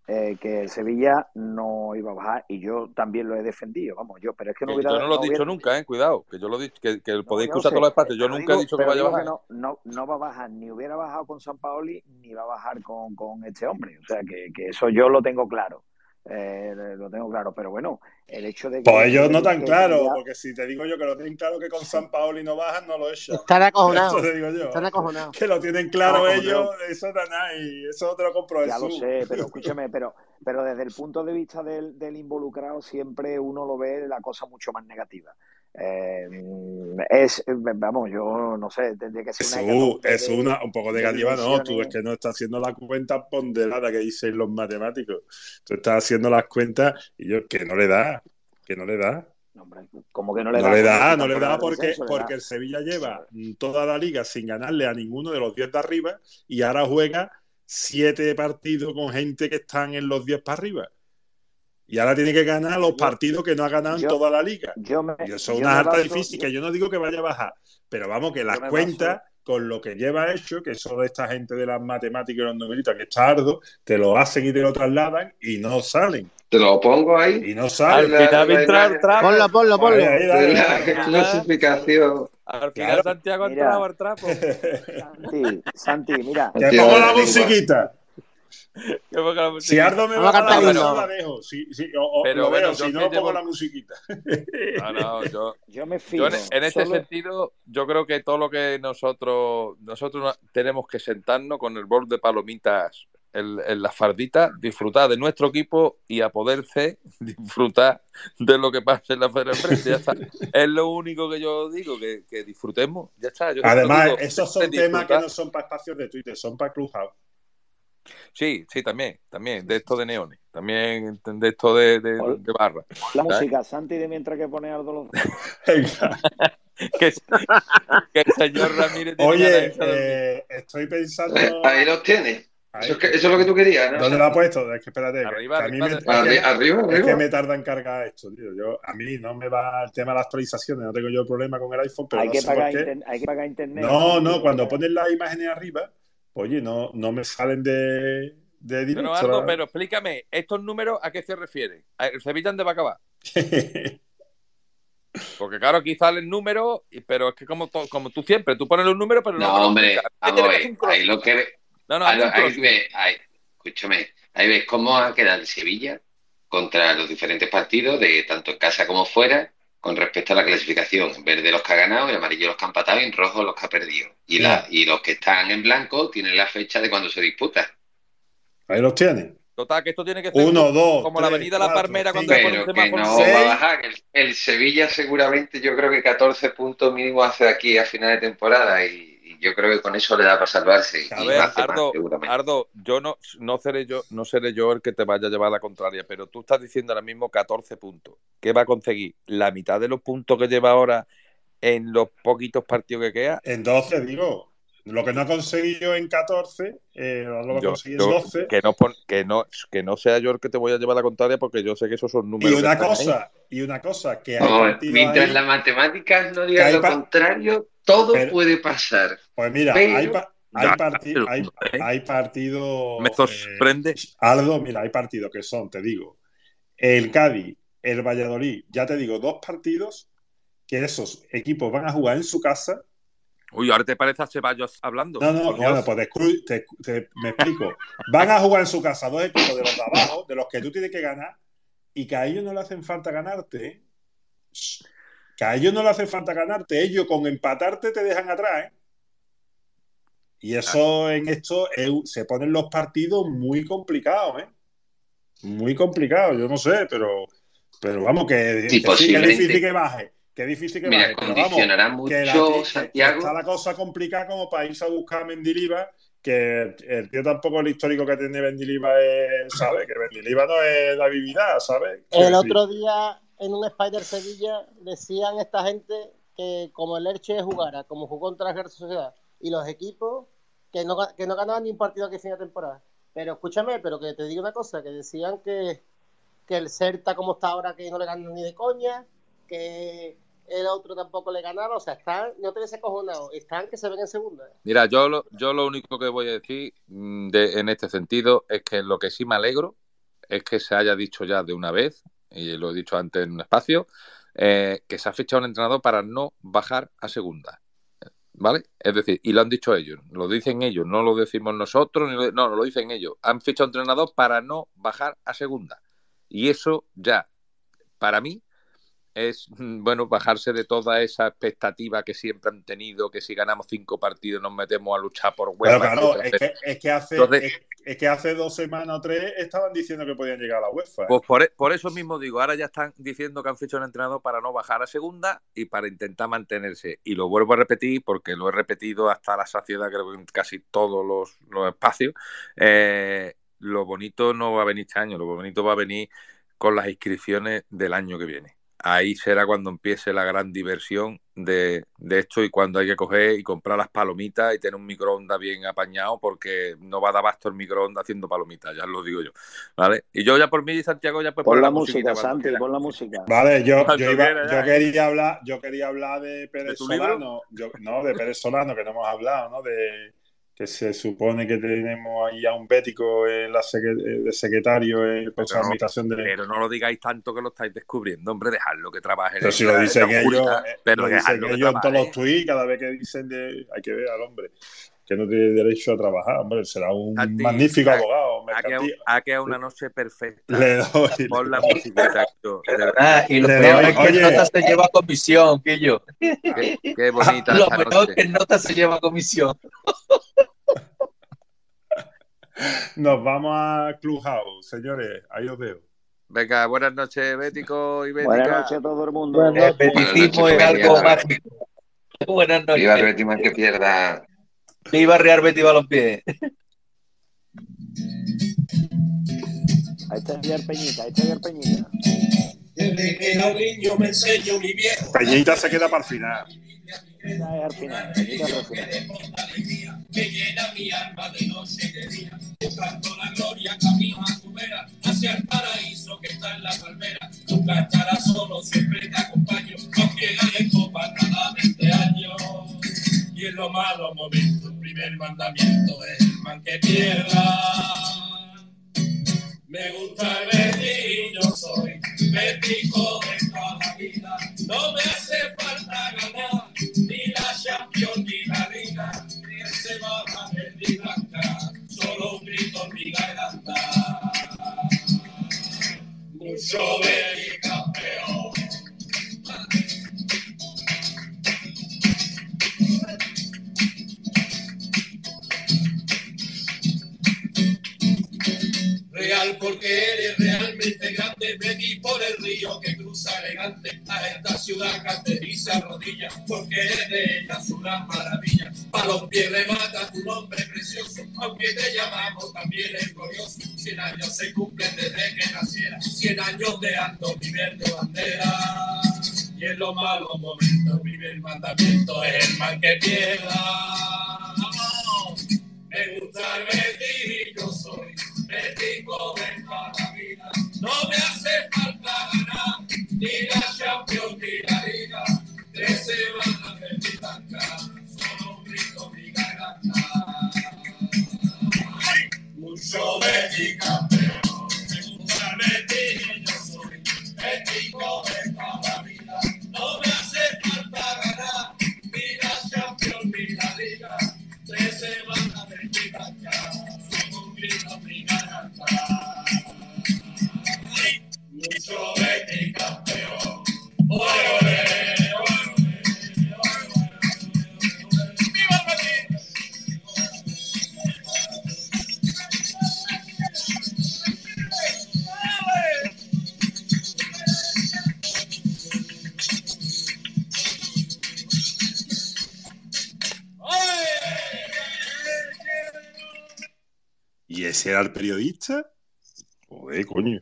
eh, que el Sevilla no iba a bajar y yo también lo he defendido, vamos, yo, pero es que no hubiera... Yo no lo he dicho nunca, eh, cuidado, que yo lo he dicho, que, que podéis escuchar todos los espacios, yo nunca he dicho que vaya a bajar. No, no, no, va a bajar, ni hubiera bajado con San Paoli, ni va a bajar con, con este hombre, o sea, que, que eso yo lo tengo claro. Eh, lo tengo claro, pero bueno, el hecho de que. Pues ellos no tan claro, porque si te digo yo que lo tienen claro que con San Paoli no bajan, no lo echan. Están acojonados. Están acojonados. Que lo tienen claro ellos, eso nada, y eso te lo compro. Ya lo sé, pero escúchame, pero, pero desde el punto de vista del, del involucrado, siempre uno lo ve la cosa mucho más negativa. Eh, es, vamos, yo no sé, tendría que ser una. es una, un poco negativa, no, tú es que no estás haciendo la cuenta ponderada que dicen los matemáticos. Tú estás haciendo las cuentas y yo, que no le da, que no le da. como que no le da? No le da, no le da porque, porque el Sevilla lleva toda la liga sin ganarle a ninguno de los 10 de arriba y ahora juega siete partidos con gente que están en los 10 para arriba. Y ahora tiene que ganar los partidos que no ha ganado en toda la liga. y eso es una alta difícil, que yo no digo que vaya a bajar, pero vamos, que las cuentas con lo que lleva hecho, que de esta gente de las matemáticas y los numeritos, que es tardo, te lo hacen y te lo trasladan y no salen. Te lo pongo ahí. Y no salen. Al final entrar, Ponlo, ponlo, ponlo. La clasificación. Al final Santiago ha entrado al trapo. Santi, Santi, mira. Te pongo la musiquita si Ardo me va a cantar, no la dejo. Si, si, o, Pero lo bueno, veo, si no, pongo la musiquita. No, no, yo, yo me fijo. en, en ese sentido, yo creo que todo lo que nosotros nosotros tenemos que sentarnos con el bol de palomitas en, la fardita, disfrutar de nuestro equipo y a poderse disfrutar de lo que pasa en la feria Ya está. es lo único que yo digo, que, disfrutemos. Ya está. Además, esos son temas que no son para espacios de Twitter, son para Clubhouse. Sí, sí, también, también, de esto de neones, también de esto de, de, barra. La música, Santi, de mientras que pone algo que, que, el señor Ramírez Oye, eh, estoy pensando. Ahí los tiene. Eso es, lo que tú querías, ¿no? ¿Dónde lo ha puesto? Es que espérate. Arriba, a mí arriba, me, arriba, es que me tarda en cargar esto, tío. Yo, a mí no me va el tema de las actualizaciones, no tengo yo problema con el iPhone, pero hay, no que sé pagar por qué. hay que pagar internet. No, no, cuando pones las imágenes arriba, oye, no, no me salen de, de directo. Pero, Aldo, pero explícame, ¿estos números a qué se refieren? ¿El Sevilla dónde va a acabar? Porque claro, aquí salen números, pero es que como, como tú siempre, tú pones los números, pero no. No, hombre, vamos a ver, ahí lo que ve. No, no, ahí, ahí, ahí, escúchame, ahí ves cómo ha quedado el Sevilla contra los diferentes partidos, de tanto en casa como fuera, con respecto a la clasificación. En verde los que ha ganado, en amarillo los que han empatado y en rojo los que ha perdido. Y, la, y los que están en blanco tienen la fecha de cuando se disputa. Ahí los tienen. Total, que esto tiene que ser Uno, dos, como la avenida La Palmera cuando Pero que no va a bajar. El, el, Sevilla seguramente yo creo que 14 puntos mínimo hace aquí a final de temporada y, yo creo que con eso le da para salvarse. A ver, Ardo, Ardo, yo no, no seré yo, no seré yo el que te vaya a llevar a la contraria, pero tú estás diciendo ahora mismo 14 puntos. ¿Qué va a conseguir? ¿La mitad de los puntos que lleva ahora en los poquitos partidos que queda? En 12, digo. Lo que no ha conseguido en 14, eh, lo va a conseguir en 12. Que no, que, no, que no sea yo el que te voy a llevar a la contraria porque yo sé que esos son números. Y una cosa, y una cosa que hay Mientras las matemáticas no digan lo contrario, todo puede pasar. Pues mira, hay, hay, hay, partidos. Me sorprende. Eh, Aldo, mira, hay partidos que son, te digo, el Cádiz, el Valladolid, ya te digo, dos partidos que esos equipos van a jugar en su casa Uy, ahora te parece a Ceballos hablando. No, no, bueno, pues te, me explico. Van a jugar en su casa dos equipos de los de abajo, de los que tú tienes que ganar, y que a ellos no le hacen falta ganarte. Que a ellos no le hace falta ganarte. Ellos con empatarte te dejan atrás. ¿eh? Y eso en esto se ponen los partidos muy complicados. ¿eh? Muy complicados, yo no sé, pero, pero vamos, que, sí, que es difícil que baje. Qué difícil que Mira, condicionará mucho, la, Santiago. Está la cosa complicada como para irse a buscar a Mendiliva, que el tío tampoco el histórico que tiene Mendiliva es, ¿sabe? Que Mendiliva no es la vividad, ¿sabes? El otro día en un Spider Sevilla decían esta gente que como el Elche jugara, como jugó contra la Sociedad y los equipos, que no, que no ganaban ni un partido aquí fin de temporada. Pero escúchame, pero que te digo una cosa, que decían que, que el Certa como está ahora que no le ganan ni de coña, que el otro tampoco le ganaba, o sea, están, no te acojonado, están que se ven en segunda. Mira, yo lo, yo lo único que voy a decir mm, en este sentido es que lo que sí me alegro es que se haya dicho ya de una vez, y lo he dicho antes en un espacio, eh, que se ha fichado un entrenador para no bajar a segunda. ¿Vale? Es decir, y lo han dicho ellos, lo dicen ellos, no lo decimos nosotros, no, no, lo dicen ellos. Han fichado un entrenador para no bajar a segunda. Y eso ya, para mí, es, mm, bueno, bajarse de toda esa expectativa que siempre han tenido, que si ganamos cinco partidos nos metemos a luchar por UEFA. claro, es que, es, que hace, es, que hace dos semanas o tres estaban diciendo que podían llegar a la UEFA. Pues por, por, eso mismo digo, ahora ya están diciendo que han fichado un entrenador para no bajar a segunda y para intentar mantenerse. Y lo vuelvo a repetir porque lo he repetido hasta la saciedad, creo que en casi todos los, los espacios. Eh, lo bonito no va a venir este año, lo bonito va a venir con las inscripciones del año que viene ahí será cuando empiece la gran diversión de, esto y cuando hay que coger y comprar las palomitas y tener un microondas bien apañado porque no va a dar basto el microondas haciendo palomitas, ya lo digo yo. ¿Vale? Y yo ya por mí, Santiago, ya pues pon la, música, Santi, pon la música. Vale, yo, yo, quería hablar, yo quería hablar de Pérez Solano, no, de Pérez Solano, que no hemos hablado, ¿no? De que se supone que tenemos ahí a un bético en la de secretario en la invitación de... Pero no lo digáis tanto que lo estáis descubriendo, hombre, dejadlo que trabaje. Pero si lo dicen ellos, eh, pero lo dicen ellos en todos los tweets, cada vez que dicen de... Hay que ver al hombre que no tiene derecho a trabajar, hombre, será un magnífico abogado. Ha quedado una noche perfecta. Le doy. Por la música, ah, y lo peor es que Nota se lleva comisión, Pillo. Qué, qué bonita. lo peor es que Nota se lleva comisión. Nos vamos a Clubhouse, señores. Ahí os veo. Venga, buenas noches, Bético y Bética. Buenas noches a todo el mundo. El beticismo es algo mágico. Buenas noches. Viva el Betis que pierda. Viva Real Betis Balompié. Ahí está el Peñita, ahí está el Peñita. Desde que era un niño me enseño mi viejo. Peñita se queda para el final. Peñita es al final. Peñita es al final. que llena mi alma de noche y de día, buscando la gloria, camino a tu vera, hacia el paraíso que está en la palmera. Nunca estarás solo, siempre te los malos momentos, primer mandamiento es el man que pierda. Me gusta el Betis, yo soy bético de toda la vida. No me hace falta ganar ni la Champions ni la Liga, ni el Sevilla ni el Blanca. Solo un grito en mi garganta. Mucho Betis campeón. Porque eres realmente grande, vení por el río que cruza elegante a esta ciudad canteriza arrodilla, porque eres de ella gran maravilla. A los pies remata tu nombre precioso, aunque te llamamos también es glorioso. Cien años se cumplen desde que naciera, cien años de alto mi verde bandera. Y en los malos momentos mi primer mandamiento es el mal que pierda. Me gusta el soy de toda la vida. No me hace falta ganar ni la Champions ni la Liga. Tres semanas de mi banca, solo un grito mi garganta. Mucho Betis campeón. Me gusta el Betis y yo soy de toda la vida. No me hace falta ganar ni la Champions ni la Liga. Tres semanas de mi banca, solo un grito mi garganta. Mucho Betis campeón. Ole, ole, ¿Y ese era el periodista? Joder, coño.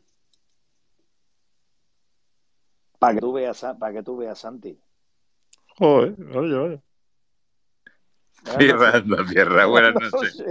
Para que tú veas, para que tú veas, Santi. Joder, vaya, vaya. Tierra, anda, tierra. Buenas noches.